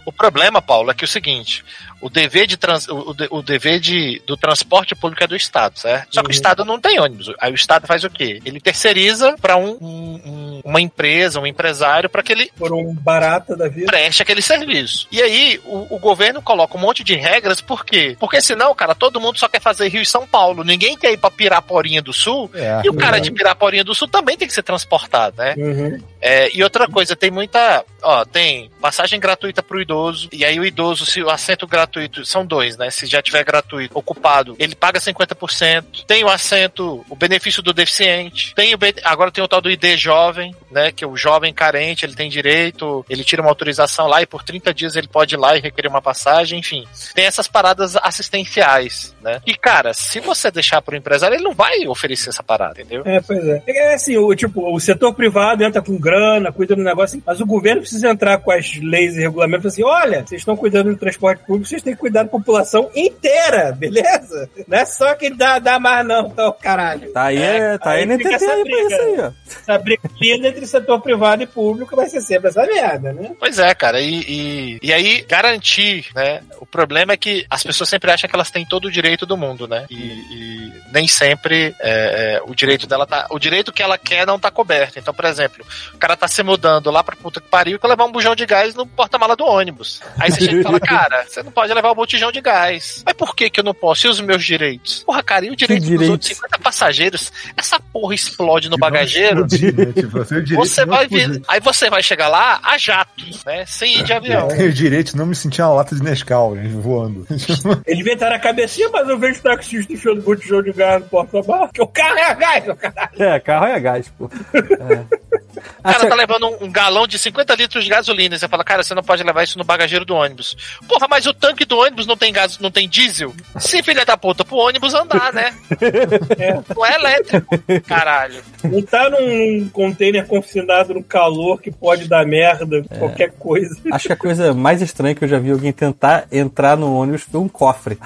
O problema, Paulo, é que é o seguinte: o dever, de trans, o, o de- o dever de, do transporte público é do Estado, certo? Só que o Estado não tem ônibus. Aí o Estado faz o quê? Ele terceiriza para um, um- um- uma empresa, um empresário, para que ele Por um barata da vida. preste aquele serviço. E aí o, o governo coloca um monte de regras, por quê? Porque senão, cara, todo mundo só quer fazer Rio e São Paulo. Ninguém quer ir pra Piraporinha do Sul. É. E o cara de Piraporinha do Sul também tem que ser transportado, né? Uhum. É, e outra coisa, tem muita. Ó, tem passagem gratuita pro idoso. E aí o idoso, se o assento gratuito, são dois, né? Se já tiver gratuito, ocupado, ele paga 50%. Tem o assento, o benefício do deficiente. Tem o, agora tem o tal do ID jovem, né? Que é o jovem carente, ele tem direito, ele tira uma autorização lá e por 30 dias ele pode ir lá e requerer uma passagem, enfim. Tem essas paradas assistenciais, né? E, cara, se você deixar pro empresário, ele não vai oferecer essa parada, entendeu? É, pois é. É assim, o, tipo, o setor privado entra com grana grana, cuida do negócio, mas o governo precisa entrar com as leis e regulamentos assim: olha, vocês estão cuidando do transporte público, vocês têm que cuidar da população inteira, beleza? Não é só quem dá, dá mais, não, então, caralho. Tá aí, é, tá aí, aí na fica TT essa aí pra isso briga. aí, ó. Essa briga entre setor privado e público vai ser sempre essa merda, né? Pois é, cara, e, e, e aí garantir, né? O problema é que as pessoas sempre acham que elas têm todo o direito do mundo, né? E, e nem sempre é, é, o direito dela tá. O direito que ela quer não tá coberto. Então, por exemplo, o cara tá se mudando lá pra puta que pariu e quer levar um bujão de gás no porta-mala do ônibus. Aí você chega e fala, cara, você não pode levar um botijão de gás. Mas por que que eu não posso? E os meus direitos? Porra, cara, e o direito dos direitos? outros 50 passageiros? Essa porra explode no bagageiro. O direito Você vai vir, aí você vai chegar lá a jato, né? Sem ir de avião. Eu tenho o direito de não me sentir uma lata de Nescau, né, voando. Ele inventaram a cabecinha, mas eu vejo taxista enfiando botijão de gás no porta-barra, que o carro é a gás, o caralho. É, carro é gás, pô. O cara tá levando um, um galão de 50 litros de gasolina. E você fala, cara, você não pode levar isso no bagageiro do ônibus. Porra, mas o tanque do ônibus não tem gás, não tem diesel? Sim, filha da puta, pro ônibus andar, né? Não é elétrico. Caralho. Não tá num container confinado no calor que pode dar merda, qualquer coisa. Acho que a coisa mais estranha que eu já vi alguém tentar entrar no ônibus foi um cofre.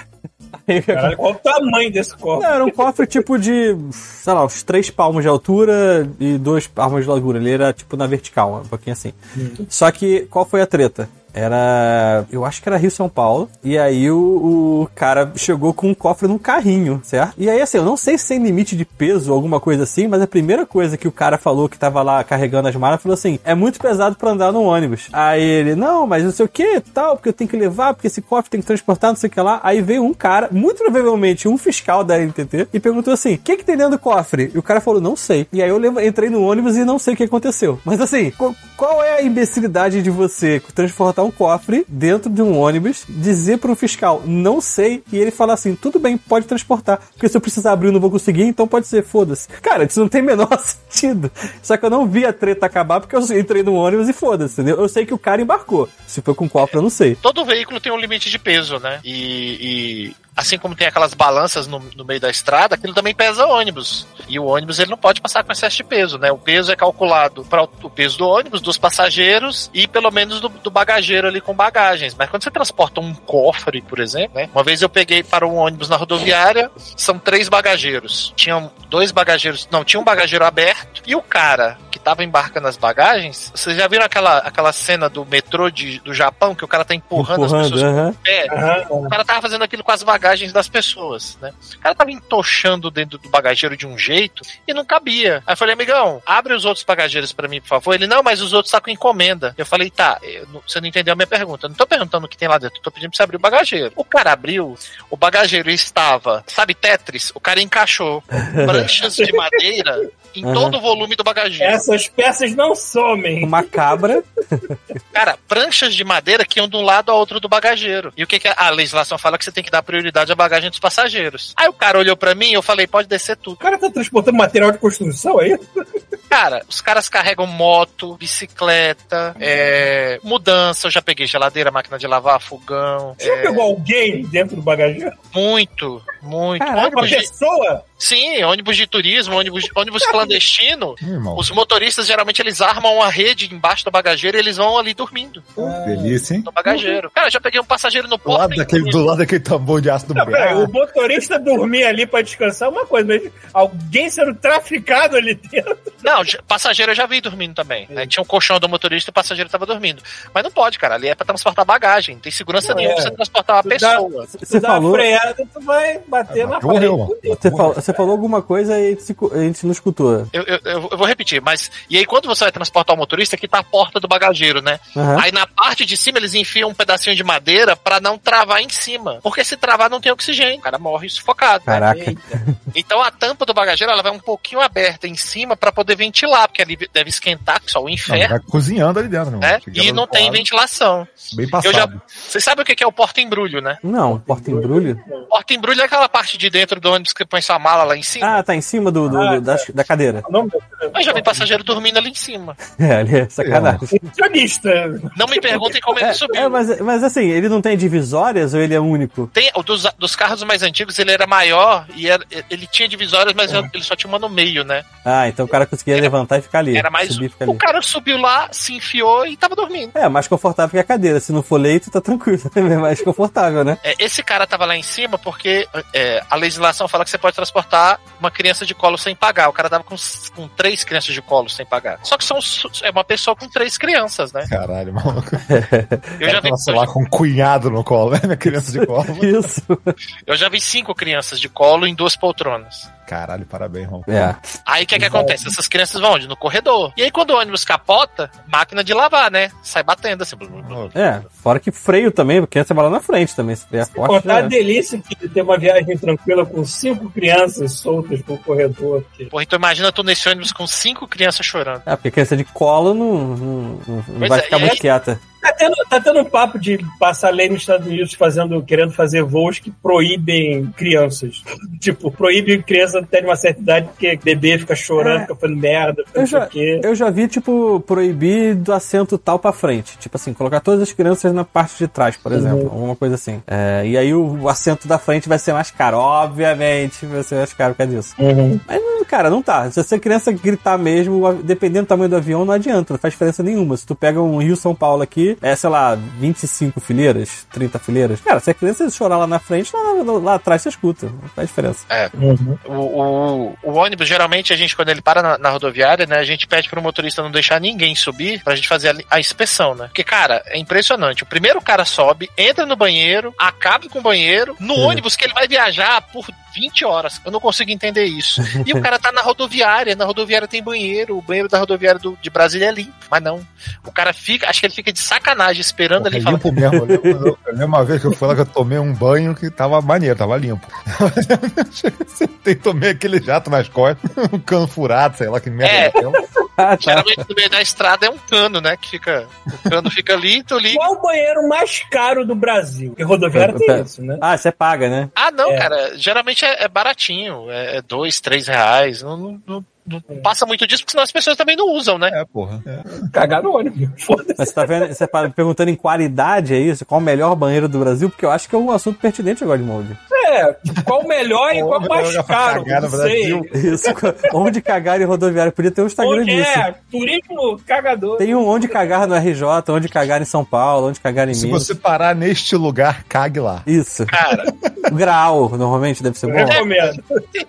Caralho, qual o tamanho desse copo? Não, era um cofre tipo de, sei lá, uns três palmos de altura e dois palmos de largura. Ele era tipo na vertical, um pouquinho assim. Só que qual foi a treta? Era. Eu acho que era Rio São Paulo. E aí o, o cara chegou com um cofre num carrinho, certo? E aí, assim, eu não sei se tem limite de peso ou alguma coisa assim, mas a primeira coisa que o cara falou que tava lá carregando as malas falou assim: é muito pesado pra andar no ônibus. Aí ele, não, mas não sei o que, tal, porque eu tenho que levar, porque esse cofre tem que transportar, não sei o que lá. Aí veio um cara, muito provavelmente um fiscal da NTT, e perguntou assim: o que, que tem dentro do cofre? E o cara falou: não sei. E aí eu entrei no ônibus e não sei o que aconteceu. Mas assim, qu- qual é a imbecilidade de você transportar um cofre dentro de um ônibus, dizer um fiscal, não sei, e ele falar assim, tudo bem, pode transportar, porque se eu precisar abrir eu não vou conseguir, então pode ser, foda-se. Cara, isso não tem menor sentido. Só que eu não vi a treta acabar porque eu entrei no ônibus e foda-se, entendeu? Eu sei que o cara embarcou. Se foi com cofre, eu não sei. Todo veículo tem um limite de peso, né? E, e assim como tem aquelas balanças no, no meio da estrada, aquilo também pesa ônibus. E o ônibus ele não pode passar com excesso de peso, né? O peso é calculado para o peso do ônibus, dos passageiros e pelo menos do, do bagageiro ali com bagagens. Mas quando você transporta um cofre, por exemplo, né? Uma vez eu peguei para um ônibus na rodoviária, são três bagageiros. Tinham dois bagageiros, não, tinha um bagageiro aberto e o cara que tava embarcando as bagagens, vocês já viram aquela, aquela cena do metrô de, do Japão que o cara tá empurrando, as Empurrando, pessoas aham. com o pé? O cara tava fazendo aquilo com as bagagens das pessoas, né? O cara tava entochando dentro do bagageiro de um jeito e não cabia. Aí eu falei, amigão, abre os outros bagageiros pra mim, por favor. Ele, não, mas os outros tá com encomenda. Eu falei, tá, eu não- você não entendeu a minha pergunta. Eu não tô perguntando o que tem lá dentro, eu tô pedindo pra você abrir o bagageiro. O cara abriu, o bagageiro estava, sabe, Tetris? O cara encaixou pranchas de madeira em Uhum. todo o volume do bagageiro. Essas peças não somem. Uma cabra. Cara, pranchas de madeira que iam de um lado ao outro do bagageiro. E o que, que a- a legislação fala que você tem que dar prioridade à bagagem dos passageiros. Aí o cara olhou pra mim e eu falei, pode descer tudo. O cara tá transportando material de construção aí? Cara, os caras carregam moto, bicicleta, é, mudança. Eu já peguei geladeira, máquina de lavar, fogão. Você já é, pegou alguém dentro do bagageiro? muito, muito. Caraca, Uma pessoa? Sim, ônibus de turismo, ônibus, ônibus clandestino. Irmão, Os motoristas geralmente eles armam uma rede embaixo do bagageiro e eles vão ali dormindo delícia, hein? no bagageiro. Cara, eu já peguei um passageiro no Do porta. lado, daquele, do lado daquele tambor de ácido Não, peraí, nuclear. o motorista dormir ali pra descansar é uma coisa, mas alguém sendo traficado ali dentro. Não, passageiro eu já vi dormindo também. Aí tinha um colchão do motorista e o passageiro tava dormindo. Mas não pode, cara. Ali é pra transportar bagagem. Não tem segurança Não, nenhuma é. pra você transportar uma Tu dá- pessoa. Se Você dá falou- uma freada, tu vai bater na Morreu, parede. mano. Você, fal- você falou alguma coisa e a gente, se cu- a gente não escutou. Eu, eu, eu- vou repetir, mas. E aí, quando você vai transportar o motorista, aqui tá a porta do bagageiro, né? Aham. Aí na parte de cima eles enfiam um pedacinho de madeira pra não travar em cima. Porque se travar não tem oxigênio. O cara morre sufocado. Caraca. Então a tampa do bagageiro ela vai um pouquinho aberta em cima pra poder ventilar, porque ali deve esquentar, que só o Não, inferno, vai cozinhando ali dentro, né? E não tem ventilação. Bem Eu passado. já. Você sabe o que que é o porta-embrulho, né? Não, porta-embrulho? Porta-embrulho é aquela parte de dentro do ônibus que põe sua mala sala lá em cima. Ah, tá em cima do, do- Ah, do- da, da cadeira. Mas já vi passageiro dormindo ali em cima. É, ali é sacanagem. Acionista. Não me perguntem como ele É, subiu. é, mas, mas assim, ele não tem divisórias ou ele é único? Tem, o dos, dos carros mais antigos, ele era maior e era- ele tinha divisórias, mas ele só tinha uma no meio, né? Ah, então o cara conseguia levantar e ficar ali. Era mais. Subir O ali. cara subiu lá, se enfiou e tava dormindo. É, mais confortável que a cadeira. Se não for leito, tá tranquilo. É mais confortável, né? É, esse cara tava lá em cima porque é, a legislação fala que você pode transportar uma criança de colo sem pagar. O cara tava com, com três crianças de colo sem pagar. Só que são, é uma pessoa com três crianças, né? Caralho, maluco. Eu já, vi, sei lá, com um cunhado no colo, né? Minha criança de colo. Isso. eu já vi cinco crianças de colo em duas poltronas. Caralho, parabéns, irmão. É. Aí o que, que acontece? Essas crianças vão onde? No corredor. E aí quando o ônibus capota, máquina de lavar, né? Sai batendo assim. É, fora que freio também, porque você vai lá na frente também. Se vier forte, Contar a já... delícia de ter uma viagem tranquila com cinco crianças soltas pro corredor. Porque... Porra, então imagina tu nesse ônibus com cinco crianças chorando. É, porque criança de colo não, não, não- vai é, ficar muito aí- quieta. Tá tendo, tá tendo um papo de passar lei nos Estados Unidos fazendo, querendo fazer voos que proíbem crianças. tipo, proíbe criança até de uma certa idade porque bebê fica chorando, É. fica fazendo merda, fica Eu já, eu já vi, tipo, proibir do assento tal pra frente. Tipo assim, colocar todas as crianças na parte de trás, por exemplo. Alguma coisa assim. É, e aí o, o assento da frente vai ser mais caro. Obviamente vai ser mais caro por causa disso. Uhum. Mas, cara, não tá. Se você criança gritar mesmo, dependendo do tamanho do avião, não adianta. Não faz diferença nenhuma. Se tu pega um Rio-São Paulo aqui, é, sei lá, 25 fileiras, 30 fileiras. Cara, se a criança chorar lá na frente, lá, lá- lá atrás você escuta. Não faz diferença. Uhum. O, o, o ônibus, geralmente, a gente, quando ele para na, na rodoviária, né, a gente pede pro motorista não deixar ninguém subir pra gente fazer a, a inspeção, né? Porque, cara, é impressionante. O primeiro cara sobe, entra no banheiro, acaba com o banheiro, no É. ônibus que ele vai viajar por 20 horas. Eu não consigo entender isso. E o cara tá na rodoviária, na rodoviária tem banheiro, o banheiro da rodoviária do- de Brasília é limpo. Mas não. O cara fica, acho que ele fica de sacanagem esperando ali e É limpo mesmo. Eu lembro, eu lembro uma vez que eu fui lá que eu tomei um banho que tava maneiro, tava limpo. Sentei, tomei aquele jato nas costas, um cano furado, sei lá que merda É. é. Ah, tá. Geralmente no meio da estrada é um cano, né? Que fica. O cano fica ali, tu liga. Qual o banheiro mais caro do Brasil? Porque rodoviária tem Pera- isso, né? Ah, você paga, né? Ah, não, É. cara. Geralmente é, é baratinho. É é dois, três reais. Não, não- não- não passa muito disso, porque senão as pessoas também não usam, né? É, porra. É. Cagar no ônibus. Foda-se. Mas você tá vendo, você tá perguntando em qualidade, é isso? Qual o melhor banheiro do Brasil? Porque eu acho que é um assunto pertinente agora de molde. É, qual o melhor e Qual o mais caro? cagar Não no sei. Brasil? Isso, onde cagar em rodoviária. Podia ter um Instagram Onde disso. é? Turismo cagador. Tem um onde cagar no RJ, onde cagar em São Paulo, onde cagar em Se Minas. você parar neste lugar, cague lá. Isso. Cara, O grau, normalmente, deve ser bom. Recomendo.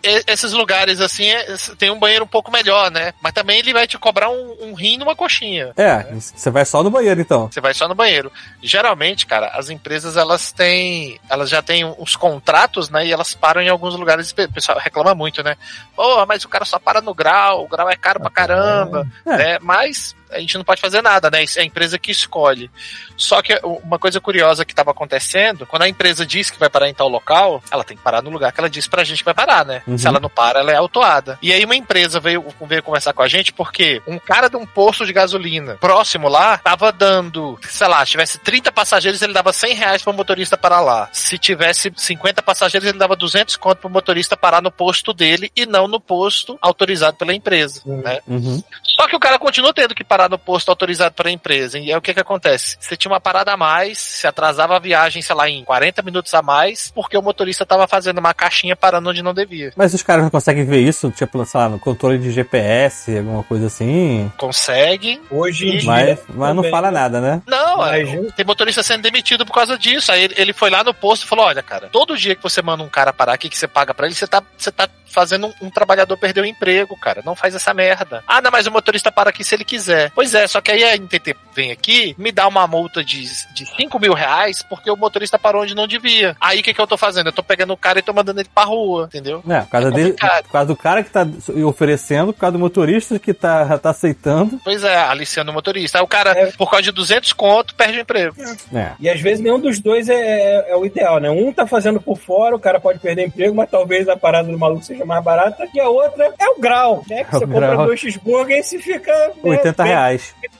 e- esses lugares assim é- tem um banheiro um pouco melhor, né? Mas também ele vai te cobrar um, um rim numa coxinha. É, você vai só no banheiro, então. Você vai só no banheiro. Geralmente, cara, as empresas elas têm. Elas já têm uns contratos, né? E elas param em alguns lugares. O pessoal reclama muito, né? Pô, mas o cara só para no grau, o grau é caro pra caramba. É. né? Mas a gente não pode fazer nada, né? É a empresa que escolhe. Só que uma coisa curiosa que estava acontecendo, quando a empresa diz que vai parar em tal local, ela tem que parar no lugar que ela disse pra gente que vai parar, né? Uhum. Se ela não para, ela é autuada. E aí uma empresa veio, veio conversar com a gente porque um cara de um posto de gasolina próximo lá tava dando, sei lá, se tivesse 30 passageiros, ele dava 100 reais pro motorista parar lá. Se tivesse 50 passageiros, ele dava 200 conto pro motorista parar no posto dele e não no posto autorizado pela empresa, né? Uhum. Só que o cara continua tendo que parar no posto autorizado pela empresa. E aí o que que acontece? Você tinha uma parada a mais, se atrasava a viagem, sei lá, em 40 minutos a mais, porque o motorista tava fazendo uma caixinha parando onde não devia. Mas os caras não conseguem ver isso, tipo, sei lá, no controle de GPS, alguma coisa assim. Conseguem. Hoje em dia. Mas, mas não fala nada, né? Não, Mas- é, tem motorista sendo demitido por causa disso. Aí ele, foi lá no posto e falou: Olha, cara, todo dia que você manda um cara parar aqui, que você paga pra ele, você tá, você tá fazendo um, um trabalhador perder o emprego, cara. Não faz essa merda. Ah, não, mas o motorista para aqui se ele quiser. Pois é, só que aí a NTT vem aqui, me dá uma multa de, de 5 mil reais porque o motorista parou onde não devia. Aí o que, que eu tô fazendo? Eu tô pegando o cara e tô mandando ele pra rua, entendeu? É, por causa, É dele, por causa do cara que tá oferecendo, por causa do motorista que tá, tá aceitando. Pois é, aliciando o motorista. Aí o cara, É. por causa de 200 conto, perde o emprego. É. E às vezes nenhum dos dois é, é- é o ideal, né? Um tá fazendo por fora, o cara pode perder emprego, mas talvez a parada do maluco seja mais barata. E a outra é o grau, né? Que É você compra grau. dois cheeseburger e se fica. né, 80 bem- reais.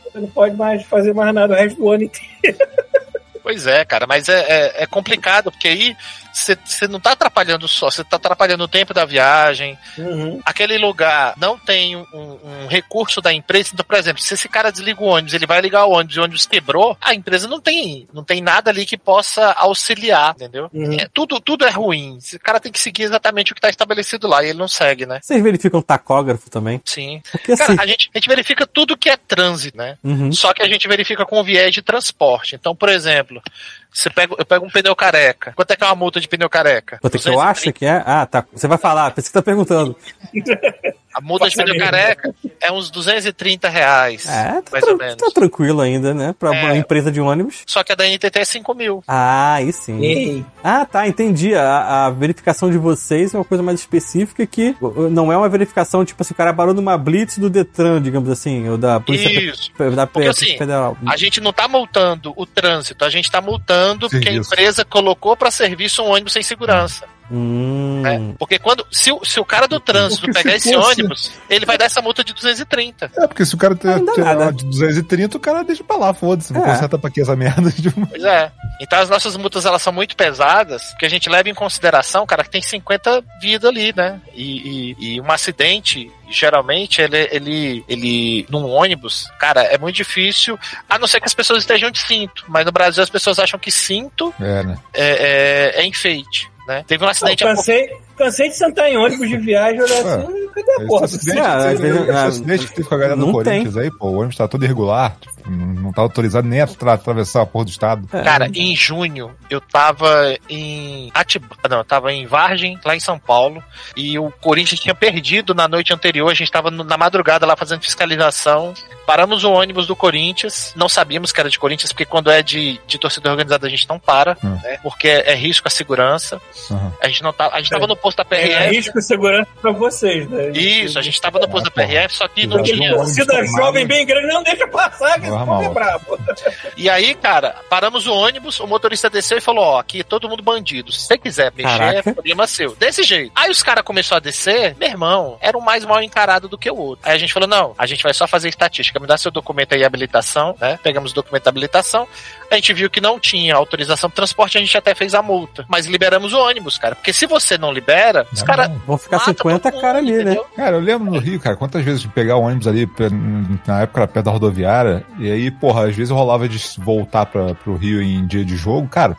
Você não pode mais fazer mais nada o resto do ano inteiro. Pois é, cara, mas é, é, é complicado, porque aí você não tá atrapalhando só, você tá atrapalhando o tempo da viagem. Uhum. Aquele lugar não tem um, um recurso da empresa. Então, por exemplo, se esse cara desliga o ônibus, ele vai ligar o ônibus e o ônibus quebrou, a empresa não tem, não tem nada ali que possa auxiliar, entendeu? Uhum. É, tudo, tudo é ruim. Esse cara tem que seguir exatamente o que tá estabelecido lá e ele não segue, né? Vocês verificam tacógrafo também? Sim. Porque Cara, assim. a gente, a gente verifica tudo que é trânsito, né? Uhum. Só que a gente verifica com viés de transporte. Então, por exemplo, você pega, eu pego um pneu careca. Quanto é que é uma multa de pneu careca? Quanto é que eu 230. acho que é? Ah, tá. Você vai falar, pensei que tá perguntando. A multa de pneu careca é uns 230 reais. É, tá, mais ou menos. tá tranquilo ainda, né? Pra É. uma empresa de ônibus. Só que a da NTT é 5 mil. Ah, aí sim. Ei. Ah, tá, entendi. A, a verificação de vocês é uma coisa mais específica que não é uma verificação, tipo assim, o cara parou numa blitz do Detran, digamos assim, ou da Polícia Isso. Da Porque, assim, Federal. A gente não tá multando o trânsito, a gente tá multando porque a empresa colocou para serviço um ônibus sem segurança. Hum. né? Porque quando se, o- se o cara do trânsito Porque pegar se esse fosse- ônibus, ele vai dar essa multa de 230. É, porque se o cara tem, Não nada. uma de 230, o cara deixa pra lá, foda-se. Não É. conserta pra que essa merda. Tipo, Pois é. Então as nossas multas elas são muito pesadas, porque a gente leva em consideração, cara, que tem 50 vidas ali, né? E, e- e um acidente, geralmente, ele, ele, ele, num ônibus, cara, é muito difícil, a não ser que as pessoas estejam de cinto. Mas no Brasil as pessoas acham que cinto É, né? é, é, é enfeite. Né? Teve um Eu acidente há pouco cansei, cansei de sentar em ônibus de viagem e olhar assim, cadê a Esse porra? acidente, Ah, esse esse ah, acidente que teve com a galera do não Corinthians aí, pô, o ônibus tá todo irregular, tipo, não, não tá autorizado nem a tra- atravessar a porra do estado. É. Cara, em junho eu tava em Atiba, não, eu tava em Vargem, lá em São Paulo, e o Corinthians tinha perdido na noite anterior, a gente tava no- na madrugada lá fazendo fiscalização. Paramos o ônibus do Corinthians, não sabíamos que era de Corinthians, porque quando é de, de torcida organizada a gente não para, Hum. né? Porque é, é risco à segurança. Aham. A gente não tá, a gente tava no posto da É, PRF. risco e segurança pra vocês, né? Isso, a gente tava no posto da PRF, só que não tinha. Torcida jovem bem grande, não deixa passar, que esse Normal. é brabo. E aí, cara, paramos o ônibus, o motorista desceu e falou: Ó, aqui todo mundo bandido. Se você quiser mexer, Caraca. é problema seu. Desse jeito. Aí os caras começaram a descer, meu irmão, era um mais mal encarado do que o outro. Aí a gente falou: não, a gente vai só fazer estatística, me dá seu documento aí, habilitação, né? Pegamos o documento da habilitação. A gente viu que não tinha autorização de transporte, a gente até fez a multa. Mas liberamos o ônibus, cara. Porque se você não libera, os caras. Vão ficar 50 cara ali, né? Cara, eu lembro no Rio, cara, quantas vezes de pegar o ônibus ali, na época era perto da rodoviária, e aí, porra, às vezes rolava de voltar pra, pro Rio em dia de jogo, cara,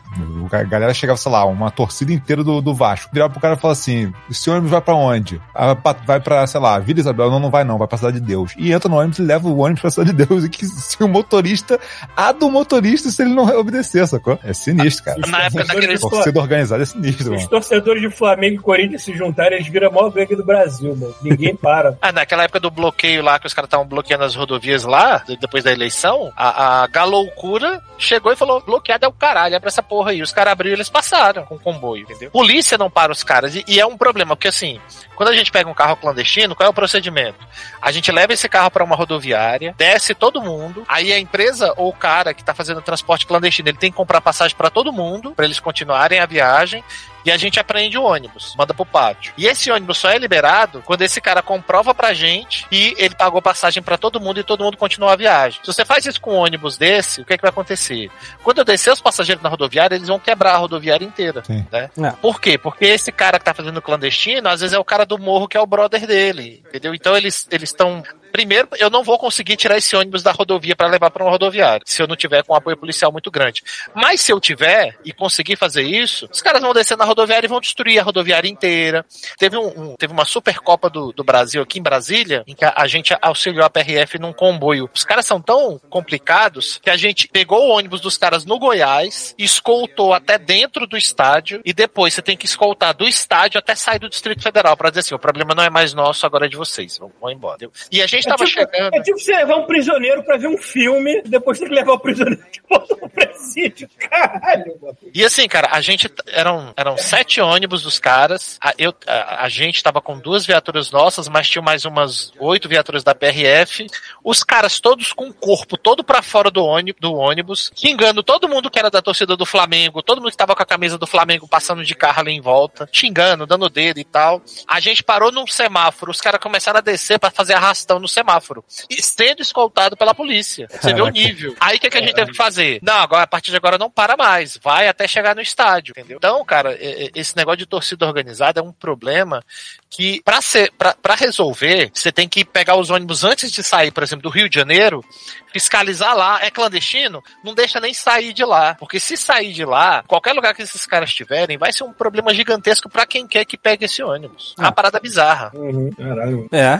a galera chegava, sei lá, uma torcida inteira do, do Vasco, virava pro cara e falava assim, esse ônibus vai pra onde? Ah, pra- vai pra, sei lá, Vila Isabel, não, não vai não, vai pra Cidade de Deus. E entra no ônibus e leva o ônibus pra Cidade de Deus, e que se o motorista, a do motorista se ele não obedecer, sacou? É sinistro, cara. Na época daqueles. Torcida organizada é sinistro, Os mano. torcedores de Flamengo e Corinthians se juntarem, eles viram a maior gangue do Brasil, mano. Ninguém para. Ah, naquela época do bloqueio lá, que os caras estavam bloqueando as rodovias lá, de- depois da eleição, a, a galoucura chegou e falou: bloqueado é o caralho, pra essa porra aí. Os caras abriram e eles passaram com o comboio, entendeu? Polícia não para os caras. E, e é um problema, porque assim, quando a gente pega um carro clandestino, qual é o procedimento? A gente leva esse carro pra uma rodoviária, desce todo mundo, aí a empresa ou o cara que tá fazendo transporte clandestino, ele tem que comprar passagem pra todo mundo, pra eles continuarem a viagem. E a gente apreende o ônibus, manda pro pátio. E esse ônibus só é liberado quando esse cara comprova pra gente e ele pagou passagem pra todo mundo e todo mundo continua a viagem. Se você faz isso com um ônibus desse, o que, é que vai acontecer? Quando eu descer os passageiros na rodoviária, eles vão quebrar a rodoviária inteira. Sim. Né? É. Por quê? Porque esse cara que tá fazendo clandestino, às vezes é o cara do morro que é o brother dele. Entendeu? Então eles estão. Primeiro, eu não vou conseguir tirar esse ônibus da rodovia pra levar pra uma rodoviária, se eu não tiver com um apoio policial muito grande. Mas se eu tiver e conseguir fazer isso, os caras vão descer na rodoviária e vão destruir a rodoviária inteira. Teve, um, um- teve uma Supercopa do, do Brasil aqui em Brasília, em que a, a gente auxiliou a PRF num comboio. Os caras são tão complicados que a gente pegou o ônibus dos caras no Goiás, escoltou até dentro do estádio e depois você tem que escoltar do estádio até sair do Distrito Federal pra dizer assim: o problema não é mais nosso, agora é de vocês. Vamos embora. E a gente É tava tipo, chegando. é tipo você levar um prisioneiro pra ver um filme, depois tem que levar o prisioneiro de volta pro presídio. Caralho. E assim, cara, a gente eram, eram sete ônibus dos caras. A, eu, a, a gente tava com duas viaturas nossas, mas tinha mais umas oito viaturas da PRF. Os caras todos com o corpo todo pra fora do ônibus, do ônibus, xingando todo mundo que era da torcida do Flamengo, todo mundo que tava com a camisa do Flamengo passando de carro ali em volta, xingando, dando dedo e tal. A gente parou num semáforo, os caras começaram a descer pra fazer arrastão no semáforo. E sendo escoltado pela polícia. Você vê o nível. Aí o que, que a gente teve que fazer? Não, agora, a partir de agora não para mais. Vai até chegar no estádio, entendeu? Então, cara, esse negócio de torcida organizada é um problema que, pra, ser, pra resolver, você tem que pegar os ônibus antes de sair, por exemplo, do Rio de Janeiro, fiscalizar lá, é clandestino, não deixa nem sair de lá. Porque se sair de lá, qualquer lugar que esses caras estiverem, vai ser um problema gigantesco pra quem quer que pegue esse ônibus. É uma parada bizarra. Uhum, caralho. É,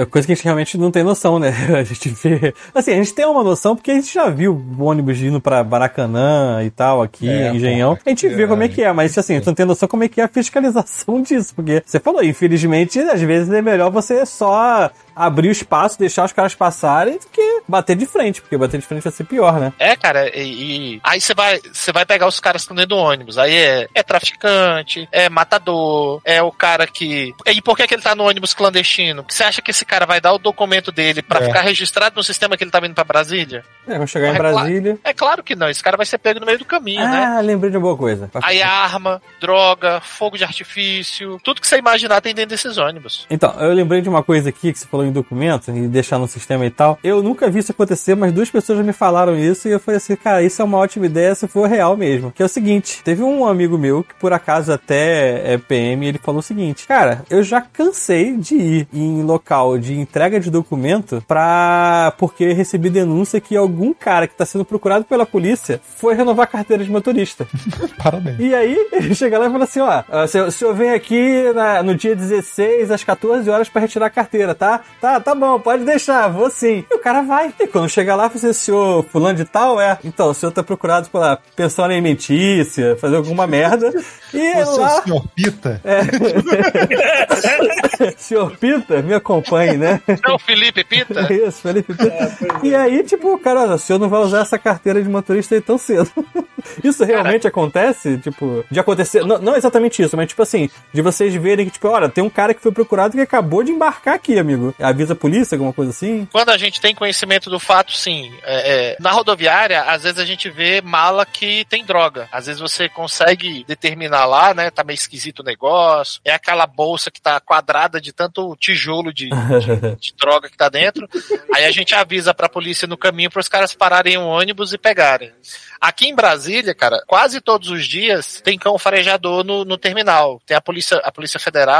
é coisa que a gente realmente não tem noção, né? A gente vê. Assim, a gente tem uma noção porque a gente já viu o ônibus indo pra Baracanã e tal, aqui, É, em Engenhão. A gente vê é, como é que é, mas assim, não tem noção como é que é a fiscalização disso. Porque você falou, infelizmente, às vezes é melhor você só abrir o espaço, deixar os caras passarem do que bater de frente, porque bater de frente vai ser pior, né? É, cara, e, e- aí você vai, você vai pegar os caras que estão dentro do ônibus. Aí é, é traficante, é matador, é o cara que. E por que, que ele tá no ônibus clandestino? Você acha que esse cara vai dar o documento dele pra É. ficar registrado no sistema que ele tá vindo pra Brasília? É, vai chegar em É. Brasília. É claro que não, esse cara vai ser pego no meio do caminho, né? Ah, lembrei de uma boa coisa. Aí arma, droga, fogo de artifício, tudo que você imaginar tem dentro desses ônibus. Então, eu lembrei de uma coisa aqui que você falou em documento e deixar no sistema e tal. Eu nunca vi isso acontecer, mas duas pessoas já me falaram isso e eu falei assim, cara, isso é uma ótima ideia se for real mesmo. Que é o seguinte, teve um amigo meu que por acaso até é PM, ele falou o seguinte, cara, eu já cansei de ir em local de entrega de documento pra... porque recebi denúncia que algum cara que tá sendo procurado pela polícia foi renovar a carteira de motorista. Parabéns. E aí, ele chega lá e fala assim: ó, ah, o senhor, o senhor vem aqui na- no dia 16, às 14 horas, pra retirar a carteira, tá? Tá, tá bom, pode deixar, vou sim. E o cara vai. E quando chega lá, fala assim: senhor fulano de tal, é. Então, o senhor tá procurado pela pensão alimentícia, fazer alguma merda. E Você, lá. o senhor Pita, senhor Pita, me acompanhe, né? Não, Felipe Pita? Isso, Felipe Pita. E aí, tipo, cara, olha, o senhor não vai usar essa carteira de motorista aí tão cedo. Isso realmente acontece? Tipo, de acontecer. Não, não exatamente isso, mas tipo assim, de vocês verem que, tipo, olha, tem um cara que foi procurado que acabou de embarcar aqui, amigo. Avisa a polícia, alguma coisa assim? Quando a gente tem conhecimento do fato, sim. É, é, na rodoviária, às vezes a gente vê mala que tem droga. Às vezes você consegue determinar lá, né? Tá meio esquisito o negócio. É aquela bolsa que tá quadrada de tanto tijolo de, de, de droga que tá dentro. Aí a gente avisa pra polícia no caminho para os caras pararem o ônibus e pegarem. Aqui em Brasília, cara, quase todos os dias tem cão farejador no, no terminal. Tem a polícia, a polícia federal,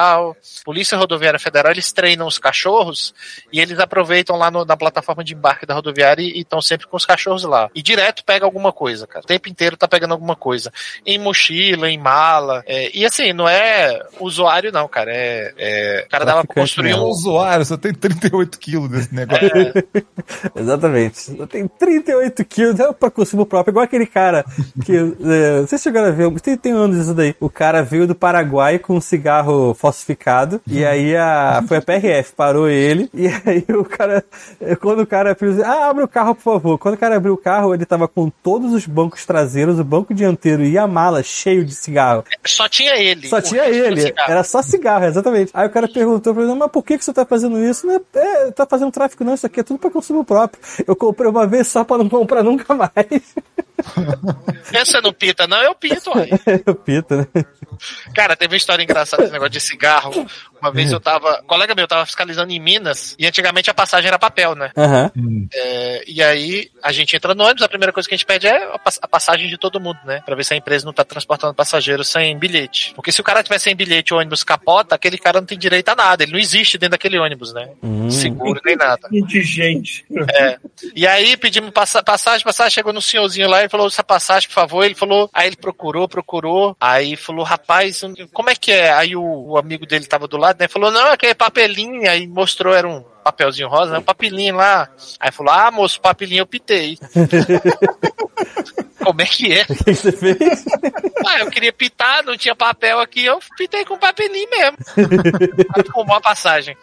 polícia rodoviária federal, eles treinam os cachorros e eles aproveitam lá no- na plataforma de embarque da rodoviária e estão sempre com os cachorros lá. E direto pega alguma coisa, cara. O tempo inteiro tá pegando alguma coisa. Em mochila, em mala. é, e assim, não é usuário, não, cara. É. é o cara dava pra construir é um usuário, só tem 38 quilos desse negócio. Exatamente. Tem 38 quilos é pra consumo próprio. Igual aquele cara que. É, vocês chegaram a ver, tem, tem anos isso daí. O cara veio do Paraguai com um cigarro falsificado. E aí a, foi a PRF, parou ele. E aí o cara. Quando o cara fez. Ah, abre o carro, por favor. Quando o cara abriu o carro, ele tava com todos os bancos traseiros, o banco dianteiro e a mala cheio de cigarro. Só tinha ele. Só tinha ele. Era só cigarro, exatamente. Aí o cara perguntou pra ele, mas por que, que você tá fazendo isso? Não é, é, tá fazendo tráfico não, isso aqui é tudo pra consumo próprio. Eu comprei uma vez só pra não comprar nunca mais. Essa não pita, não, eu pinto, uai. Eu pito, né? Cara, teve uma história engraçada esse negócio de cigarro. Uma vez eu tava. Um colega meu tava fiscalizando em Minas e antigamente a passagem era papel, né? Aham. É, e aí a gente entra no ônibus, a primeira coisa que a gente pede é a, pass- a passagem de todo mundo, né? Pra ver se a empresa não tá transportando passageiros sem bilhete. Porque se o cara tiver sem bilhete e o ônibus capota, aquele cara não tem direito a nada. Ele não existe dentro daquele ônibus, né? Hum. Seguro nem nada. Indigente. E aí pedimos passa- passagem, passagem, chegou no senhorzinho lá e falou, essa passagem, por favor. Ele falou, aí ele procurou, procurou. Aí falou, rapaz, como é que é? Aí o, o amigo dele tava do lado, né? Falou, não, aquele papelinho. Aí mostrou, era um papelzinho rosa, né? Um papelinho lá. Aí falou, ah, moço, papelinho eu pitei. Como é que é? O que você fez? Ah, eu queria pitar, não tinha papel aqui, eu pitei com papelinho mesmo. Aí Fumou a passagem.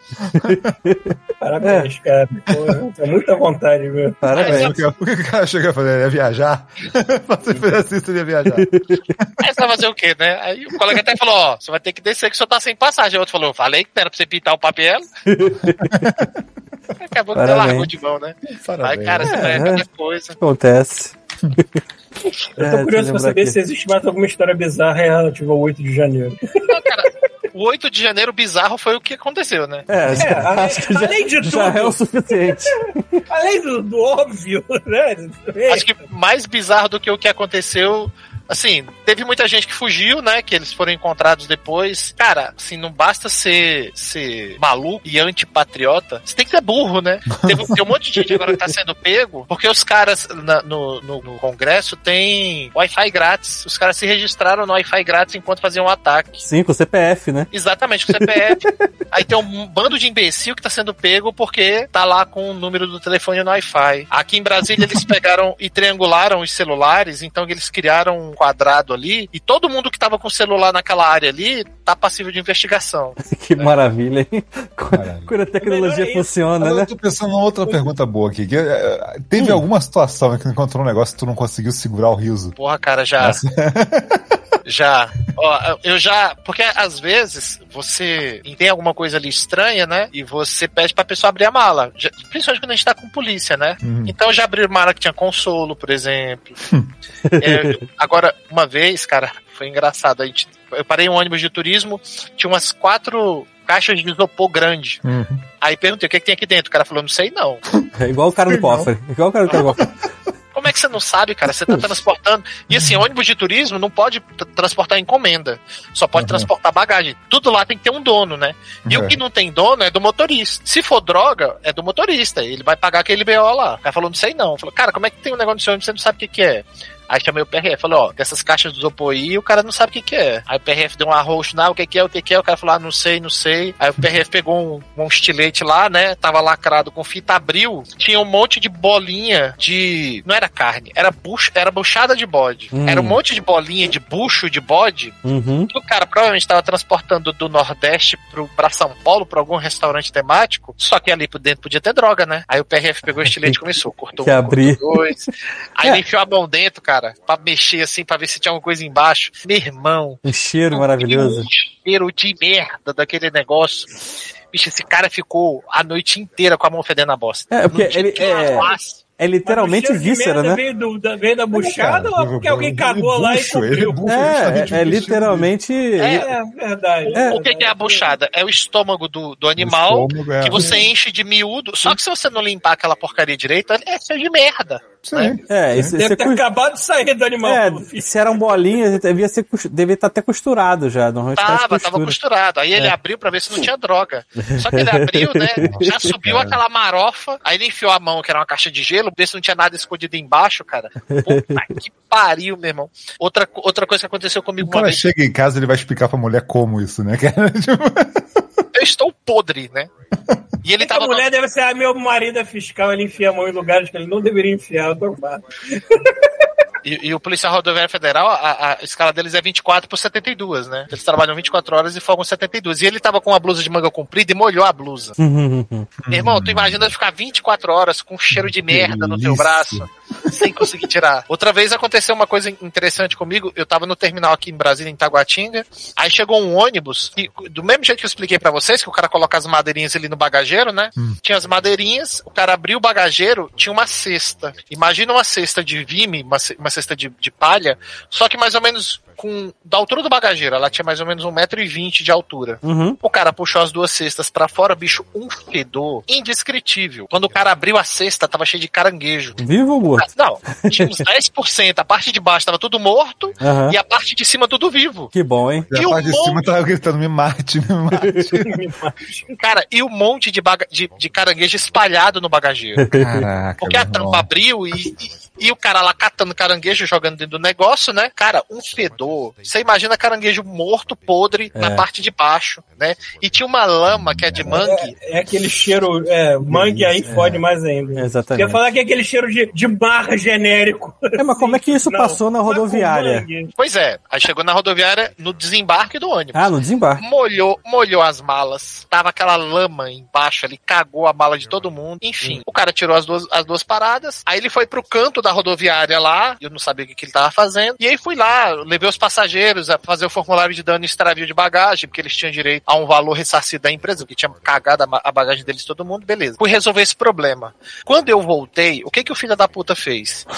Parabéns, cara. Pô, é muita vontade, meu. Parabéns. O que, o que o cara chega a fazer? Ia viajar? Se você fizesse isso, ele ia viajar. Aí você vai fazer o quê, né? Aí o colega até falou, ó, você vai ter que descer que o senhor tá sem passagem. O outro falou, falei que não era pra você pintar o papel. Acabou que você Parabéns. largou de mão, né? Aí, cara, você vai É, cada coisa. Acontece. Eu tô curioso pra saber se existe mais alguma história bizarra relativa ao 8 de janeiro. Não, cara, o 8 de janeiro bizarro foi o que aconteceu, né? É, É, além- acho que já, além de já tudo. é o suficiente. Além do, do óbvio, né? Acho que mais bizarro do que o que aconteceu. Assim, teve muita gente que fugiu, né? Que eles foram encontrados depois. Cara, assim, não basta ser, ser maluco e antipatriota. Você tem que ser burro, né? Teve, tem um monte de gente agora que tá sendo pego, porque os caras na- no, no, no Congresso tem Wi-Fi grátis. Os caras se registraram no Wi-Fi grátis enquanto faziam um ataque. Sim, com o CPF, né? Exatamente, com o CPF. Aí tem um bando de imbecil que tá sendo pego porque tá lá com o número do telefone no Wi-Fi. Aqui em Brasília eles pegaram e triangularam os celulares, então eles criaram quadrado ali e todo mundo que tava com o celular naquela área ali tá passível de investigação. Que maravilha, hein? Caralho. Quando a tecnologia é funciona, né? eu tô pensando numa outra pergunta boa aqui. Que, eh, teve alguma situação em que tu encontrou um negócio e tu não conseguiu segurar o riso? Porra, cara, já. Já. Ó, eu já. Porque às vezes você tem alguma coisa ali estranha, né? E você pede pra pessoa abrir a mala. Já- principalmente quando a gente tá com polícia, né? Uhum. Então já abriu mala que tinha consolo, por exemplo. É, agora, uma vez, cara, foi engraçado. A gente, eu parei em um ônibus de turismo, tinha umas quatro caixas de isopor grande. Uhum. Aí perguntei o que, que tem aqui dentro. O cara falou, não sei não. É igual o cara do cofre. Igual o cara do cofre. Como é que você não sabe, cara? Você tá transportando. E assim, ônibus de turismo não pode transportar encomenda. Só pode Uhum. transportar bagagem. Tudo lá tem que ter um dono, né? E É. o que não tem dono é do motorista. Se for droga, é do motorista. Ele vai pagar aquele BO lá. O cara falou, não sei não. Falou, cara, como é que tem um negócio seu ônibus você não sabe o que, que é? Aí chamei o PRF, falei, ó, dessas caixas do aí, o cara não sabe o que que é. Aí o PRF deu um arroz, não, o que que é, o que que é, o cara falou, ah, não sei, não sei. Aí o PRF pegou um, um estilete lá, né, tava lacrado com fita, abriu, tinha um monte de bolinha de... não era carne, era bucho, era buchada de bode. Hum. Era um monte de bolinha de bucho de bode, Uhum. que o cara provavelmente estava transportando do Nordeste pro, pra São Paulo, pra algum restaurante temático, só que ali por dentro podia ter droga, né? Aí o PRF pegou o estilete e começou, cortou Que um, abrir. cortou dois. Aí É. ele enfiou a mão dentro, cara, pra mexer assim, pra ver se tinha alguma coisa embaixo. Meu irmão. Um cheiro maravilhoso. Um cheiro de merda daquele negócio. Bicho, esse cara ficou a noite inteira com a mão fedendo a bosta. É, porque Não tinha ele é, é literalmente o víscera, né? Veio, do, da, veio da buchada ou é porque alguém cagou lá e bucho, cobriu? bucho, É, é, é o literalmente. É, verdade. É. O que, que é a buchada? É o estômago do, do do animal estômago, é. que você enche de miúdo. Só que se você não limpar aquela porcaria direito, é cheio de merda. Sim. É, esse, Deve ter acabado de sair do animal. é, se eram bolinhas, devia ser devia estar até costurado já. Normalmente Tava, tava costura. costurado. Aí ele É. abriu pra ver se não tinha droga. Só que ele abriu, né? Já subiu aquela marofa. Aí ele enfiou a mão, que era uma caixa de gelo, ver se não tinha nada escondido embaixo, cara. Puta que pariu, meu irmão. Outra, outra coisa que aconteceu comigo O uma cara vez. chega em casa ele vai explicar pra mulher como isso, né, cara? Eu estou podre, né? E ele tava. a mulher deve ser, ah, meu marido é fiscal, ele enfia a mão em lugares que ele não deveria enfiar. Eu tô. E, e o Policial Rodoviário Federal, a, a escala deles é 24 por 72, né? Eles trabalham 24 horas e folgam 72. E ele tava com uma blusa de manga comprida e molhou a blusa. Uhum, Meu irmão, tu imagina ficar 24 horas com cheiro de merda no teu delícia. braço, sem conseguir tirar. Outra vez aconteceu uma coisa interessante comigo. Eu tava no terminal aqui em Brasília, em Taguatinga. Aí chegou um ônibus, e do mesmo jeito que eu expliquei pra vocês, que o cara coloca as madeirinhas ali no bagageiro, né? Tinha as madeirinhas, o cara abriu o bagageiro, tinha uma cesta. Imagina uma cesta de vime, uma, uma cesta de, de palha, só que mais ou menos com da altura do bagageiro. Ela tinha mais ou menos 1,20m de altura. Uhum. O cara puxou as duas cestas pra fora, bicho, um fedor indescritível. Quando o cara abriu a cesta, tava cheio de caranguejo. Vivo ou morto? Não, tinha uns 10%. A parte de baixo tava tudo morto Aham. e a parte de cima tudo vivo. Que bom, hein? e E a parte de cima monte- tava gritando, me mate, me mate. Cara, e um monte de, baga- de, de caranguejo espalhado no bagageiro. Caraca. Porque a tampa irmão. abriu e, e, e o cara lá catando caranguejo, jogando dentro do negócio, né? Cara, um fedor. Você imagina caranguejo morto, podre, na É. parte de baixo, né? E tinha uma lama que é de mangue. É, é aquele cheiro, é, mangue aí fode mais ainda. Exatamente. Eu ia falar que é aquele cheiro de, de mar genérico. É, mas como é que isso Não, passou na é rodoviária? Pois é, aí chegou na rodoviária no desembarque do ônibus. Ah, no desembarque. Molhou, molhou as malas. Tava aquela lama embaixo ali, cagou a mala de todo mundo. Enfim, o cara tirou as duas, as duas paradas. Aí ele foi pro canto da rodoviária lá, eu não sabia o que, que ele tava fazendo. E aí fui lá, levei os passageiros a fazer o formulário de dano e extravio de bagagem, porque eles tinham direito a um valor ressarcido da empresa, que tinha cagado a bagagem deles todo mundo, beleza. Fui resolver esse problema. Quando eu voltei, o que que o filho da puta fez?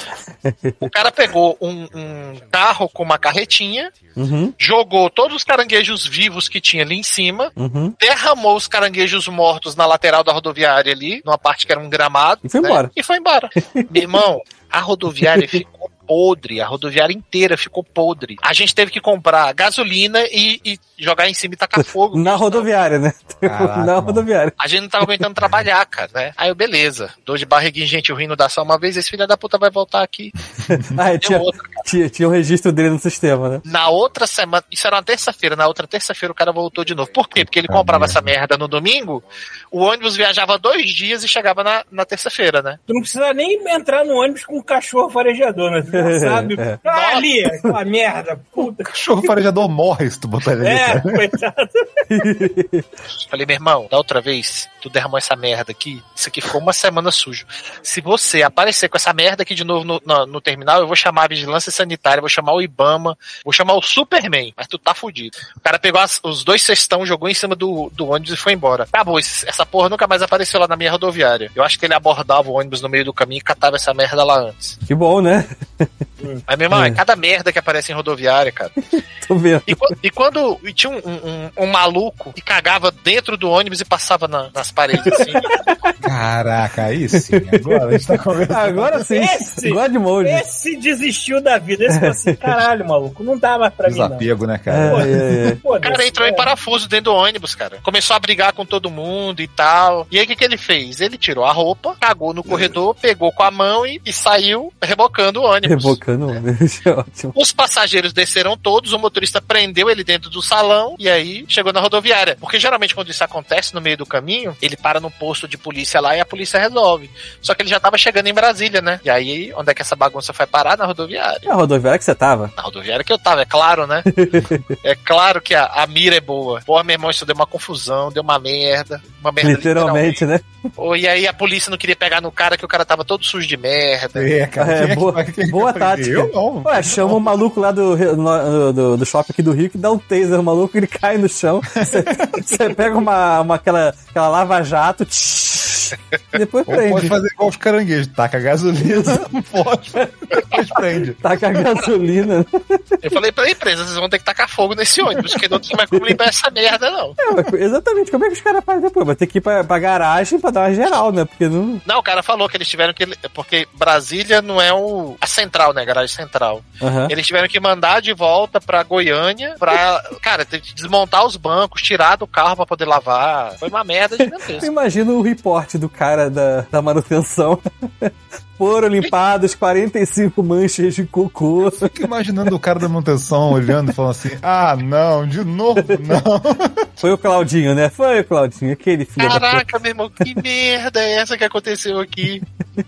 O cara pegou um, um carro com uma carretinha, Uhum, jogou todos os caranguejos vivos que tinha ali em cima, uhum. derramou os caranguejos mortos na lateral da rodoviária ali, numa parte que era um gramado. E foi né? embora. E foi embora. Meu irmão, a rodoviária ficou podre, a rodoviária inteira ficou podre. A gente teve que comprar gasolina e, e jogar em cima e tacar fogo. Na rodoviária, né? Caraca, Na mano. rodoviária. A gente não tava aguentando trabalhar, cara, né? Aí eu, beleza. Dor de barriguinha, gente, o rindo dá só uma vez, esse filho da puta vai voltar aqui. Ah, tinha, outra. tinha, tinha o registro dele no sistema, né? Na outra semana, isso era uma terça-feira, na outra terça-feira o cara voltou de novo. Por quê? Porque ele comprava essa merda no domingo, o ônibus viajava dois dias e chegava na, na terça-feira, né? Tu não precisa nem entrar no ônibus com um cachorro farejador, né? Sabe. É. Ah, ali, aquela merda, puta. Cachorro farejador morre se tu botar ele ali, É, cara. coitado. Falei, meu irmão, da outra vez, tu derramou essa merda aqui, isso aqui ficou uma semana sujo. Se você aparecer com essa merda aqui de novo no, no, no terminal, eu vou chamar a vigilância sanitária, vou chamar o Ibama, vou chamar o Superman, mas tu tá fudido. O cara pegou as- os dois cestão, jogou em cima do, do ônibus e foi embora. Acabou, essa porra nunca mais apareceu lá na minha rodoviária. Eu acho que ele abordava o ônibus no meio do caminho e catava essa merda lá antes. Que bom, né? Mas, meu irmão, é É. cada merda que aparece em rodoviária, cara. Tô vendo. E, e quando e tinha um, um- um maluco que cagava dentro do ônibus e passava na- nas paredes, assim. Caraca, aí sim. Agora a gente tá conversando. Agora sim. Esse- God Mode. Esse desistiu da vida. Esse falou assim, caralho, maluco, não dá mais pra mim, não. Desapego, né, É, cara? é, é. O Foda-se, cara entrou é. em parafuso dentro do ônibus, cara. Começou a brigar com todo mundo e tal. E aí o que, que ele fez? Ele tirou a roupa, cagou no corredor, pegou com a mão e, e saiu rebocando o ônibus. Rebocando o ônibus. É ótimo. Os passageiros desceram todos, o motorista prendeu ele dentro do salão e aí chegou na rodoviária. Porque geralmente quando isso acontece no meio do caminho, ele para no posto de polícia lá e a polícia resolve. Só que ele já tava chegando em Brasília, né? E aí, onde é que essa bagunça foi parar? Na rodoviária. É a rodoviária que você tava? Na rodoviária que eu tava, é claro, né? é claro que a, a mira é boa. Porra, meu irmão, isso deu uma confusão, deu uma merda. Uma merda Literalmente, né? Ô, E aí a polícia não queria pegar no cara que o cara tava todo sujo de merda. É, cara. É, boa- boa vai Eu não. Ué, chama o maluco lá do, no- do, do shopping aqui do Rio que dá um taser no maluco, ele cai no chão. Você, você pega uma, uma aquela, aquela lava-jato, tsh, depois Ou pode prende. fazer igual os caranguejos, taca gasolina, pode, depois prende. Taca a gasolina. Eu falei pra empresa, vocês vão ter que tacar fogo nesse ônibus, porque não tem mais como limpar essa merda, não. É, exatamente, como é que os caras fazem depois? Vai ter que ir pra, pra garagem pra dar uma geral, né? Porque não. Não, o cara falou que eles tiveram que. Porque Brasília não é o, a central, né? A garagem central. Aham. Eles tiveram que mandar de volta pra Goiânia pra. Cara, ter que desmontar os bancos, tirar do carro pra poder lavar. Foi uma merda gigantesca. Imagina o reporte do cara da, da manutenção. Foram limpados 45 manchas de cocô. Fico imaginando o cara da manutenção olhando e falando assim: ah, não, de novo, não. Foi o Claudinho, né? Foi o Claudinho, aquele filho. Caraca, meu irmão, que merda é essa que aconteceu aqui?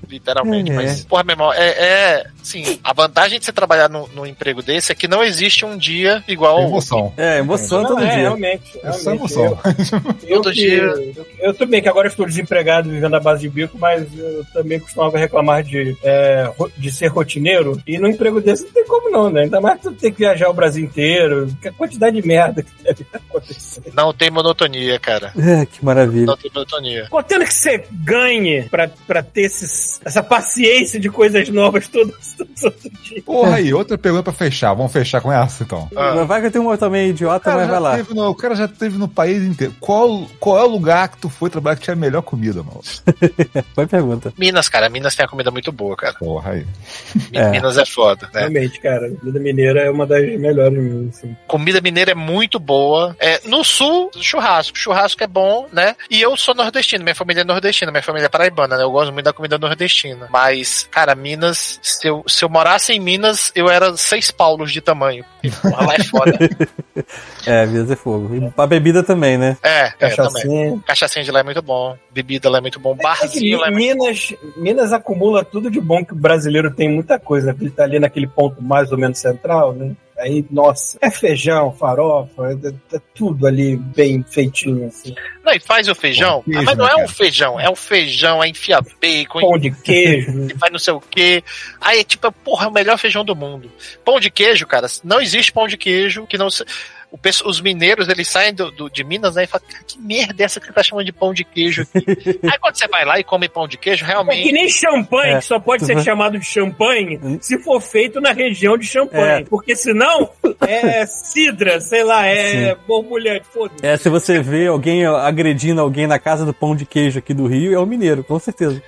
Literalmente, É. mas, porra, meu irmão, é, é. Sim, a vantagem de você trabalhar num, num emprego desse é que não existe um dia igual ao. Emoção. É, emoção Não, todo é, dia. realmente. É só realmente. emoção. Eu, eu Todo que- dia. Eu, eu também, que agora estou desempregado vivendo à base de bico, mas eu também costumava reclamar de, é, de ser rotineiro. E num emprego desse não tem como não, né? Ainda mais tu ter que viajar o Brasil inteiro. Que a quantidade de merda que deve acontecer. Não tem monotonia, cara. É, que maravilha. Não tem monotonia. Contando que você ganhe pra, pra ter esses, essa paciência de coisas novas todos, todos os dias. Porra aí, outra pergunta pra fechar. Vamos fechar com essa então. Ah. Vai que eu tenho uma também idiota, mas vai lá. no- o cara já teve no país inteiro. Qual, qual é o lugar que tu foi trabalhar que tinha a melhor comida, mano? Foi pergunta. Minas, cara. Minas tem a comida muito boa, cara. Porra aí. É. Minas é foda, né? Realmente, cara. Comida mineira é uma das melhores assim. Comida mineira é muito boa. É, no sul, churrasco. Churrasco é bom, né? E eu sou nordestino, minha família é nordestina, minha família é paraibana, né? Eu gosto muito da comida nordestina. Mas, cara, Minas, se eu, se eu morasse em Minas, eu era seis paulos de tamanho. Porra, lá é foda. É, Minas é fogo. E a bebida também, né? É, é, também. Cachaçinha. Cachaçinha de lá é muito bom. Bebida lá é muito bom. É que Barzinho lá é muito Minas, Minas acumula tudo de bom que o brasileiro tem muita coisa. Ele tá ali naquele ponto mais ou menos central, né? Aí, nossa, é feijão, farofa, é, é tudo ali bem feitinho, assim. Não, e faz o feijão, queijo, mas não é um cara? feijão, é um feijão, é enfia bacon, Pão de queijo. faz não sei o quê. Aí, tipo, porra, é o melhor feijão do mundo. Pão de queijo, cara, não existe pão de queijo que não se... os mineiros, eles saem do, do- de Minas né, e falam, "Cara, que merda é essa que você tá chamando de pão de queijo aqui? Aí quando você vai lá e come pão de queijo, É que realmente... nem champanhe, É. que só pode ser Uhum. chamado de champanhe se for feito na região de champanhe. É. Porque senão é cidra, sei lá, é borbulhante, foda-se. É, se você vê alguém agredindo alguém na casa do pão de queijo aqui do Rio, é o mineiro, com certeza.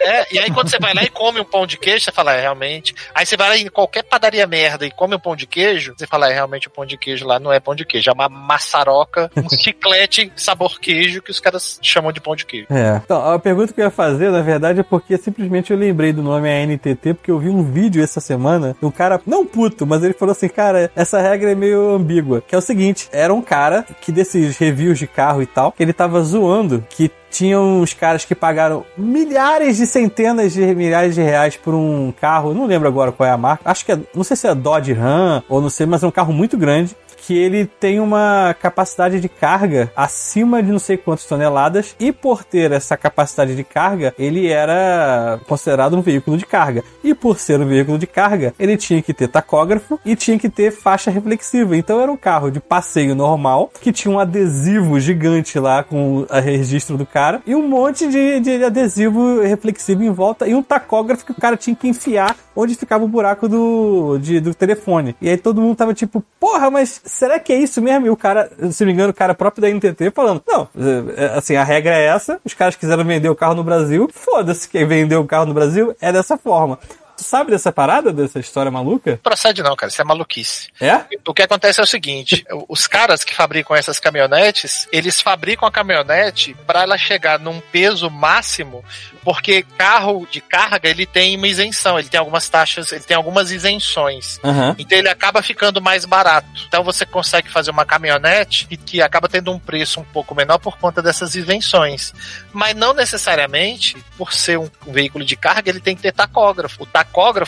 É, e aí quando você vai lá e come um pão de queijo, você fala, é, realmente. Aí você vai lá em qualquer padaria merda e come um pão de queijo, você fala, é, realmente o pão de queijo lá não é pão de queijo, é uma maçaroca, um chiclete sabor queijo que os caras chamam de pão de queijo. É. Então, a pergunta que eu ia fazer, na verdade, é porque simplesmente eu lembrei do nome ANTT, porque eu vi um vídeo essa semana, um cara, não puto, mas ele falou assim, cara, essa regra é meio ambígua. Que é o seguinte, era um cara que desses reviews de carro e tal, que ele tava zoando que tinham uns caras que pagaram milhares de centenas de milhares de reais por um carro, não lembro agora qual é a marca, acho que é, não sei se é Dodge Ram ou não sei, mas é um carro muito grande que ele tem uma capacidade de carga acima de não sei quantas toneladas e por ter essa capacidade de carga, ele era considerado um veículo de carga. E por ser um veículo de carga, ele tinha que ter tacógrafo e tinha que ter faixa reflexiva. Então era um carro de passeio normal que tinha um adesivo gigante lá com o registro do cara e um monte de, de adesivo reflexivo em volta e um tacógrafo que o cara tinha que enfiar onde ficava o buraco do, de- do telefone. E aí todo mundo tava tipo, porra, mas será que é isso mesmo? E o cara, se não me engano, o cara próprio da NTT falando, não, é, é, assim, a regra é essa, os caras quiseram vender o carro no Brasil, foda-se, quem vendeu o carro no Brasil é dessa forma. Tu sabe dessa parada, dessa história maluca? Procede não, cara, isso é maluquice. É? O que acontece é o seguinte: os caras que fabricam essas caminhonetes, eles fabricam a caminhonete para ela chegar num peso máximo, porque carro de carga ele tem uma isenção, ele tem algumas taxas, ele tem algumas isenções. Aham. Então ele acaba ficando mais barato. Então você consegue fazer uma caminhonete e que acaba tendo um preço um pouco menor por conta dessas isenções. Mas não necessariamente, por ser um, um veículo de carga, ele tem que ter tacógrafo. O tacógrafo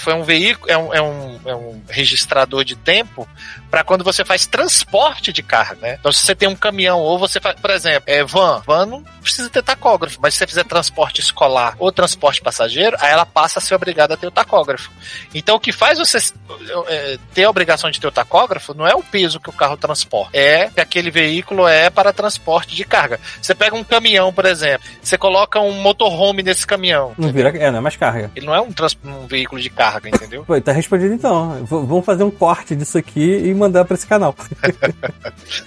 é um veículo, é um, é um, é um registrador de tempo para quando você faz transporte de carga, né? Então se você tem um caminhão ou você faz, por exemplo, é van, van não precisa ter tacógrafo, mas se você fizer transporte escolar ou transporte passageiro, aí ela passa a ser obrigada a ter o tacógrafo. Então o que faz você é, ter a obrigação de ter o tacógrafo não é o peso que o carro transporta, é que aquele veículo é para transporte de carga. Você pega um caminhão, por exemplo, você coloca um motorhome nesse caminhão. Não vira, é, não é mais carga. Ele não é um, trans- um veículo de carga, entendeu? Pô, tá respondido então. V- vamos fazer um corte disso aqui e mandar pra esse canal.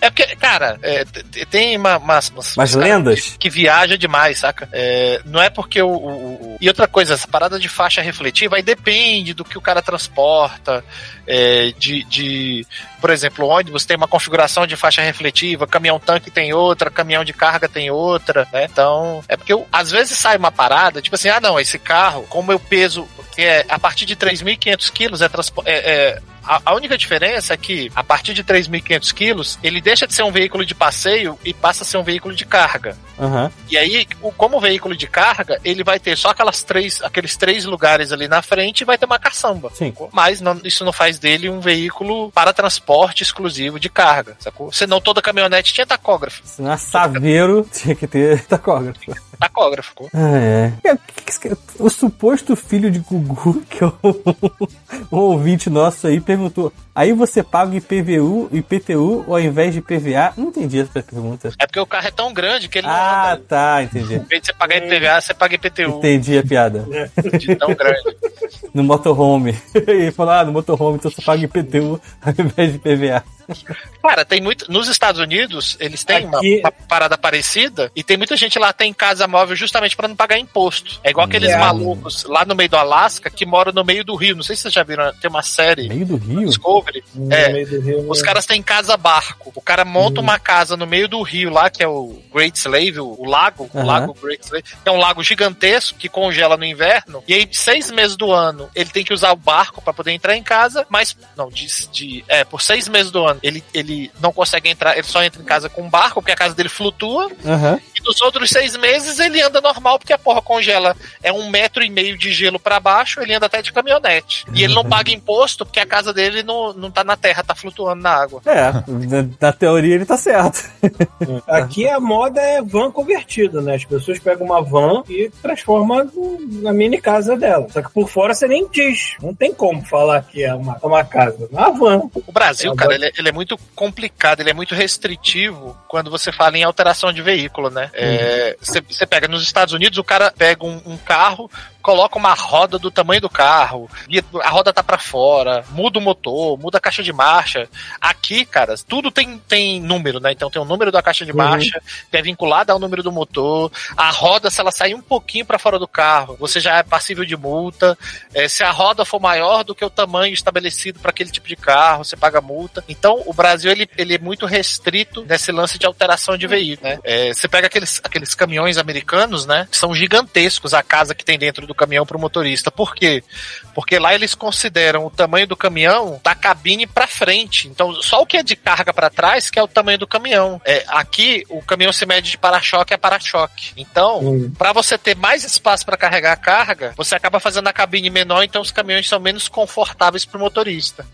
É porque, cara, é, tem uma, umas, umas- Mas lendas? que viaja demais, saca? É, não é porque o, o- o- E outra coisa, essa parada de faixa refletiva aí depende do que o cara transporta. é, de, de, por exemplo, ônibus tem uma configuração de faixa refletiva, caminhão tanque tem outra, caminhão de carga tem outra, né? Então, é porque eu- às vezes sai uma parada, tipo assim, ah não, esse carro, como eu peso, que é a partir de 3.500 quilos é, é, é a, única diferença é que, a partir de 3.500 quilos, ele deixa de ser um veículo de passeio e passa a ser um veículo de carga. Aham. E aí, como veículo de carga, ele vai ter só aquelas três, aqueles três lugares ali na frente e vai ter uma caçamba. Sim. Mas não- isso não faz dele um veículo para transporte exclusivo de carga, sacou? Senão toda caminhonete tinha tacógrafo. Se não é saveiro, tinha que ter tacógrafo. Tacógrafo. Ah, é. É, o suposto filho de Gugu, que é um, um ouvinte nosso aí, perguntou: aí você paga IPVU, IPTU ao invés de PVA? Não entendi essa pergunta. É porque o carro é tão grande que ele não Ah, anda. tá, entendi. Em vez de você pagar IPVA, você paga IPTU Entendi a piada. de tão grande. No motorhome. Ele falou: ah, no motorhome então você paga IPTU ao invés de PVA. Cara, tem muito. Nos Estados Unidos, eles têm uma, Aqui- uma parada parecida e tem muita gente lá que tem casa móvel justamente pra não pagar imposto. É igual aqueles É. malucos lá no meio do Alasca que moram no meio do rio. Não sei se vocês já viram, tem uma série Meio do Rio? Discovery. No É. meio do rio, Os caras têm casa barco. O cara monta uma casa no meio do rio lá, que é o Great Slave, o, o lago, o lago Great Slave, que é um lago gigantesco que congela no inverno. E aí, seis meses do ano, ele tem que usar o barco pra poder entrar em casa, mas não, de, de- é, por seis meses do ano, ele, ele não consegue entrar, ele só entra em casa com um barco, porque a casa dele flutua. Aham. E nos outros seis meses ele anda normal, porque a porra congela. É um metro e meio de gelo pra baixo, ele anda até de caminhonete. E ele não paga imposto, porque a casa dele não, não tá na terra, tá flutuando na água. É, na, na teoria ele tá certo. Aqui a moda é van convertido, né? As pessoas pegam uma van e transformam na mini casa dela. Só que por fora você nem diz. Não tem como falar que é uma, uma casa. É uma van. O Brasil, É, cara, agora- ele, é- ele é muito complicado, ele é muito restritivo quando você fala em alteração de veículo, né? É, Você você pega nos Estados Unidos, o cara pega um, um carro, coloca uma roda do tamanho do carro, e a roda tá pra fora, muda o motor, muda a caixa de marcha. Aqui, cara, tudo tem, tem número, né? Então tem o número da caixa de marcha, que é vinculado ao número do motor. A roda, se ela sair um pouquinho pra fora do carro, você já é passível de multa. É, se a roda for maior do que o tamanho estabelecido para aquele tipo de carro, você paga multa. Então, o Brasil ele, ele é muito restrito nesse lance de alteração de veículo, né? É, você pega aqueles, aqueles caminhões americanos, né? Que são gigantescos a casa que tem dentro do caminhão para o motorista. Por quê? Porque lá eles consideram o tamanho do caminhão da cabine para frente. Então, só o que é de carga para trás que é o tamanho do caminhão. É, aqui, o caminhão se mede de para-choque a para-choque. Então, Hum. para você ter mais espaço para carregar a carga, você acaba fazendo a cabine menor, então os caminhões são menos confortáveis para o motorista.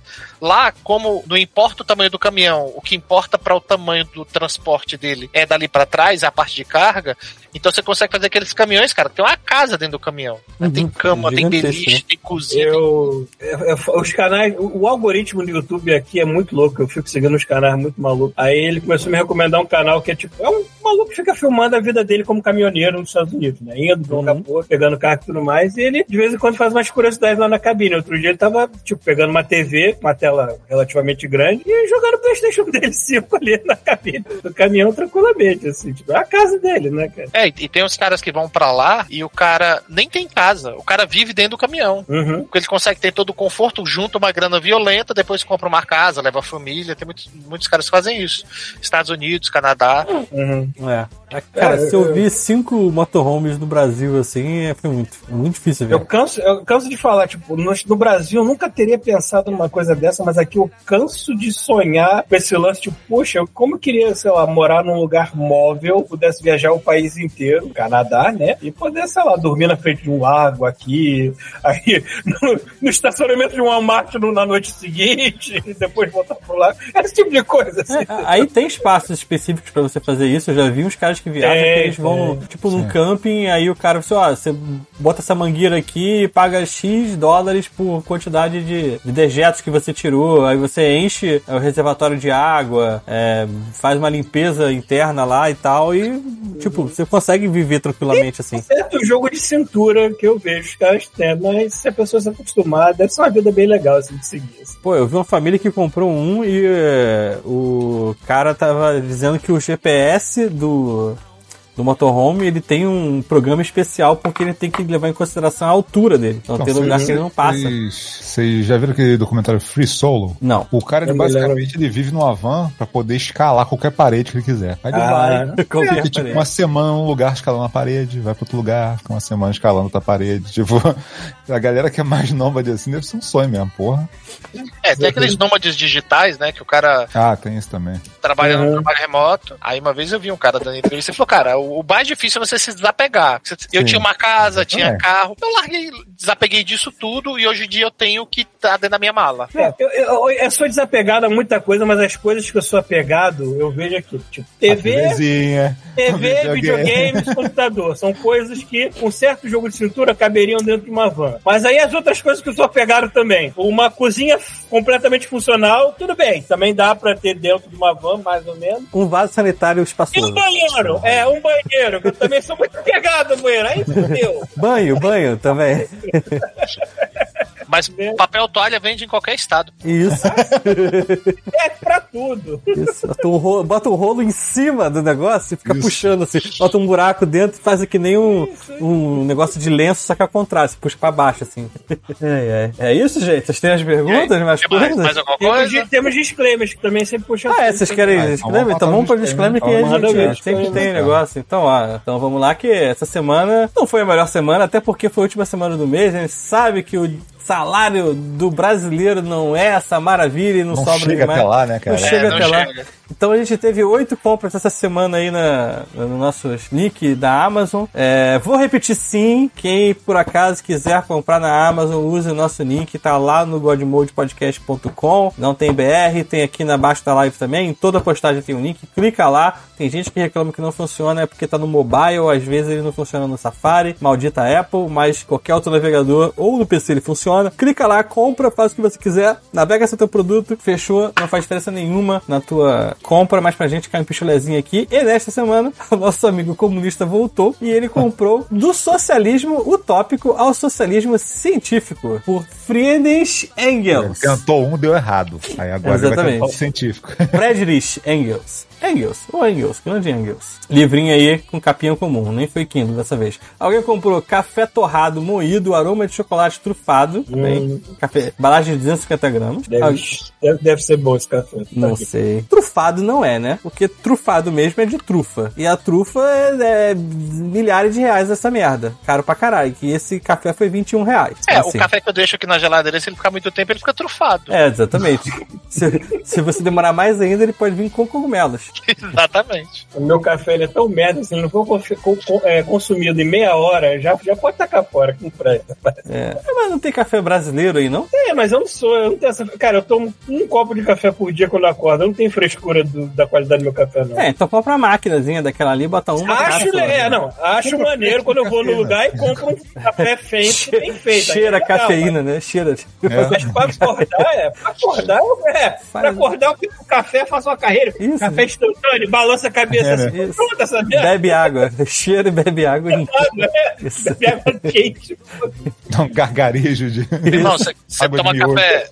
Lá, como não importa o tamanho do caminhão, o que importa para o tamanho do transporte dele é dali para trás, a parte de carga, então você consegue fazer aqueles caminhões, cara, tem uma casa dentro do caminhão. Uhum. Tem cama, tem beliche, né? tem cozinha. Eu, é- é- os canais, o, o algoritmo do YouTube aqui é muito louco. Eu fico seguindo os canais muito malucos. Aí ele começou a me recomendar um canal que é tipo, é um maluco fica filmando a vida dele como caminhoneiro nos Estados Unidos, né? Indo de um outro, pegando carro e tudo mais. E ele, de vez em quando, faz umas curiosidades lá na cabine. Outro dia ele tava, tipo, pegando uma TV, uma tela relativamente grande, e jogando o PlayStation dele 5 ali na cabine do caminhão tranquilamente, assim. Tipo, é a casa dele, né, cara? É, e tem uns caras que vão pra lá e o cara nem tem casa, o cara vive dentro do caminhão. Uhum. Porque ele consegue ter todo o conforto, junta uma grana violenta, depois compra uma casa, leva a família. Tem muitos, muitos caras que fazem isso. Estados Unidos, Canadá. Uhum. É. Cara, É, se eu eu- vi cinco motorhomes no Brasil, assim, é- foi muito, muito difícil ver. Eu canso, eu canso de falar, tipo, no, no Brasil eu nunca teria pensado numa coisa dessa, mas aqui eu canso de sonhar com esse lance, tipo, poxa, eu- como eu queria, sei lá, morar num lugar móvel, pudesse viajar o país inteiro, Canadá, né? E poder, sei lá, dormir na frente de um lago aqui, aí no, no estacionamento de um Walmart no- na noite seguinte, e depois voltar pro lago. Esse tipo de coisa, assim. É, aí tem espaços específicos pra você fazer isso. Eu já vi uns caras que viajam Tem, que eles vão, tem. tipo, num camping, aí o cara fala assim, ó, você bota essa mangueira aqui e paga X dólares por quantidade de, de dejetos que você tirou. Aí você enche o reservatório de água, é, faz uma limpeza interna lá e tal, e, tipo, você consegue viver tranquilamente assim. certo jogo de cintura que eu vejo os caras tendo, mas se a pessoa se acostumar, deve ser uma vida bem legal assim, de seguir. assim. Pô, eu vi uma família que comprou um e é, o cara tava dizendo que o GPS do, do motorhome ele tem um programa especial porque ele tem que levar em consideração a altura dele. Então, tem lugar que ele não passa. Vocês já viram aquele documentário Free Solo? Não. O cara, ele, basicamente, ele vive numa van pra poder escalar qualquer parede que ele quiser. Aí ele Ah, vai, Qualquer fica tipo uma semana num lugar escalando a parede, vai pra outro lugar, fica uma semana escalando outra parede. Tipo, a galera que é mais nômade assim deve ser um sonho mesmo, porra. É, tem aqueles nômades digitais, né? Que o cara Ah, tem isso também. trabalha Uhum. no trabalho remoto. Aí uma vez eu vi um cara dando entrevista e falou, cara, o o mais difícil é você se desapegar. Eu Sim. tinha uma casa, tinha É. carro, eu larguei, desapeguei disso tudo e hoje em dia eu tenho o que tá dentro da minha mala. É, eu, eu, eu sou desapegado a muita coisa, mas as coisas que eu sou apegado, eu vejo aqui. Tipo, TV, TV, videogame. videogames, computador. São coisas que, com certo jogo de cintura, caberiam dentro de uma van. Mas aí as outras coisas que eu sou apegado também. Uma cozinha completamente funcional, tudo bem. Também dá pra ter dentro de uma van, mais ou menos. Um vaso sanitário E espaçoso. um banheiro. É, um banheiro. Que eu também sou muito apegado ao banheiro. Aí fudeu. Banho, banho também. Mas papel toalha vende em qualquer estado. Isso, É pra tudo. isso. Bota um, rolo, bota um rolo em cima do negócio e fica Isso. puxando assim. Bota um buraco dentro e faz que nem um, um negócio de lenço, só que ao contrário, você puxa pra baixo assim. É, é. é isso, gente? Vocês têm as perguntas, mais mais, mais alguma Temos, coisa? di- temos disclaimers que também sempre puxam. Ah, é, vocês querem Ah, então disclaimer? vamos Então vamos para o disclaimer que a gente sempre tem negócio. Então, ah, então vamos lá que essa semana não foi a melhor semana, até porque foi a última semana do mês. A gente sabe que o salário do brasileiro não é essa maravilha e não, Não sobra chega demais. até lá, né, cara? Não chega É, não até lá. Então a gente teve oito compras essa semana aí na, no nosso link da Amazon. É, vou repetir sim. Quem por acaso quiser comprar na Amazon, use o nosso link. Tá lá no godmodepodcast.com. Não tem BR, tem aqui na baixo da live também. Em toda postagem tem um link. Clica lá. Tem gente que reclama que não funciona é porque tá no mobile. Às vezes ele não funciona no Safari. Maldita Apple. Mas qualquer outro navegador ou no PC ele funciona. Clica lá, compra, faz o que você quiser. Navega seu teu produto. Fechou. Não faz diferença nenhuma na tua compra, mas pra gente cai um pichulezinho aqui. E nesta semana, o nosso amigo comunista voltou e ele comprou do socialismo utópico ao socialismo científico por Friedrich Engels. Tentou um, deu errado. Aí agora ele vai Exatamente. tentar o científico. Friedrich Engels. Engels, ou Engels, grande Engels. Livrinho aí com capinha comum, nem foi Kindle dessa vez. Alguém comprou café torrado moído, aroma de chocolate trufado. Bem, café, embalagem de 250 gramas. Deve, Alguém- deve, deve ser bom esse café. Não Tá sei. Trufado não é, né? Porque trufado mesmo é de trufa. E a trufa é, é milhares de reais essa merda. Caro pra caralho. Que esse café foi 21 reais. É, Assim. o café que eu deixo aqui na geladeira, se ele ficar muito tempo, ele fica trufado. É, exatamente. se, se você demorar mais ainda, ele pode vir com cogumelos. Exatamente. O meu café ele é tão merda, se ele não for confi- co- co- é, consumido em meia hora, já, já pode tacar fora, que não presta. É. Mas não tem café brasileiro aí, não? É, mas eu não sou, eu não tenho essa. Cara, eu tomo um copo de café por dia quando eu acordo. Eu não tenho frescura do- da qualidade do meu café, não. É, então compra uma máquinazinha daquela ali, bota uma Acho, cápsula. é, não. Acho maneiro quando eu vou no lugar e compro um café feito, bem feito. Cheira é legal, cafeína, né? Cheira. Mas pra acordar, é. Pra acordar, é. Pra acordar, eu fico com café, faço uma carreira. Isso. Café instantâneo, balança a cabeça É, assim. né? Isso. Pronto, essa merda. Bebe água. Cheira e bebe água. em- né? Isso. Bebe água quente. Dá um gargarejo de. Irmão, você Água toma café,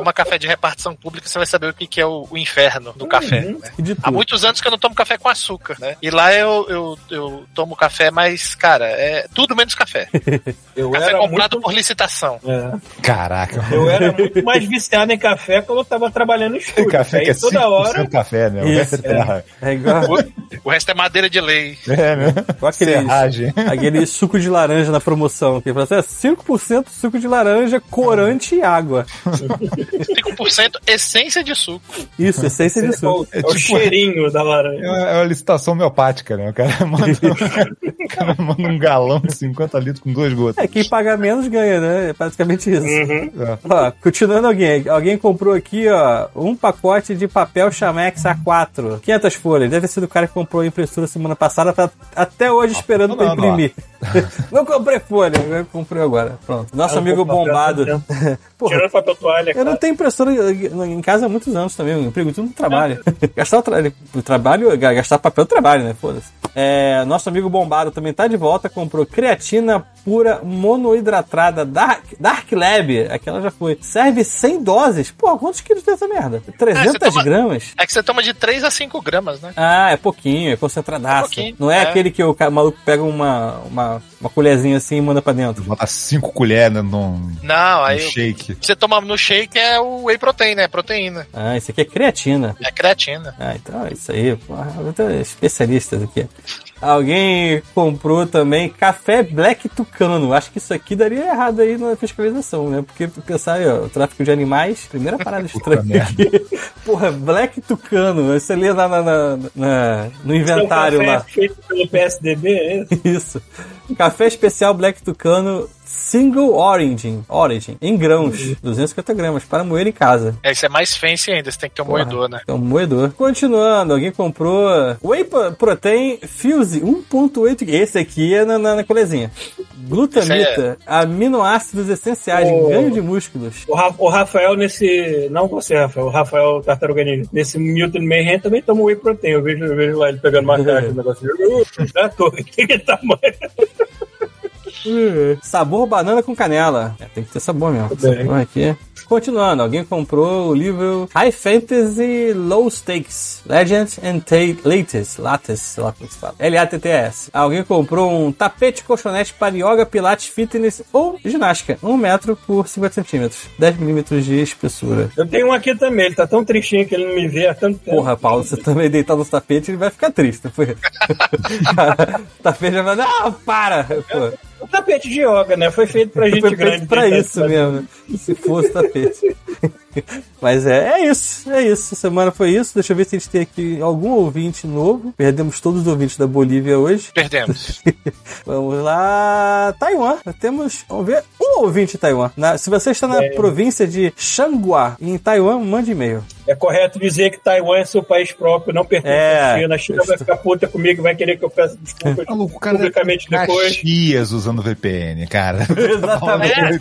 toma café de repartição pública, você vai saber o que, que é o, o inferno do café. né? De Há muitos anos que eu não tomo café com açúcar, né? E lá eu, eu, eu tomo café, mas, cara, é tudo menos café. Eu Café era comprado muito. por licitação. É. Caraca. Eu era muito mais viciado em café quando eu tava trabalhando no estúdio. Café Aí que é toda 5% hora. café, né? O Isso, resto é terra. É igual, O resto é madeira de lei. É, né? aquele, Serragem. aquele suco de laranja na promoção. Que fala assim, é 5% suco de laranja, corante e água. 5% essência de suco. Isso, essência de É o, suco. é o tipo- cheirinho da É laranja. é uma licitação homeopática, né? O cara manda, o cara manda um galão de 50 litros com duas gotas. É, quem paga menos ganha, né? É basicamente isso. Uhum. É. Ó, continuando alguém. Alguém comprou aqui, ó, um pacote de papel Chamex A4. 500 folhas. Deve ser do cara que comprou a impressora semana passada, tá até hoje esperando pra não, imprimir. Não comprei folha, eu comprei agora. Pronto. Nosso Ah, amigo não bombado. Porra, Tirando papel toalha, eu não tenho impressora em casa há muitos anos também. Eu emprego tudo no trabalho. gastar o, tra o trabalho, gastar papel é trabalho, né? Foda-se. É, nosso amigo Bombado também tá de volta. Comprou creatina pura monoidratada Dark, Dark Lab. Aquela já foi. Serve 100 doses. Pô, quantos quilos tem essa merda? 300 toma- gramas? É que você toma de 3 a 5 gramas, né? Ah, é pouquinho, é concentradaço. É pouquinho, Não é, é. aquele que o maluco pega uma, uma, uma colherzinha assim e manda pra dentro. Bota cinco colheres num, num Não, aí shake. você toma no shake é o whey protein, né? Proteína. Ah, esse aqui é creatina. É creatina. Ah, então é isso aí. Tô especialistas aqui. Alguém comprou também café Black Tucano. Acho que isso aqui daria errado aí na fiscalização, né? Porque pensar aí, ó, o tráfico de animais, primeira parada estranha aqui. Porra, Black Tucano. Você lê lá na, na- na- no inventário Seu café lá. feito pelo PSDB, é isso? Isso. Café especial Black Tucano Single Origin, Origin em grãos, 250 gramas, para moer em casa. É, isso é mais fancy ainda, você tem que ter um Porra, moedor, né? É um moedor. Continuando, alguém comprou Whey Pro- Protein Fuse 1.8. Esse aqui é na, na, na colezinha. Glutamita, aminoácidos essenciais, Oh. ganho de músculos. O, Ra- o Rafael nesse. Não você, Rafael. O Rafael Tartaruga Ninja. Nesse Milton Mayhem também toma whey protein. Eu vejo, eu vejo lá ele pegando uma caixa, um negócio de. Uh, da torre. Que que tamanho? Sabor banana com canela. É, tem que ter sabor mesmo. Sabor aqui. Continuando, alguém comprou o livro High Fantasy Low Stakes Legends and Latest, Latest, sei lá como se fala. L-A-T-T-S. Alguém comprou um tapete colchonete para yoga, pilates, fitness ou ginástica. 1 metro por 50 centímetros. 10 milímetros de espessura. Eu tenho um aqui também. Ele tá tão tristinho que ele não me vê há tanto tempo. Porra, Paulo, você também deitar no tapete, ele vai ficar triste. Foi. Cara, o tapete já vai. Não, para! Pô. Tapete de yoga, né? Foi feito pra gente Foi grande. feito pra tentar isso mesmo. Se fosse tapete. Mas é, é isso, é isso. Essa semana foi isso. Deixa eu ver se a gente tem aqui algum ouvinte novo. Perdemos todos os ouvintes da Bolívia hoje. Perdemos. Vamos lá. Taiwan. Temos, vamos ver, um ouvinte de Taiwan. Na- se você está na É. província de Changhua, em Taiwan, mande e-mail. É correto dizer que Taiwan é seu país próprio, não pertence É, à China. A China vai ficar puta comigo, vai querer que eu peça desculpas Maluco, o cara publicamente é depois. Caxias usando VPN, cara. Exatamente.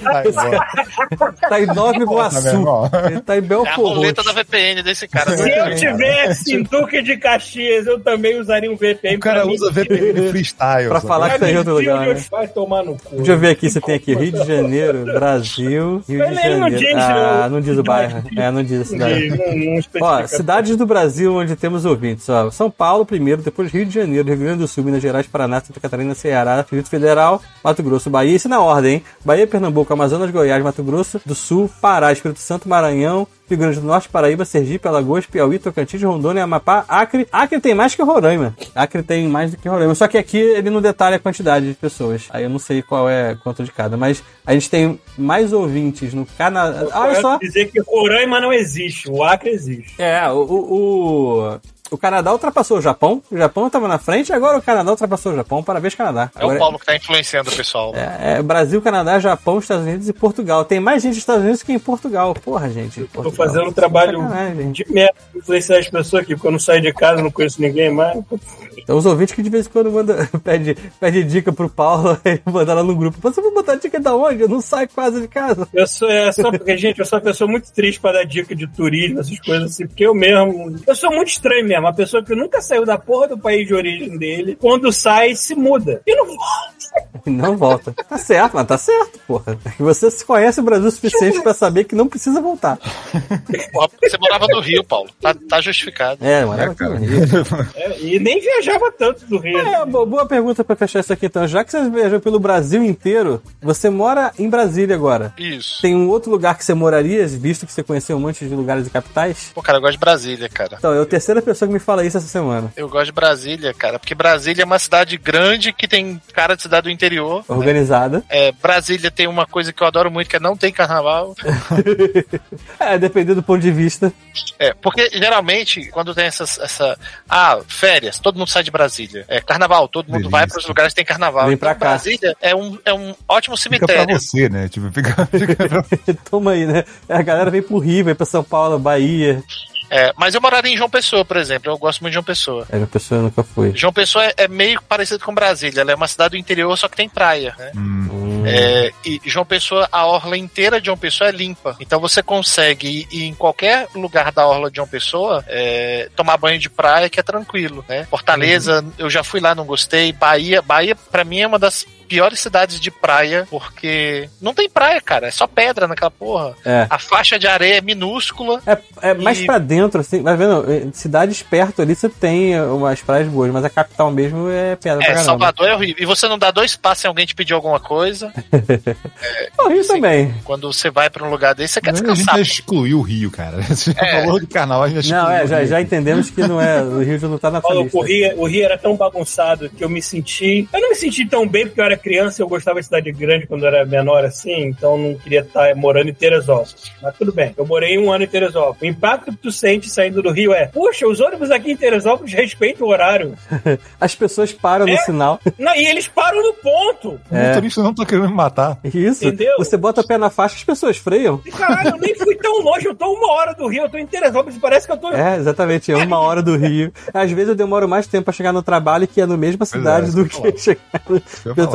Tá em Nova Tá Iguaçu. Ele tá em É a Belfort roleta da. VPN desse cara. Se eu tivesse em Duque de Caxias, eu também usaria um VPN. O cara usa mim. VPN freestyle. Pra falar que tá em outro lugar, né? Vai tomar no cu. Deixa eu ver aqui se tem aqui Rio de Janeiro, Brasil, Rio de Janeiro. diz, Ah, não. não diz o bairro. É, não diz a cidade. Ó, cidades do Brasil onde temos ouvintes. Ó, São Paulo primeiro, depois Rio de Janeiro, Rio Grande do Sul, Minas Gerais, Paraná, Santa Catarina, Ceará, Distrito Federal, Mato Grosso, Bahia. Isso na ordem, hein? Bahia, Pernambuco, Amazonas, Goiás, Mato Grosso do Sul, Pará, Espírito Santo, Maranhão, Rio Grande do Norte, Paraíba, Sergipe, Alagoas, Piauí, Tocantins, Rondônia, Amapá, Acre. Acre tem mais que Roraima. Acre tem mais do que Roraima. Só que aqui ele não detalha a quantidade de pessoas. Aí eu não sei qual é quanto de cada. Mas a gente tem mais ouvintes no Canadá. Olha só. dizer que Roraima não existe, o Acre existe. É, o, o, o, o Canadá ultrapassou o Japão. O Japão estava na frente, agora o Canadá ultrapassou o Japão. Parabéns, Canadá. É o Agora, Paulo que tá influenciando o pessoal. é, é Brasil, Canadá, Japão, Estados Unidos e Portugal. Tem mais gente nos Estados Unidos que em Portugal. Porra, gente. Tô Portugal. fazendo um trabalho de merda, influenciar as pessoas aqui, porque eu não saio de casa, não conheço ninguém mais. Então, os ouvintes que de vez em quando manda, pede, pede dica pro Paulo, aí manda lá no grupo. Você vai botar dica da onde? Eu não saio quase de casa. Eu sou, é só porque, gente, eu sou uma pessoa muito triste pra dar dica de turismo, essas coisas assim, porque eu mesmo. Eu sou muito estranho mesmo, uma pessoa que nunca saiu da porra do país de origem dele, quando sai, se muda. E não. E não volta. Tá certo, mas tá certo, porra. Você se conhece o Brasil o suficiente pra saber que não precisa voltar. Porra, Você morava no Rio, Paulo. Tá, tá justificado. É, mano. É, cara. É, e nem viajava tanto do Rio. É, bo- boa pergunta pra fechar isso aqui então. Já que você viajou pelo Brasil inteiro, você mora em Brasília agora. Isso. Tem um outro lugar que você moraria, visto que você conheceu um monte de lugares e capitais? Pô, cara, eu gosto de Brasília, cara. Então, é a terceira pessoa que me fala isso essa semana. Eu gosto de Brasília, cara, porque Brasília é uma cidade grande que tem cara de cidade do interior. Organizada. É, Brasília tem uma coisa que eu adoro muito, que é não tem carnaval. É, dependendo do ponto de vista. É, porque geralmente, quando tem essas, essa. Ah, férias, todo mundo sai de Brasília. É carnaval, todo mundo Delícia. vai para os lugares que tem carnaval. Vem então, pra cá. Brasília é um, é um ótimo Fica pra cemitério. você, né? Tipo, fica, fica pra... Toma aí, né? A galera vem pro Rio, vem pra São Paulo, Bahia. É, mas eu moraria em João Pessoa, por exemplo. Eu gosto muito de João Pessoa. É, a pessoa nunca foi. João Pessoa é, é meio parecido com Brasília. Ela é uma cidade do interior, só que tem praia. Né? Hum. É, e João Pessoa, a orla inteira de João Pessoa é limpa. Então você consegue ir em qualquer lugar da orla de João Pessoa é, tomar banho de praia que é tranquilo, né? Fortaleza, eu já fui lá, não gostei. Bahia, Bahia para mim é uma das piores cidades de praia, porque não tem praia, cara, é só pedra naquela porra. É. A faixa de areia é minúscula. É, é mais E- pra dentro, assim, vai vendo? eh, Cidades perto ali você tem eh, umas praias boas, mas a capital mesmo é pedra pra É. Salvador é horrível. E você não dá dois passos se alguém te pedir alguma coisa. O Rio também. Quando você vai pra um lugar desse, você quer A gente descansar. já excluiu o Rio, cara. Você É. falou de carnaval, a gente já Não, é, já, já entendemos que não é. O Rio já não tá na lista. o Rio, o Rio era tão bagunçado que eu me senti. Eu não me senti tão bem porque eu era criança eu gostava de cidade grande quando eu era menor assim, então não queria estar morando em Teresópolis. Mas tudo bem, eu morei um ano em Teresópolis. O impacto que tu sente saindo do Rio é: puxa, os ônibus aqui em Teresópolis respeitam o horário. As pessoas param no É? sinal. Não, e eles param no ponto. O motorista não tá querendo me matar. Isso. Entendeu? Você bota o pé na faixa, as pessoas freiam. E caralho, eu nem fui tão longe, eu tô uma hora do Rio, eu tô em Teresópolis e parece que eu tô. É, exatamente. É uma hora do Rio. Às vezes eu demoro mais tempo pra chegar no trabalho que é na mesma cidade é, do que chegar em ia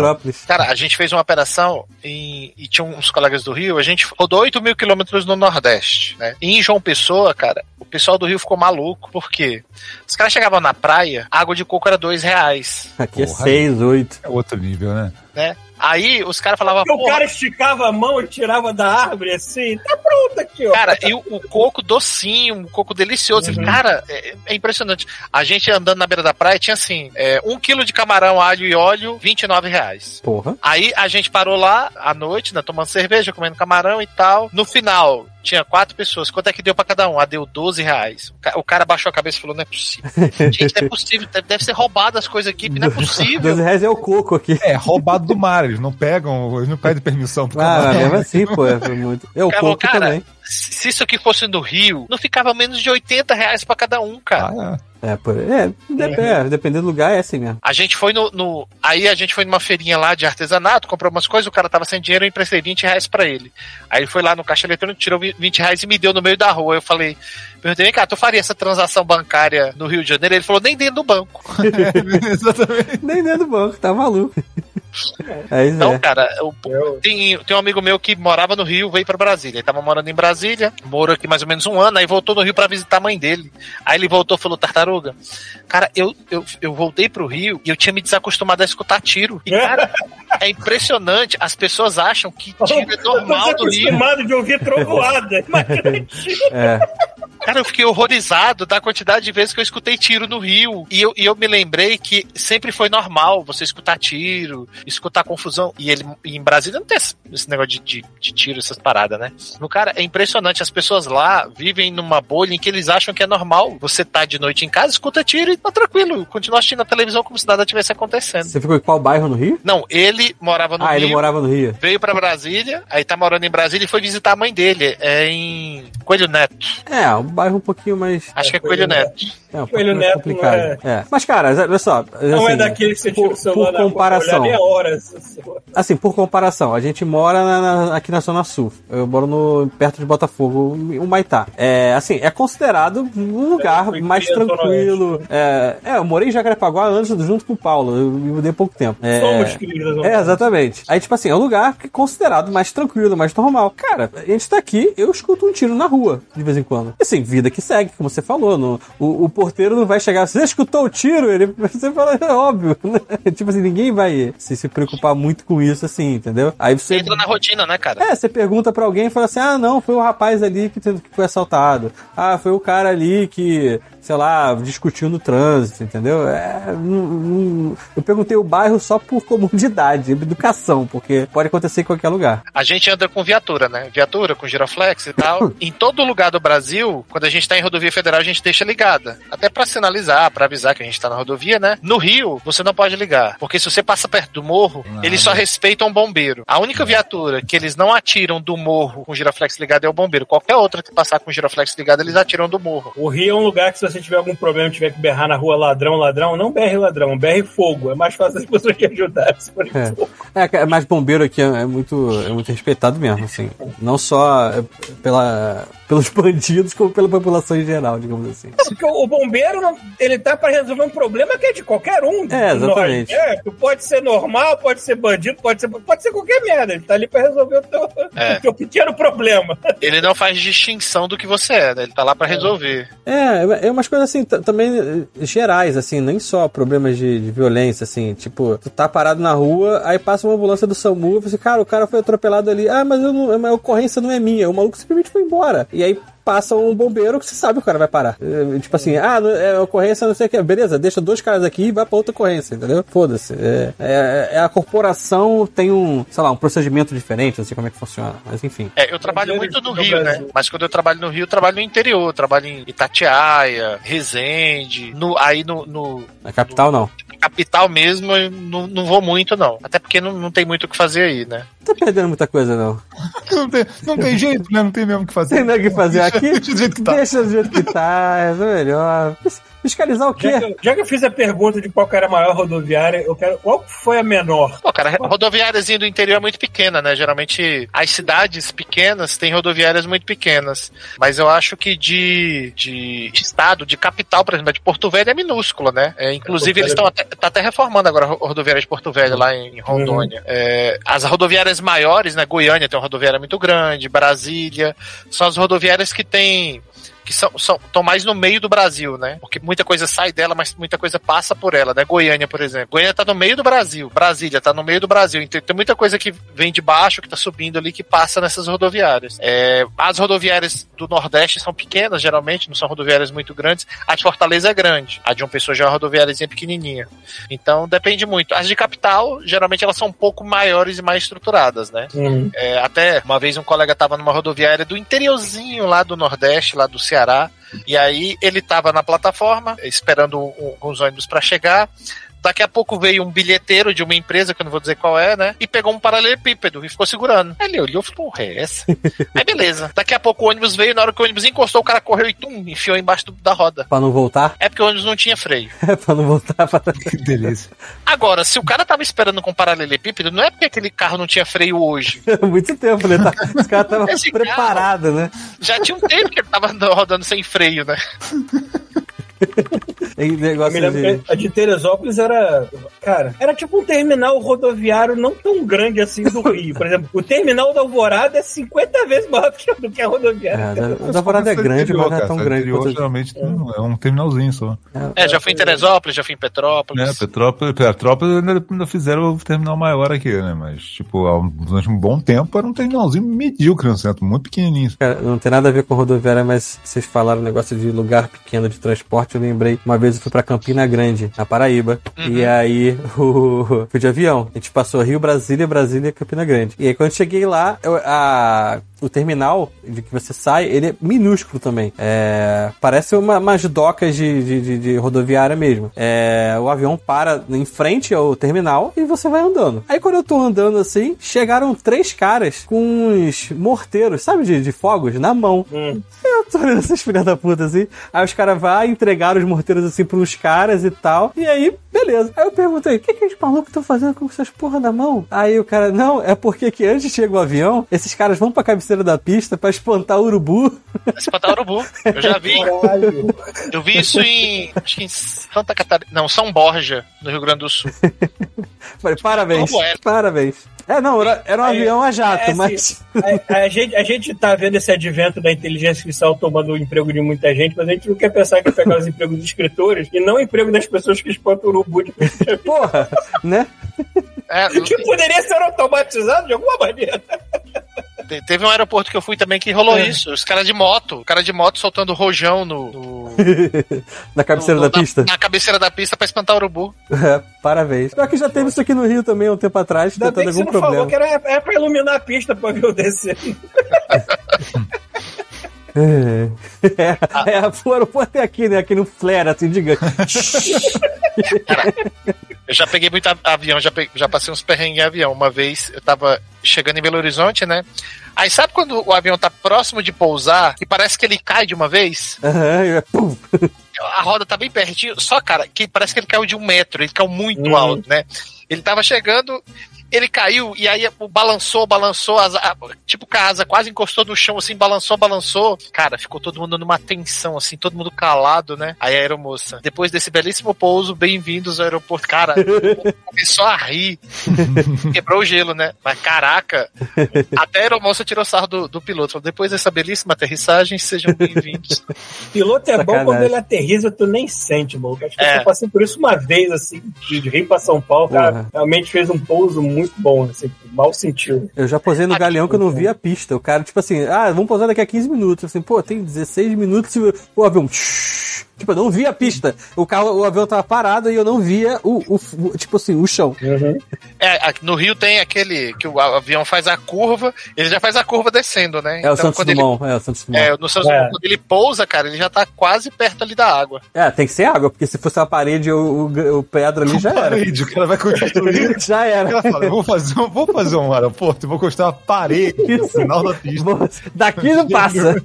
Cara, a gente fez uma operação em- e tinha uns colegas do Rio, a gente rodou 8 mil quilômetros no Nordeste, né? E em João Pessoa, cara, o pessoal do Rio ficou maluco, por quê? Os caras chegavam na praia, a água de coco era dois reais, Aqui Porra. é 6, 8. É outro nível, né? né? Aí os caras falavam, Porque o "Porra, cara esticava a mão e tirava da árvore assim, tá pronto aqui, ó. Cara, e o, o coco docinho, um coco delicioso. Uhum. Cara, é, é impressionante. A gente andando na beira da praia tinha assim: é, um quilo de camarão, alho e óleo, 29 reais. Porra. Aí a gente parou lá à noite, né, tomando cerveja, comendo camarão e tal. No final, tinha quatro pessoas. Quanto é que deu pra cada um? Ah, deu 12 reais. O ca- O cara baixou a cabeça e falou: não é possível. Gente, não é possível. Deve- ser roubado as coisas aqui, não é 12 possível. reais é o coco aqui. É, roubado do mar, eles não pegam, eles não pedem permissão pro Ah, canal. mesmo assim, pô, é muito. É o Cara, coco cara, também. Se isso aqui fosse no Rio, não ficava menos de 80 reais pra cada um, cara. Ah, é. É, por, é, dep- é, dependendo do lugar, é assim mesmo. A gente foi no, no- Aí a gente foi numa feirinha lá de artesanato, comprou umas coisas, o cara tava sem dinheiro, eu emprestei 20 reais pra ele. Aí ele foi lá no caixa eletrônico, tirou 20 reais e me deu no meio da rua. Eu falei, perguntei, vem cá, tu faria essa transação bancária no Rio de Janeiro? Ele falou, nem dentro do banco. Exatamente. Nem dentro do banco, tá maluco. É isso Então, é. cara, o- Eu- tem, tem um amigo meu que morava no Rio, veio pra Brasília. Ele tava morando em Brasília, morou aqui mais ou menos um ano, aí voltou no Rio pra visitar a mãe dele. Aí ele voltou e falou, Tartaruga, cara, eu, eu, eu voltei pro Rio e eu tinha me desacostumado a escutar tiro. E, cara, é impressionante, as pessoas acham que tiro é normal eu tô no Rio. acostumado de ouvir trovoada. Imagina É. Cara, eu fiquei horrorizado da quantidade de vezes que eu escutei tiro no Rio. E eu, e eu me lembrei que sempre foi normal você escutar tiro, escutar confusão. E ele e em Brasília não tem esse esse negócio de, de, de tiro, essas paradas, né? No cara, é impressionante. As pessoas lá vivem numa bolha em que eles acham que é normal. Você tá de noite em casa, escuta tiro e tá tranquilo. Continua assistindo a televisão como se nada tivesse acontecendo. Você ficou em qual bairro no Rio? Não, ele morava no ah, Rio. ele morava no Rio. Veio pra Brasília, aí tá morando em Brasília e foi visitar a mãe dele. É em Coelho Neto. É, bairro um pouquinho mais. Acho que é Coelho Coelho Neto. É, um Coelho Neto complicado. não É. Mas, cara, olha só. Não é assim, daquele que você tira por, por comparação. olhar meia hora. assim, Assim, por comparação, a gente mora na- na- aqui na Zona Sul. Eu moro no, perto de Botafogo, o Maitá. É, assim, é considerado um lugar É, mais tranquilo. É, é, eu morei em Jacarepaguá antes, junto com o Paulo. Eu me mudei há pouco tempo. É, Somos queridos. é, exatamente. Aí, tipo assim, é um lugar que é considerado mais tranquilo, mais normal. Cara, a gente tá aqui, eu escuto um tiro na rua, de vez em quando. Assim, vida que segue, como você falou. No, o, o porteiro não vai chegar, você escutou o tiro? Ele, você fala, é óbvio. né? tipo assim, ninguém vai se, se preocupar muito com isso, assim, entendeu? Aí você... Entra na rotina, né, cara? É, você pergunta pra alguém e fala assim: ah, não, foi o rapaz ali que, que foi assaltado. Ah, foi o cara ali que, sei lá, discutiu no trânsito, entendeu? É, não- não- eu perguntei o bairro só por comodidade, educação, porque pode acontecer em qualquer lugar. A gente anda com viatura, né? Viatura, com giroflex e tal. em todo lugar do Brasil, quando a gente tá em rodovia federal, a gente deixa ligada. Até pra sinalizar, pra avisar que a gente tá na rodovia, né? No Rio, você não pode ligar. Porque se você passa perto do morro, Nada. eles só respeitam o bombeiro. A única viatura que eles não atiram do morro com o giroflex ligado é o bombeiro. Qualquer outra que passar com o giroflex ligado, eles atiram do morro. O Rio é um lugar que se você tiver algum problema, tiver que berrar na rua ladrão, ladrão, não berre ladrão, berre fogo. É mais fácil as pessoas te ajudarem. se forem É. fogo. É, cara, mas bombeiro aqui é é muito, é muito respeitado mesmo, assim. Não só é, pela, pelos bandidos, como pela população em geral, digamos assim. Porque o bombeiro, não- ele tá pra resolver um problema que é de qualquer um. É, exatamente. É, pode ser normal, pode ser bandido, pode ser, pode ser qualquer merda. Ele tá ali pra resolver o teu, É. o teu pequeno problema. Ele não faz distinção do que você é, né? Ele tá lá pra resolver. É, é umas coisas assim, também eh, gerais, assim, nem só problemas de, de violência, assim, tipo, tu tá parado na rua, aí passa uma ambulância do SAMU, você, cara, o cara foi atropelado ali, ah, mas eu não, a ocorrência não é minha, o maluco simplesmente foi embora. E aí passa um bombeiro que você sabe que o cara vai parar. É, tipo assim, ah, é ocorrência não sei o que, beleza, deixa dois caras aqui e vai pra outra ocorrência, entendeu? Foda-se. É, é- é a corporação tem um, sei lá, um procedimento diferente, não sei como é que funciona, mas enfim. É, eu trabalho muito no No Rio, né? Mas quando eu trabalho no Rio, eu trabalho no interior. Eu trabalho em Itatiaia, Resende. No, aí no, no- Na capital, não. capital mesmo, eu não, não vou muito, não. Até porque não, não tem muito o que fazer aí, né? Não tá perdendo muita coisa, não. Não tem, não tem jeito, né? Não tem mesmo o que fazer. Tem nada que fazer aqui. Deixa do jeito que tá. Deixa do jeito que tá, é melhor. Fiscalizar o Já que, quê? eu, já que eu fiz a pergunta de qual que era a maior rodoviária, eu quero. Qual foi a menor? Pô, cara, a rodoviáriazinha do interior é muito pequena, né? Geralmente as cidades pequenas têm rodoviárias muito pequenas. Mas eu acho que de, de estado, de capital, por exemplo, de Porto Velho é minúscula, né? É, inclusive, eles estão até, tá até reformando agora a ro- rodoviária de Porto Velho, lá em Rondônia. É, as rodoviárias maiores, né? Goiânia tem uma rodoviária muito grande, Brasília, são as rodoviárias que têm que são, são estão mais no meio do Brasil, né? Porque muita coisa sai dela, mas muita coisa passa por ela, né? Goiânia, por exemplo. Goiânia tá no meio do Brasil, Brasília tá no meio do Brasil. Então tem muita coisa que vem de baixo, que tá subindo ali, que passa nessas rodoviárias. É, as rodoviárias do Nordeste são pequenas, geralmente, não são rodoviárias muito grandes. A de Fortaleza é grande. A de uma pessoa já é uma rodoviáriazinha pequenininha. Então depende muito. As de capital, geralmente elas são um pouco maiores e mais estruturadas, né? Uhum. É, até uma vez um colega tava numa rodoviária do interiorzinho lá do Nordeste, lá do Ceará, e aí ele tava na plataforma, esperando alguns ônibus para chegar. Daqui a pouco veio um bilheteiro de uma empresa, que eu não vou dizer qual é, né? E pegou um paralelepípedo e ficou segurando. Aí ele olhou e falou, porra, é essa? Aí beleza. Daqui a pouco o ônibus veio, na hora que o ônibus encostou, o cara correu e tum, enfiou embaixo do- da roda. Pra não voltar? É porque o ônibus não tinha freio. pra não voltar pra... Que delícia. Agora, se o cara tava esperando com paralelepípedo, não é porque aquele carro não tinha freio hoje. Muito tempo, né? Tá, os caras estavam preparados, né? Já tinha um tempo que ele tava rodando sem freio, né? Negócio de... a de Teresópolis era. Cara, era tipo um terminal rodoviário não tão grande assim do Rio. Por exemplo, o terminal da Alvorada é 50 vezes maior do que- a rodoviária. É, da- da Alvorada é grande, mas não é tão grande Interior, quanto... geralmente não, é um terminalzinho só. É, já fui em Teresópolis, já fui em Petrópolis. É, Petrópolis, Petrópolis ainda, fizeram o terminal maior aqui, né? Mas, tipo, há um- durante um bom tempo era um terminalzinho medíocre no centro, muito pequenininho. Cara, não tem nada a ver com rodoviária, mas vocês falaram um negócio de lugar pequeno de transporte. Eu lembrei, uma vez eu fui pra Campina Grande, na Paraíba. E aí, o... fui de avião. A gente passou Rio, Brasília, Brasília, Campina Grande. E aí, quando eu cheguei lá, eu- a... o terminal de que você sai, ele é minúsculo também. É... Parece uma, umas docas de, de, de- de rodoviária mesmo. É... O avião para em frente ao terminal e você vai andando. Aí, quando eu tô andando assim, chegaram três caras com uns morteiros, sabe, de, de fogos, na mão. Hum. Eu tô olhando essas filhas da puta assim. Aí os caras vão entregar os morteiros assim pros caras e tal. E aí, beleza. Aí eu perguntei: o que, que os malucos estão fazendo com essas porra na mão? Aí o cara, não, é porque que antes chega o avião, esses caras vão pra cabeceira da pista pra espantar o urubu. Espantar urubu. Eu já vi. Caralho. Eu vi isso em. Acho que em Santa Catarina. Não, São Borja, no Rio Grande do Sul. Falei, parabéns, é? parabéns. É, não, era, era um Aí, avião a jato, é, mas. A, a gente, a gente tá vendo esse advento da inteligência artificial tomando o emprego de muita gente, mas a gente não quer pensar que vai pegar os empregos dos escritores e não o emprego das pessoas que espantam o urubu de Porra, né? É, que poderia ser automatizado de alguma maneira. Te- teve um aeroporto que eu fui também que rolou isso. Os caras de moto. O cara de moto soltando rojão no. no- Na cabeceira no- da pista. Na, na cabeceira da pista pra espantar o urubu. É, parabéns. Pior que já teve isso aqui no Rio também, um tempo atrás, Ainda tentando algum problema. falou que era, era pra iluminar a pista pro avião descer. É, é, é, o aeroporto é aqui, né? Aqui no flare, assim, diga. Eu já peguei muito avião, já, pe- já passei uns perrengues em avião. Uma vez eu tava chegando em Belo Horizonte, né? Aí sabe quando o avião tá próximo de pousar e parece que ele cai de uma vez? É pum. A roda tá bem pertinho, só, cara, que parece que ele caiu de um metro, ele caiu muito Uhum. alto, né? Ele tava chegando, ele caiu e aí balançou, balançou, as, a- tipo que a asa quase encostou no chão, assim, balançou, balançou. Cara, ficou todo mundo numa tensão, assim, todo mundo calado, né? Aí a aeromoça, depois desse belíssimo pouso, bem-vindos ao aeroporto. Cara, começou a rir, quebrou o gelo, né? Mas caraca, até a aeromoça tirou sarro do, do piloto. Falou, depois dessa belíssima aterrissagem, sejam bem-vindos. Piloto é bom Sacanagem. quando ele aterriza, tu nem sente, mano. Acho que É. eu passei por isso uma vez, assim, de de Rio pra São Paulo, cara. Porra. Realmente fez um pouso muito bom, assim, mal sentiu. Eu já posei no Aqui, galeão que eu não vi a pista. O cara, tipo assim, ah, vamos pousar daqui a 15 minutos. Assim, pô, tem 16 minutos e o avião. Tipo, eu não vi a pista. O carro, o avião tava parado e eu não via o, o- o- tipo assim, o chão. É, aqui no Rio tem aquele que o avião faz a curva, ele já faz a curva descendo, né? É o Santos quando ele, Dumont, é o Santos Dumont. é, no Santos É. Dumont, quando ele pousa, cara, ele já tá quase perto ali da água. É, tem que ser água, porque se fosse uma parede ou o, o pedra ali já era. Parede, o cara vai construir. já O era. cara fala, eu vou fazer, um- vou fazer um aeroporto, eu vou construir uma parede no final da pista. Vou- Daqui não passa.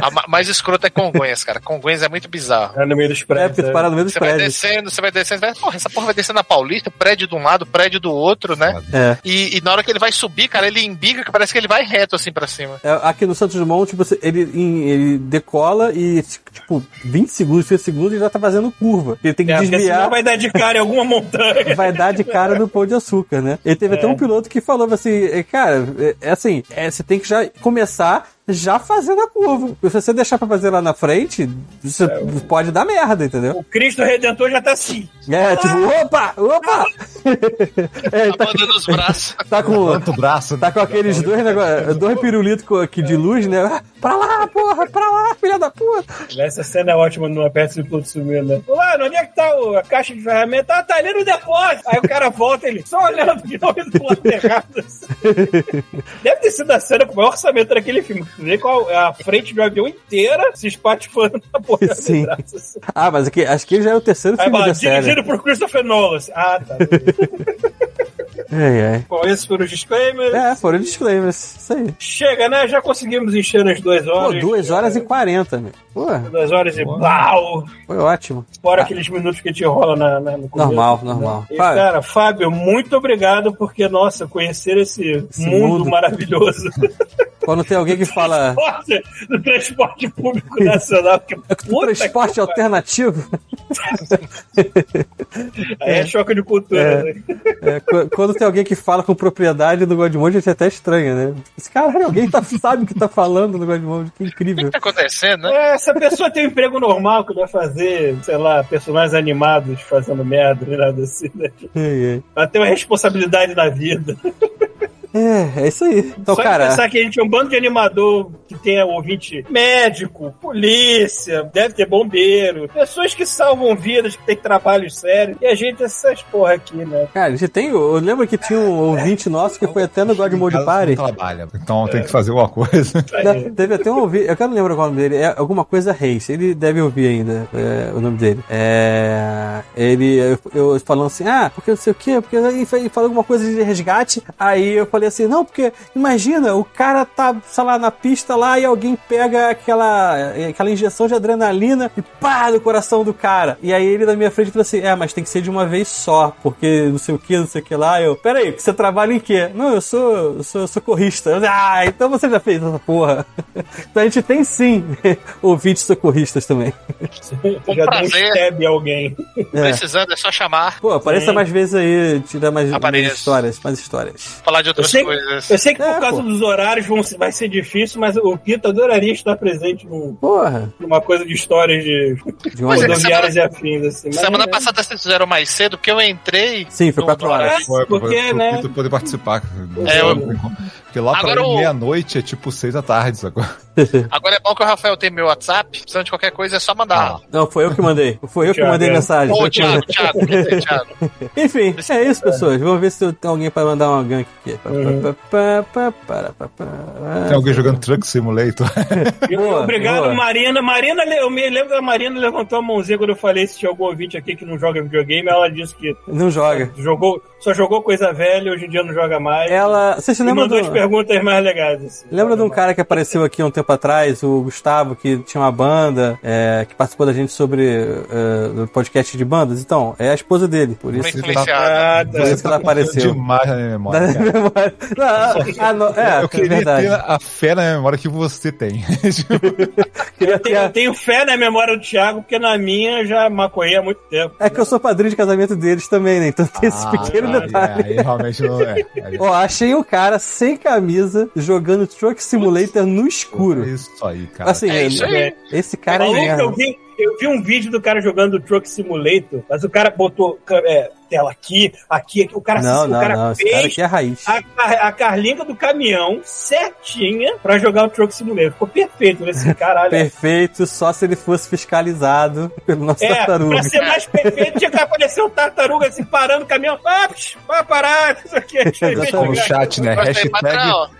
A ma- mais escrota é Congonhas, cara. Congonhas é muito bizarro. É no meio dos É, prédios. porque tu para no meio dos Você vai prédios. descendo, você vai descendo, vai, porra, essa porra vai descendo na Paulista, prédio de um lado, prédio do outro, né? É. E, e na hora que ele vai subir, cara, ele embiga que parece que ele vai reto assim pra cima. É, Aqui no Santos Dumont, tipo, você- ele, ele decola e, tipo, 20 segundos, 30 segundos e já tá fazendo curva. Ele tem que É, desviar. senão vai dar de cara em alguma montanha. vai dar de cara no pão de açúcar, né? E teve até um piloto que falou assim, é, cara, é, é assim, é, você tem que já começar já fazendo a curva. Se você deixar pra fazer lá na frente, você pode dar merda, entendeu? O Cristo Redentor já tá assim. É, tipo, opa, opa! é, tá, os braços. tá com. O braço, né? Tá com aqueles dois negócios, dois pirulitos aqui de luz, né? Ah, Pra lá, porra, pra lá, filha da puta. Essa cena é ótima numa peça de Pluto sumindo, né? Mano, onde é que tá a caixa de ferramenta? Ah, tá ali no depósito. Aí o cara volta, ele só olhando de novo do lado errado. Deve ter sido a cena com o maior orçamento daquele filme. Vê qual é a frente do avião inteira se espatifando na porra Sim. braço. assim. Ah, mas aqui, acho que já é o terceiro Aí filme fala, da série. dirigido por Christopher Nolan. Ah, tá. Ai, ai. Bom, esses foram os disclaimers. É, foram disclaimers. Isso aí. Chega, né? Já conseguimos encher nas duas Pô, horas. 2 horas e 40, meu. Pô, Duas horas e pau! foi ótimo. Fora aqueles minutos que te rola na, na- no começo. Normal, normal. E, Fábio. cara, Fábio, muito obrigado porque, nossa, conhecer esse, Esse mundo, mundo. maravilhoso Quando tem alguém que fala do transporte público nacional. Que puta transporte que alternativo. Aí é choque de cultura. É. né? é, qu- quando tem alguém que fala com propriedade do Godmode, a gente até estranha, né? Esse caralho, alguém tá, sabe o que tá falando no Godmode, que O incrível. que tá acontecendo, né? É, essa pessoa tem um emprego normal que vai fazer, sei lá, personagens animados fazendo merda, nem nada assim, né? Ela tem uma responsabilidade na vida. É, é isso aí. Então, Só cara, de pensar que a gente é um bando de animador que tem ouvinte médico, polícia, deve ter bombeiro, pessoas que salvam vidas, que tem trabalhos sérios, e a gente é essas porra aqui, né? cara, a gente tem. Eu lembro que tinha um ouvinte nosso que foi até no Godmode Casa Party. trabalha, então tem que fazer alguma coisa. Não, Teve até um ouvinte, eu quero lembrar qual é o nome dele, é alguma coisa Reis, ele deve ouvir ainda é, o nome dele. É, ele, eu, eu falando assim, ah, porque não sei o quê, porque ele falou alguma coisa de resgate, aí eu falei assim, não, porque imagina, o cara tá, sei lá, na pista lá e alguém pega aquela, aquela injeção de adrenalina e pá, no coração do cara. E aí ele na minha frente falou assim, é, mas tem que ser de uma vez só, porque não sei o que, não sei o que lá. Eu, peraí, você trabalha em quê? Não, eu sou, eu sou socorrista. Eu, ah, então você já fez essa porra. então a gente tem sim ouvintes socorristas também. Com Já deu um prazer. em alguém. Precisando, é só chamar, Pô, apareça Sim. mais vezes aí, tirar mais, mais histórias, mais histórias. falar de outras sei, coisas. eu sei que por É, causa pô. dos horários vão, vai ser difícil, mas o Pita adoraria estar presente num- Porra, numa coisa de histórias de de Mas é rodoviárias e afins. Assim. Mas Semana é- passada vocês fizeram mais cedo, porque eu entrei. Sim, foi quatro horas. horário- Foi, porque, pra né? tu poder participar. É, eu- Porque lá pra Agora mim, o- meia-noite é tipo seis da tarde, sacou? Agora é bom que o Rafael tem meu WhatsApp, precisando de qualquer coisa é só mandar. Não, foi eu que mandei. Foi eu que mandei é. mensagem. Ô, Thiago. Thiago, Thiago. Enfim, é isso, pessoas. Vamos ver se tem alguém pra mandar uma gank aqui. Uhum. Tem alguém jogando Truck Simulator. Boa, Obrigado, boa. Marina. Marina, eu me lembro que a Marina levantou a mãozinha quando eu falei se tinha algum ouvinte aqui que não joga videogame. Ela disse que Não joga. jogou, só jogou coisa velha, hoje em dia não joga mais. Ela. Você se lembra do. Perguntas mais legais. assim. Lembra de um cara que apareceu aqui há um tempo atrás, o Gustavo, que tinha uma banda, é, que participou da gente sobre é, podcast de bandas? Então, é a esposa dele. Por isso, tá-. Ah, por isso tá. que ela apareceu. demais na minha memória. cara. memória. Não, ah, não, é, eu é queria verdade. ter a fé na minha memória que você tem. Eu tenho, a- eu tenho fé na memória do Thiago, porque na minha eu já maconhei há muito tempo. É que eu sou padrinho de casamento deles também, né? Então tem esse pequeno Ah, detalhe. É, aí realmente não é. Ó, achei o cara sem camisa jogando Truck Simulator no escuro. É isso aí, cara. Assim, É isso aí. ele- esse cara é eu merda. vi, eu vi um vídeo do cara jogando Truck Simulator, mas o cara botou é, tela aqui, aqui, aqui. O cara, Não, o não, cara não. Esse fez cara aqui é raiz. a, a, a carlinga do caminhão certinha pra jogar o Truck Simulator. Ficou perfeito nesse caralho. Perfeito, só se ele fosse fiscalizado pelo nosso É, tartaruga. pra ser mais perfeito, tinha que aparecer um tartaruga assim, parando o caminhão. Ah, psh, vai parar, isso aqui. Como no chat, né? Hashtag.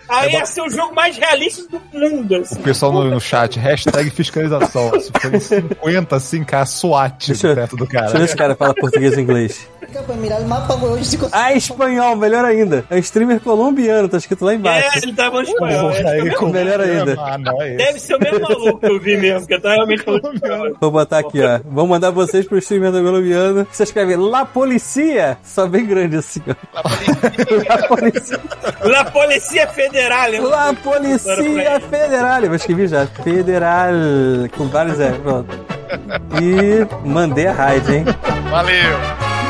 Aí ia ser o jogo mais realista do mundo. Assim. O pessoal no, no chat, hashtag fiscalização. Se for em 50, assim, cara, SWAT Deixa eu- perto do Deixa eu ver cara. se esse cara fala português ou inglês. Pra mirar o mapa, hoje Ah, espanhol, melhor ainda. É um streamer colombiano, tá escrito lá embaixo. É, ele tava no espanhol. É mesmo- como melhor ainda. mano, é Deve ser o mesmo maluco que eu vi mesmo, que tá realmente falando espanhol. Vou botar aqui, ó. Vamos mandar vocês pro streamer do colombiano. Você escreve La Policia, só bem grande assim, ó. La Policia. La Polícia Federal. La Policia Federal. Eu escrevi já. Federal. Com vários é. Pronto. E mandei a raid, hein? Valeu.